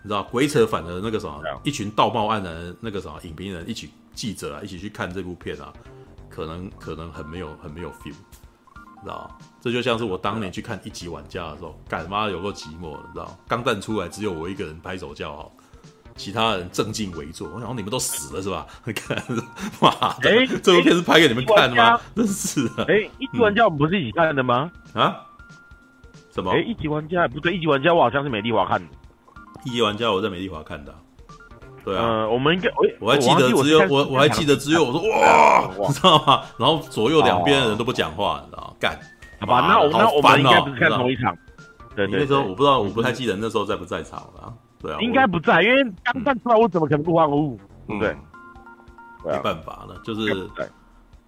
你知道，鬼扯反而那个什么一群道貌岸然那个什么影评人一起记者啊一起去看这部片啊，可能可能很没有很没有 feel，你知道？这就像是我当年去看一级玩家的时候，干妈有够寂寞，你知道？钢弹出来只有我一个人拍手叫好。其他人正襟危坐，我想你们都死了是吧？你看，妈的，欸、这部片是拍给你们看的吗？真是的。哎、欸，一级玩家我们不是一起看的吗？啊？什么？哎、欸，一级玩家不对，一级玩家我好像是美丽华看的。一级玩家我在美丽华看的。对啊，呃、我们应该，我我还记得只有我，我还记得只有我说 哇，你知道吗？然后左右两边的人都不讲话，你知道干？好吧，那我那我们应该不是看同一场。对，对，对，那时候我不知道，我不太记得那时候在不在场了。对啊，应该不在，因为刚站出来，我怎么可能不欢呼？嗯、对，没办法了，就是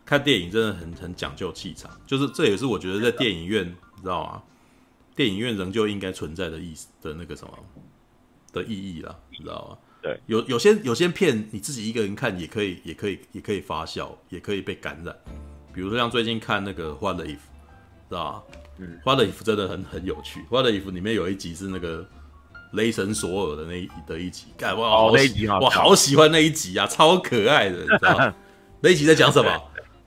看电影真的很很讲究气场，就是这也是我觉得在电影院，你知道吗？电影院仍旧应该存在的意思的那个什么的意义啦，你知道吗？对，有有些有些片你自己一个人看也可以，也可以，也可以发笑，也可以被感染。比如说像最近看那个《What If》，知道吧？嗯，《What If》真的很很有趣，《What If》里面有一集是那个。雷神索尔的那一的一集，干我好喜，我好喜欢那一集啊，超可爱的，你知道 那一集在讲什么？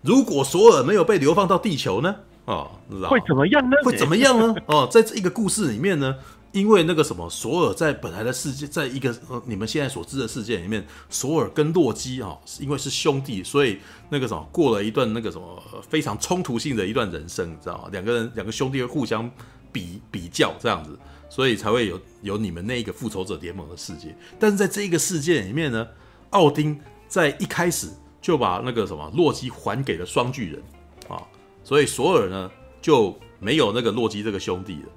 如果索尔没有被流放到地球呢？哦，你知道会怎么样呢？会怎么样呢？哦，在这一个故事里面呢，因为那个什么，索尔在本来的世界，在一个呃你们现在所知的世界里面，索尔跟洛基啊，因为是兄弟，所以那个什么过了一段那个什么非常冲突性的一段人生，你知道吗？两个人两个兄弟会互相比比较这样子。所以才会有有你们那一个复仇者联盟的世界，但是在这一个世界里面呢，奥丁在一开始就把那个什么洛基还给了双巨人啊，所以索尔呢就没有那个洛基这个兄弟了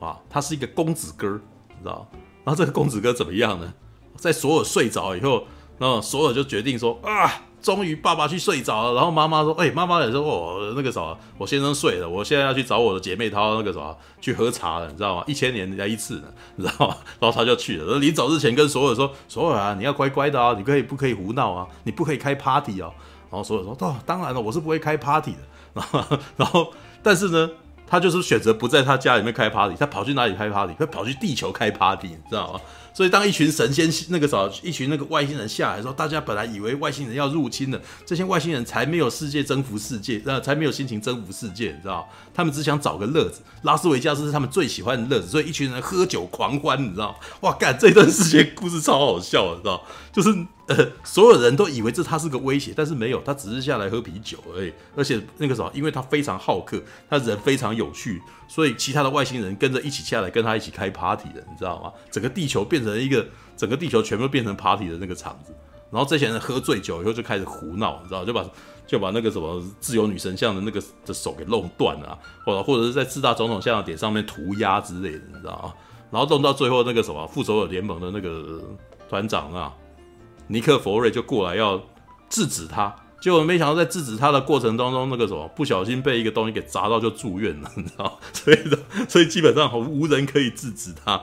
啊，他是一个公子哥，你知道？然后这个公子哥怎么样呢？在索尔睡着以后，然后索尔就决定说啊，终于爸爸去睡着了，然后妈妈说：“哎、欸，妈妈也说哦，那个什么，我先生睡了，我现在要去找我的姐妹她那个什么去喝茶了，你知道吗？一千年来一次呢，你知道吗？然后他就去了。临走之前跟所有说：所有啊，你要乖乖的啊，你可以不可以胡闹啊？你不可以开 party 啊。然后所有说：哦，当然了，我是不会开 party 的。然后，然后，但是呢，他就是选择不在他家里面开 party，他跑去哪里开 party？他跑去地球开 party，你知道吗？”所以，当一群神仙那个时候，一群那个外星人下来的时候，大家本来以为外星人要入侵了，这些外星人才没有世界征服世界，呃，才没有心情征服世界，你知道？他们只想找个乐子，拉斯维加斯是他们最喜欢的乐子，所以一群人喝酒狂欢，你知道？哇，干这段世界故事超好笑，你知道？就是所有人都以为这他是个威胁，但是没有，他只是下来喝啤酒而已。而且那个时候，因为他非常好客，他人非常有趣，所以其他的外星人跟着一起下来跟他一起开 party 的，你知道吗？整个地球变成一个，整个地球全部变成 party 的那个场子。然后这些人喝醉酒以后就开始胡闹，你知道？就把就把那个什么自由女神像的那个的手给弄断了，或者或者是在四大总统像的点上面涂鸦之类的，你知道吗？然后弄到最后那个什么复仇者联盟的那个团长啊。尼克弗瑞就过来要制止他，结果没想到在制止他的过程当中，那个什么不小心被一个东西给砸到就住院了，你知道？所以，所以基本上无人可以制止他。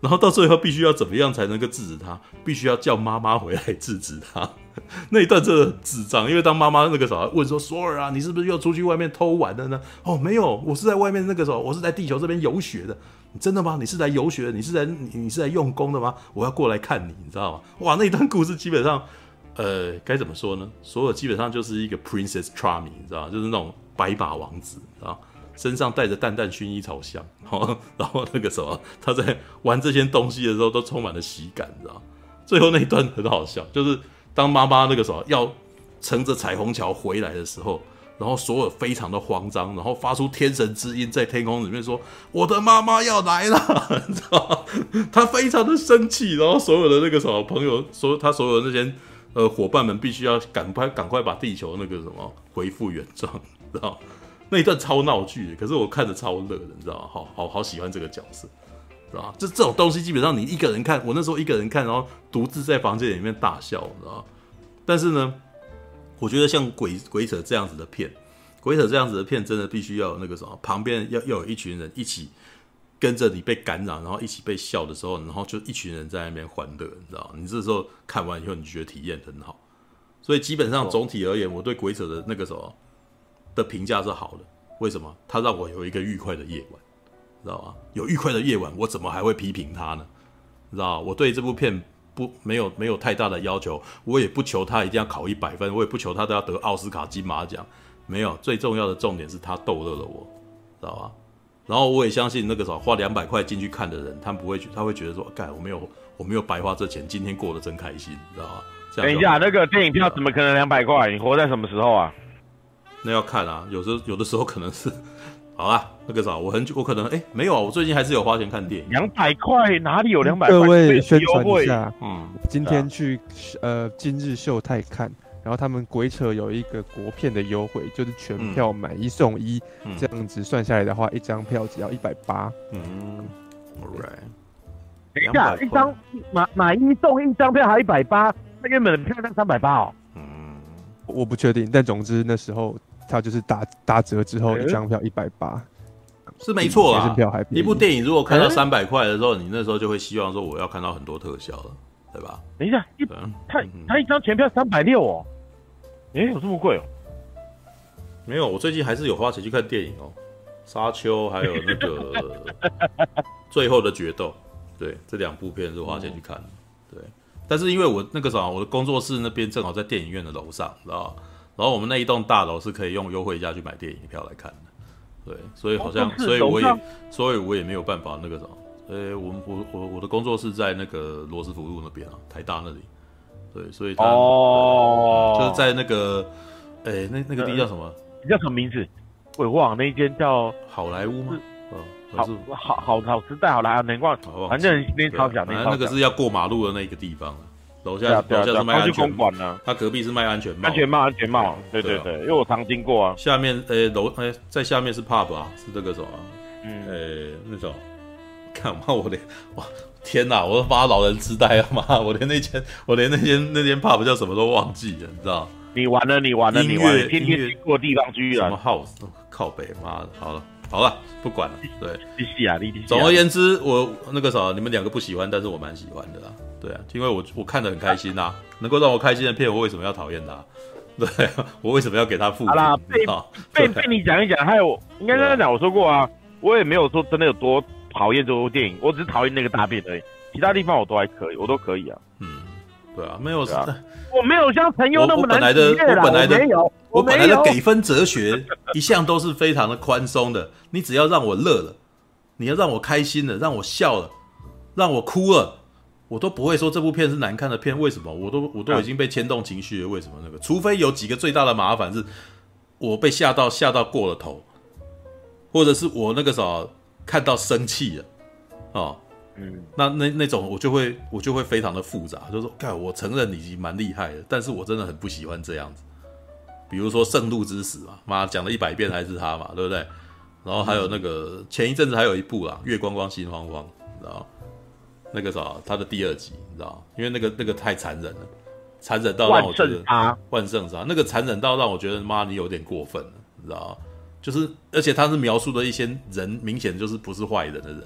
然后到最后必须要怎么样才能够制止他？必须要叫妈妈回来制止他。那一段真的很智障，因为当妈妈那个时候问说：“索尔啊，你是不是又出去外面偷玩了呢？”哦，没有，我是在外面那个时候，我是在地球这边游学的。真的吗？你是来游学的？你是来你你是来用功的吗？我要过来看你，你知道吗？哇，那一段故事基本上，呃，该怎么说呢？所有基本上就是一个 Princess Charming，你知道吗？就是那种白马王子啊，身上带着淡淡薰衣草香，然后那个什么，他在玩这些东西的时候都充满了喜感，你知道吗？最后那一段很好笑，就是当妈妈那个什么要乘着彩虹桥回来的时候。然后索尔非常的慌张，然后发出天神之音，在天空里面说：“我的妈妈要来了。”你知道？他非常的生气，然后所有的那个什么朋友说，他所有的那些呃伙伴们必须要赶快赶快把地球那个什么恢复原状，知道那一段超闹剧，可是我看着超乐的，你知道吗？好好好喜欢这个角色，知道？这这种东西基本上你一个人看，我那时候一个人看，然后独自在房间里面大笑，你知道？但是呢。我觉得像鬼鬼扯这样子的片，鬼扯这样子的片，真的必须要有那个什么，旁边要要有一群人一起跟着你被感染，然后一起被笑的时候，然后就一群人在那边欢乐，你知道吗？你这时候看完以后，你觉得体验很好。所以基本上总体而言，我对鬼扯的那个什么的评价是好的。为什么？他让我有一个愉快的夜晚，知道吗？有愉快的夜晚，我怎么还会批评他呢？知道吗？我对这部片。不，没有没有太大的要求，我也不求他一定要考一百分，我也不求他都要得奥斯卡金马奖，没有，最重要的重点是他逗乐了我，知道吧？然后我也相信那个时候花两百块进去看的人，他不会觉，他会觉得说，干，我没有我没有白花这钱，今天过得真开心，知道吧？等一下，那个电影票怎么可能两百块？你活在什么时候啊？那要看啊，有时候有的时候可能是。好啊，那个啥，我很久，我可能哎、欸，没有啊，我最近还是有花钱看电影。两百块哪里有两百块？各位宣传一下，嗯，今天去呃今日秀泰看，然后他们鬼扯有一个国片的优惠，就是全票买一送一，嗯、这样子算下来的话，一张票只要一百八。嗯，All right。等一下，一张买买一送一张票还一百八，那原本的票价三百八哦。嗯，我不确定，但总之那时候。他就是打打折之后一张票一百八，是没错啊。一部电影如果看到三百块的时候，你那时候就会希望说我要看到很多特效了，对吧？等一下，一他他一张全票三百六哦，哎，有这么贵哦？没有，我最近还是有花钱去看电影哦，《沙丘》还有那个 《最后的决斗》，对，这两部片是花钱去看的，对。但是因为我那个啥，我的工作室那边正好在电影院的楼上，知道吧？然后我们那一栋大楼是可以用优惠价去买电影票来看的，对，所以好像，所以我也，所以我也没有办法那个什么，呃，我我我我的工作是在那个罗斯福路那边啊，台大那里，对，所以他哦，就是在那个，哎，那那个地叫什么？你叫什么名字？我也忘了，那一间叫好莱坞吗？好好好好时代好莱坞，难怪，反正那超小，那那个是要过马路的那个地方。楼下楼下是卖安全帽呢，他隔壁是卖安全帽。安全帽，安全帽，对对对，因为我常经过啊。下面呃楼呃在下面是 pub 啊，是这个什么？嗯，呃那种，看嘛我连哇天哪，我都发老人痴呆了嘛，我连那间我连那间那间 pub 叫什么都忘记了，你知道？你完了，你完了，你完了，天天经过地方居然什么 house 靠北，妈的，好了好了，不管了，对，利息啊。总而言之，我那个啥，你们两个不喜欢，但是我蛮喜欢的啦，对啊，因为我我看得很开心呐，能够让我开心的片，我为什么要讨厌它？对，我为什么要给他负？好啦，被被被你讲一讲，还有应该刚刚讲，我说过啊，我也没有说真的有多讨厌这部电影，我只是讨厌那个大便而已，其他地方我都还可以，我都可以啊。嗯，对啊，没有啊，我没有像陈优那么难本来的，我本来的，我本来的给分哲学一向都是非常的宽松的，你只要让我乐了，你要让我开心了，让我笑了，让我哭了。我都不会说这部片是难看的片，为什么？我都我都已经被牵动情绪了，为什么那个？除非有几个最大的麻烦是，我被吓到吓到过了头，或者是我那个时候看到生气了，哦，嗯，那那那种我就会我就会非常的复杂，就是说，看我承认你已经蛮厉害的，但是我真的很不喜欢这样子。比如说《圣路之死》嘛，妈讲了一百遍还是他嘛，对不对？然后还有那个前一阵子还有一部啦，《月光光心慌慌》，你知道。那个啥，他的第二集，你知道，因为那个那个太残忍了，残忍到让我觉得万圣杀，那个残忍到让我觉得妈你有点过分了，你知道，就是而且他是描述的一些人明显就是不是坏人的人，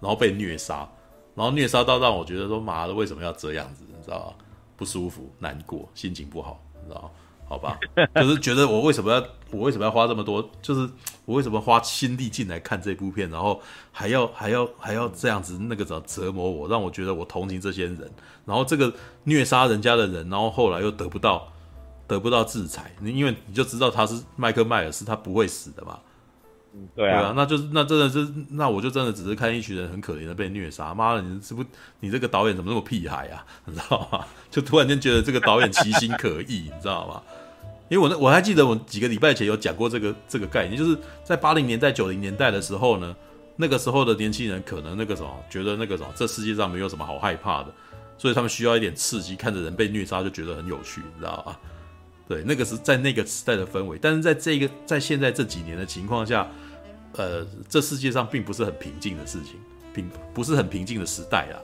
然后被虐杀，然后虐杀到让我觉得说妈的为什么要这样子，你知道，不舒服、难过、心情不好，你知道。好吧，就是觉得我为什么要我为什么要花这么多，就是我为什么花心力进来看这部片，然后还要还要还要这样子那个怎么折磨我，让我觉得我同情这些人，然后这个虐杀人家的人，然后后来又得不到得不到制裁，你因为你就知道他是麦克迈尔斯，他不会死的嘛，对啊，那就是那真的是那我就真的只是看一群人很可怜的被虐杀，妈的，你是不你这个导演怎么那么屁孩啊，你知道吗？就突然间觉得这个导演其心可疑，你知道吗？因为我那我还记得我几个礼拜前有讲过这个这个概念，就是在八零年代九零年代的时候呢，那个时候的年轻人可能那个什么，觉得那个什么，这世界上没有什么好害怕的，所以他们需要一点刺激，看着人被虐杀就觉得很有趣，你知道吧？对，那个是在那个时代的氛围，但是在这个在现在这几年的情况下，呃，这世界上并不是很平静的事情，并不是很平静的时代啊，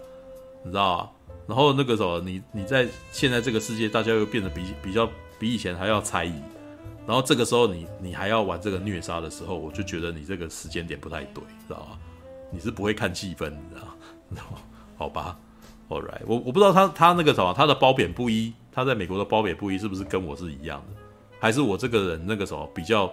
你知道吧？然后那个时候，你你在现在这个世界，大家又变得比比较。比以前还要猜疑，然后这个时候你你还要玩这个虐杀的时候，我就觉得你这个时间点不太对，知道吗？你是不会看气氛，你知道吗？好吧，All right，我我不知道他他那个什么，他的褒贬不一，他在美国的褒贬不一是不是跟我是一样的，还是我这个人那个时候比较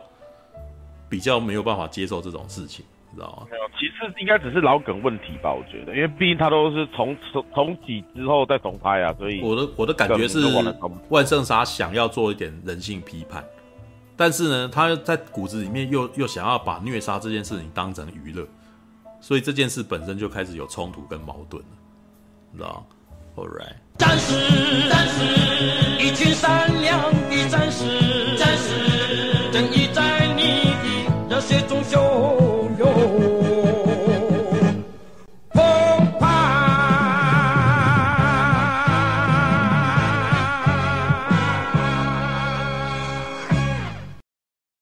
比较没有办法接受这种事情？你知道吗？没有，其实应该只是老梗问题吧，我觉得，因为毕竟他都是重重重启之后再重拍啊，所以我的我的感觉是，万圣杀想要做一点人性批判，但是呢，他在骨子里面又又想要把虐杀这件事情当成娱乐，所以这件事本身就开始有冲突跟矛盾了，你知道？All right，战士，战士，一群善良的战士，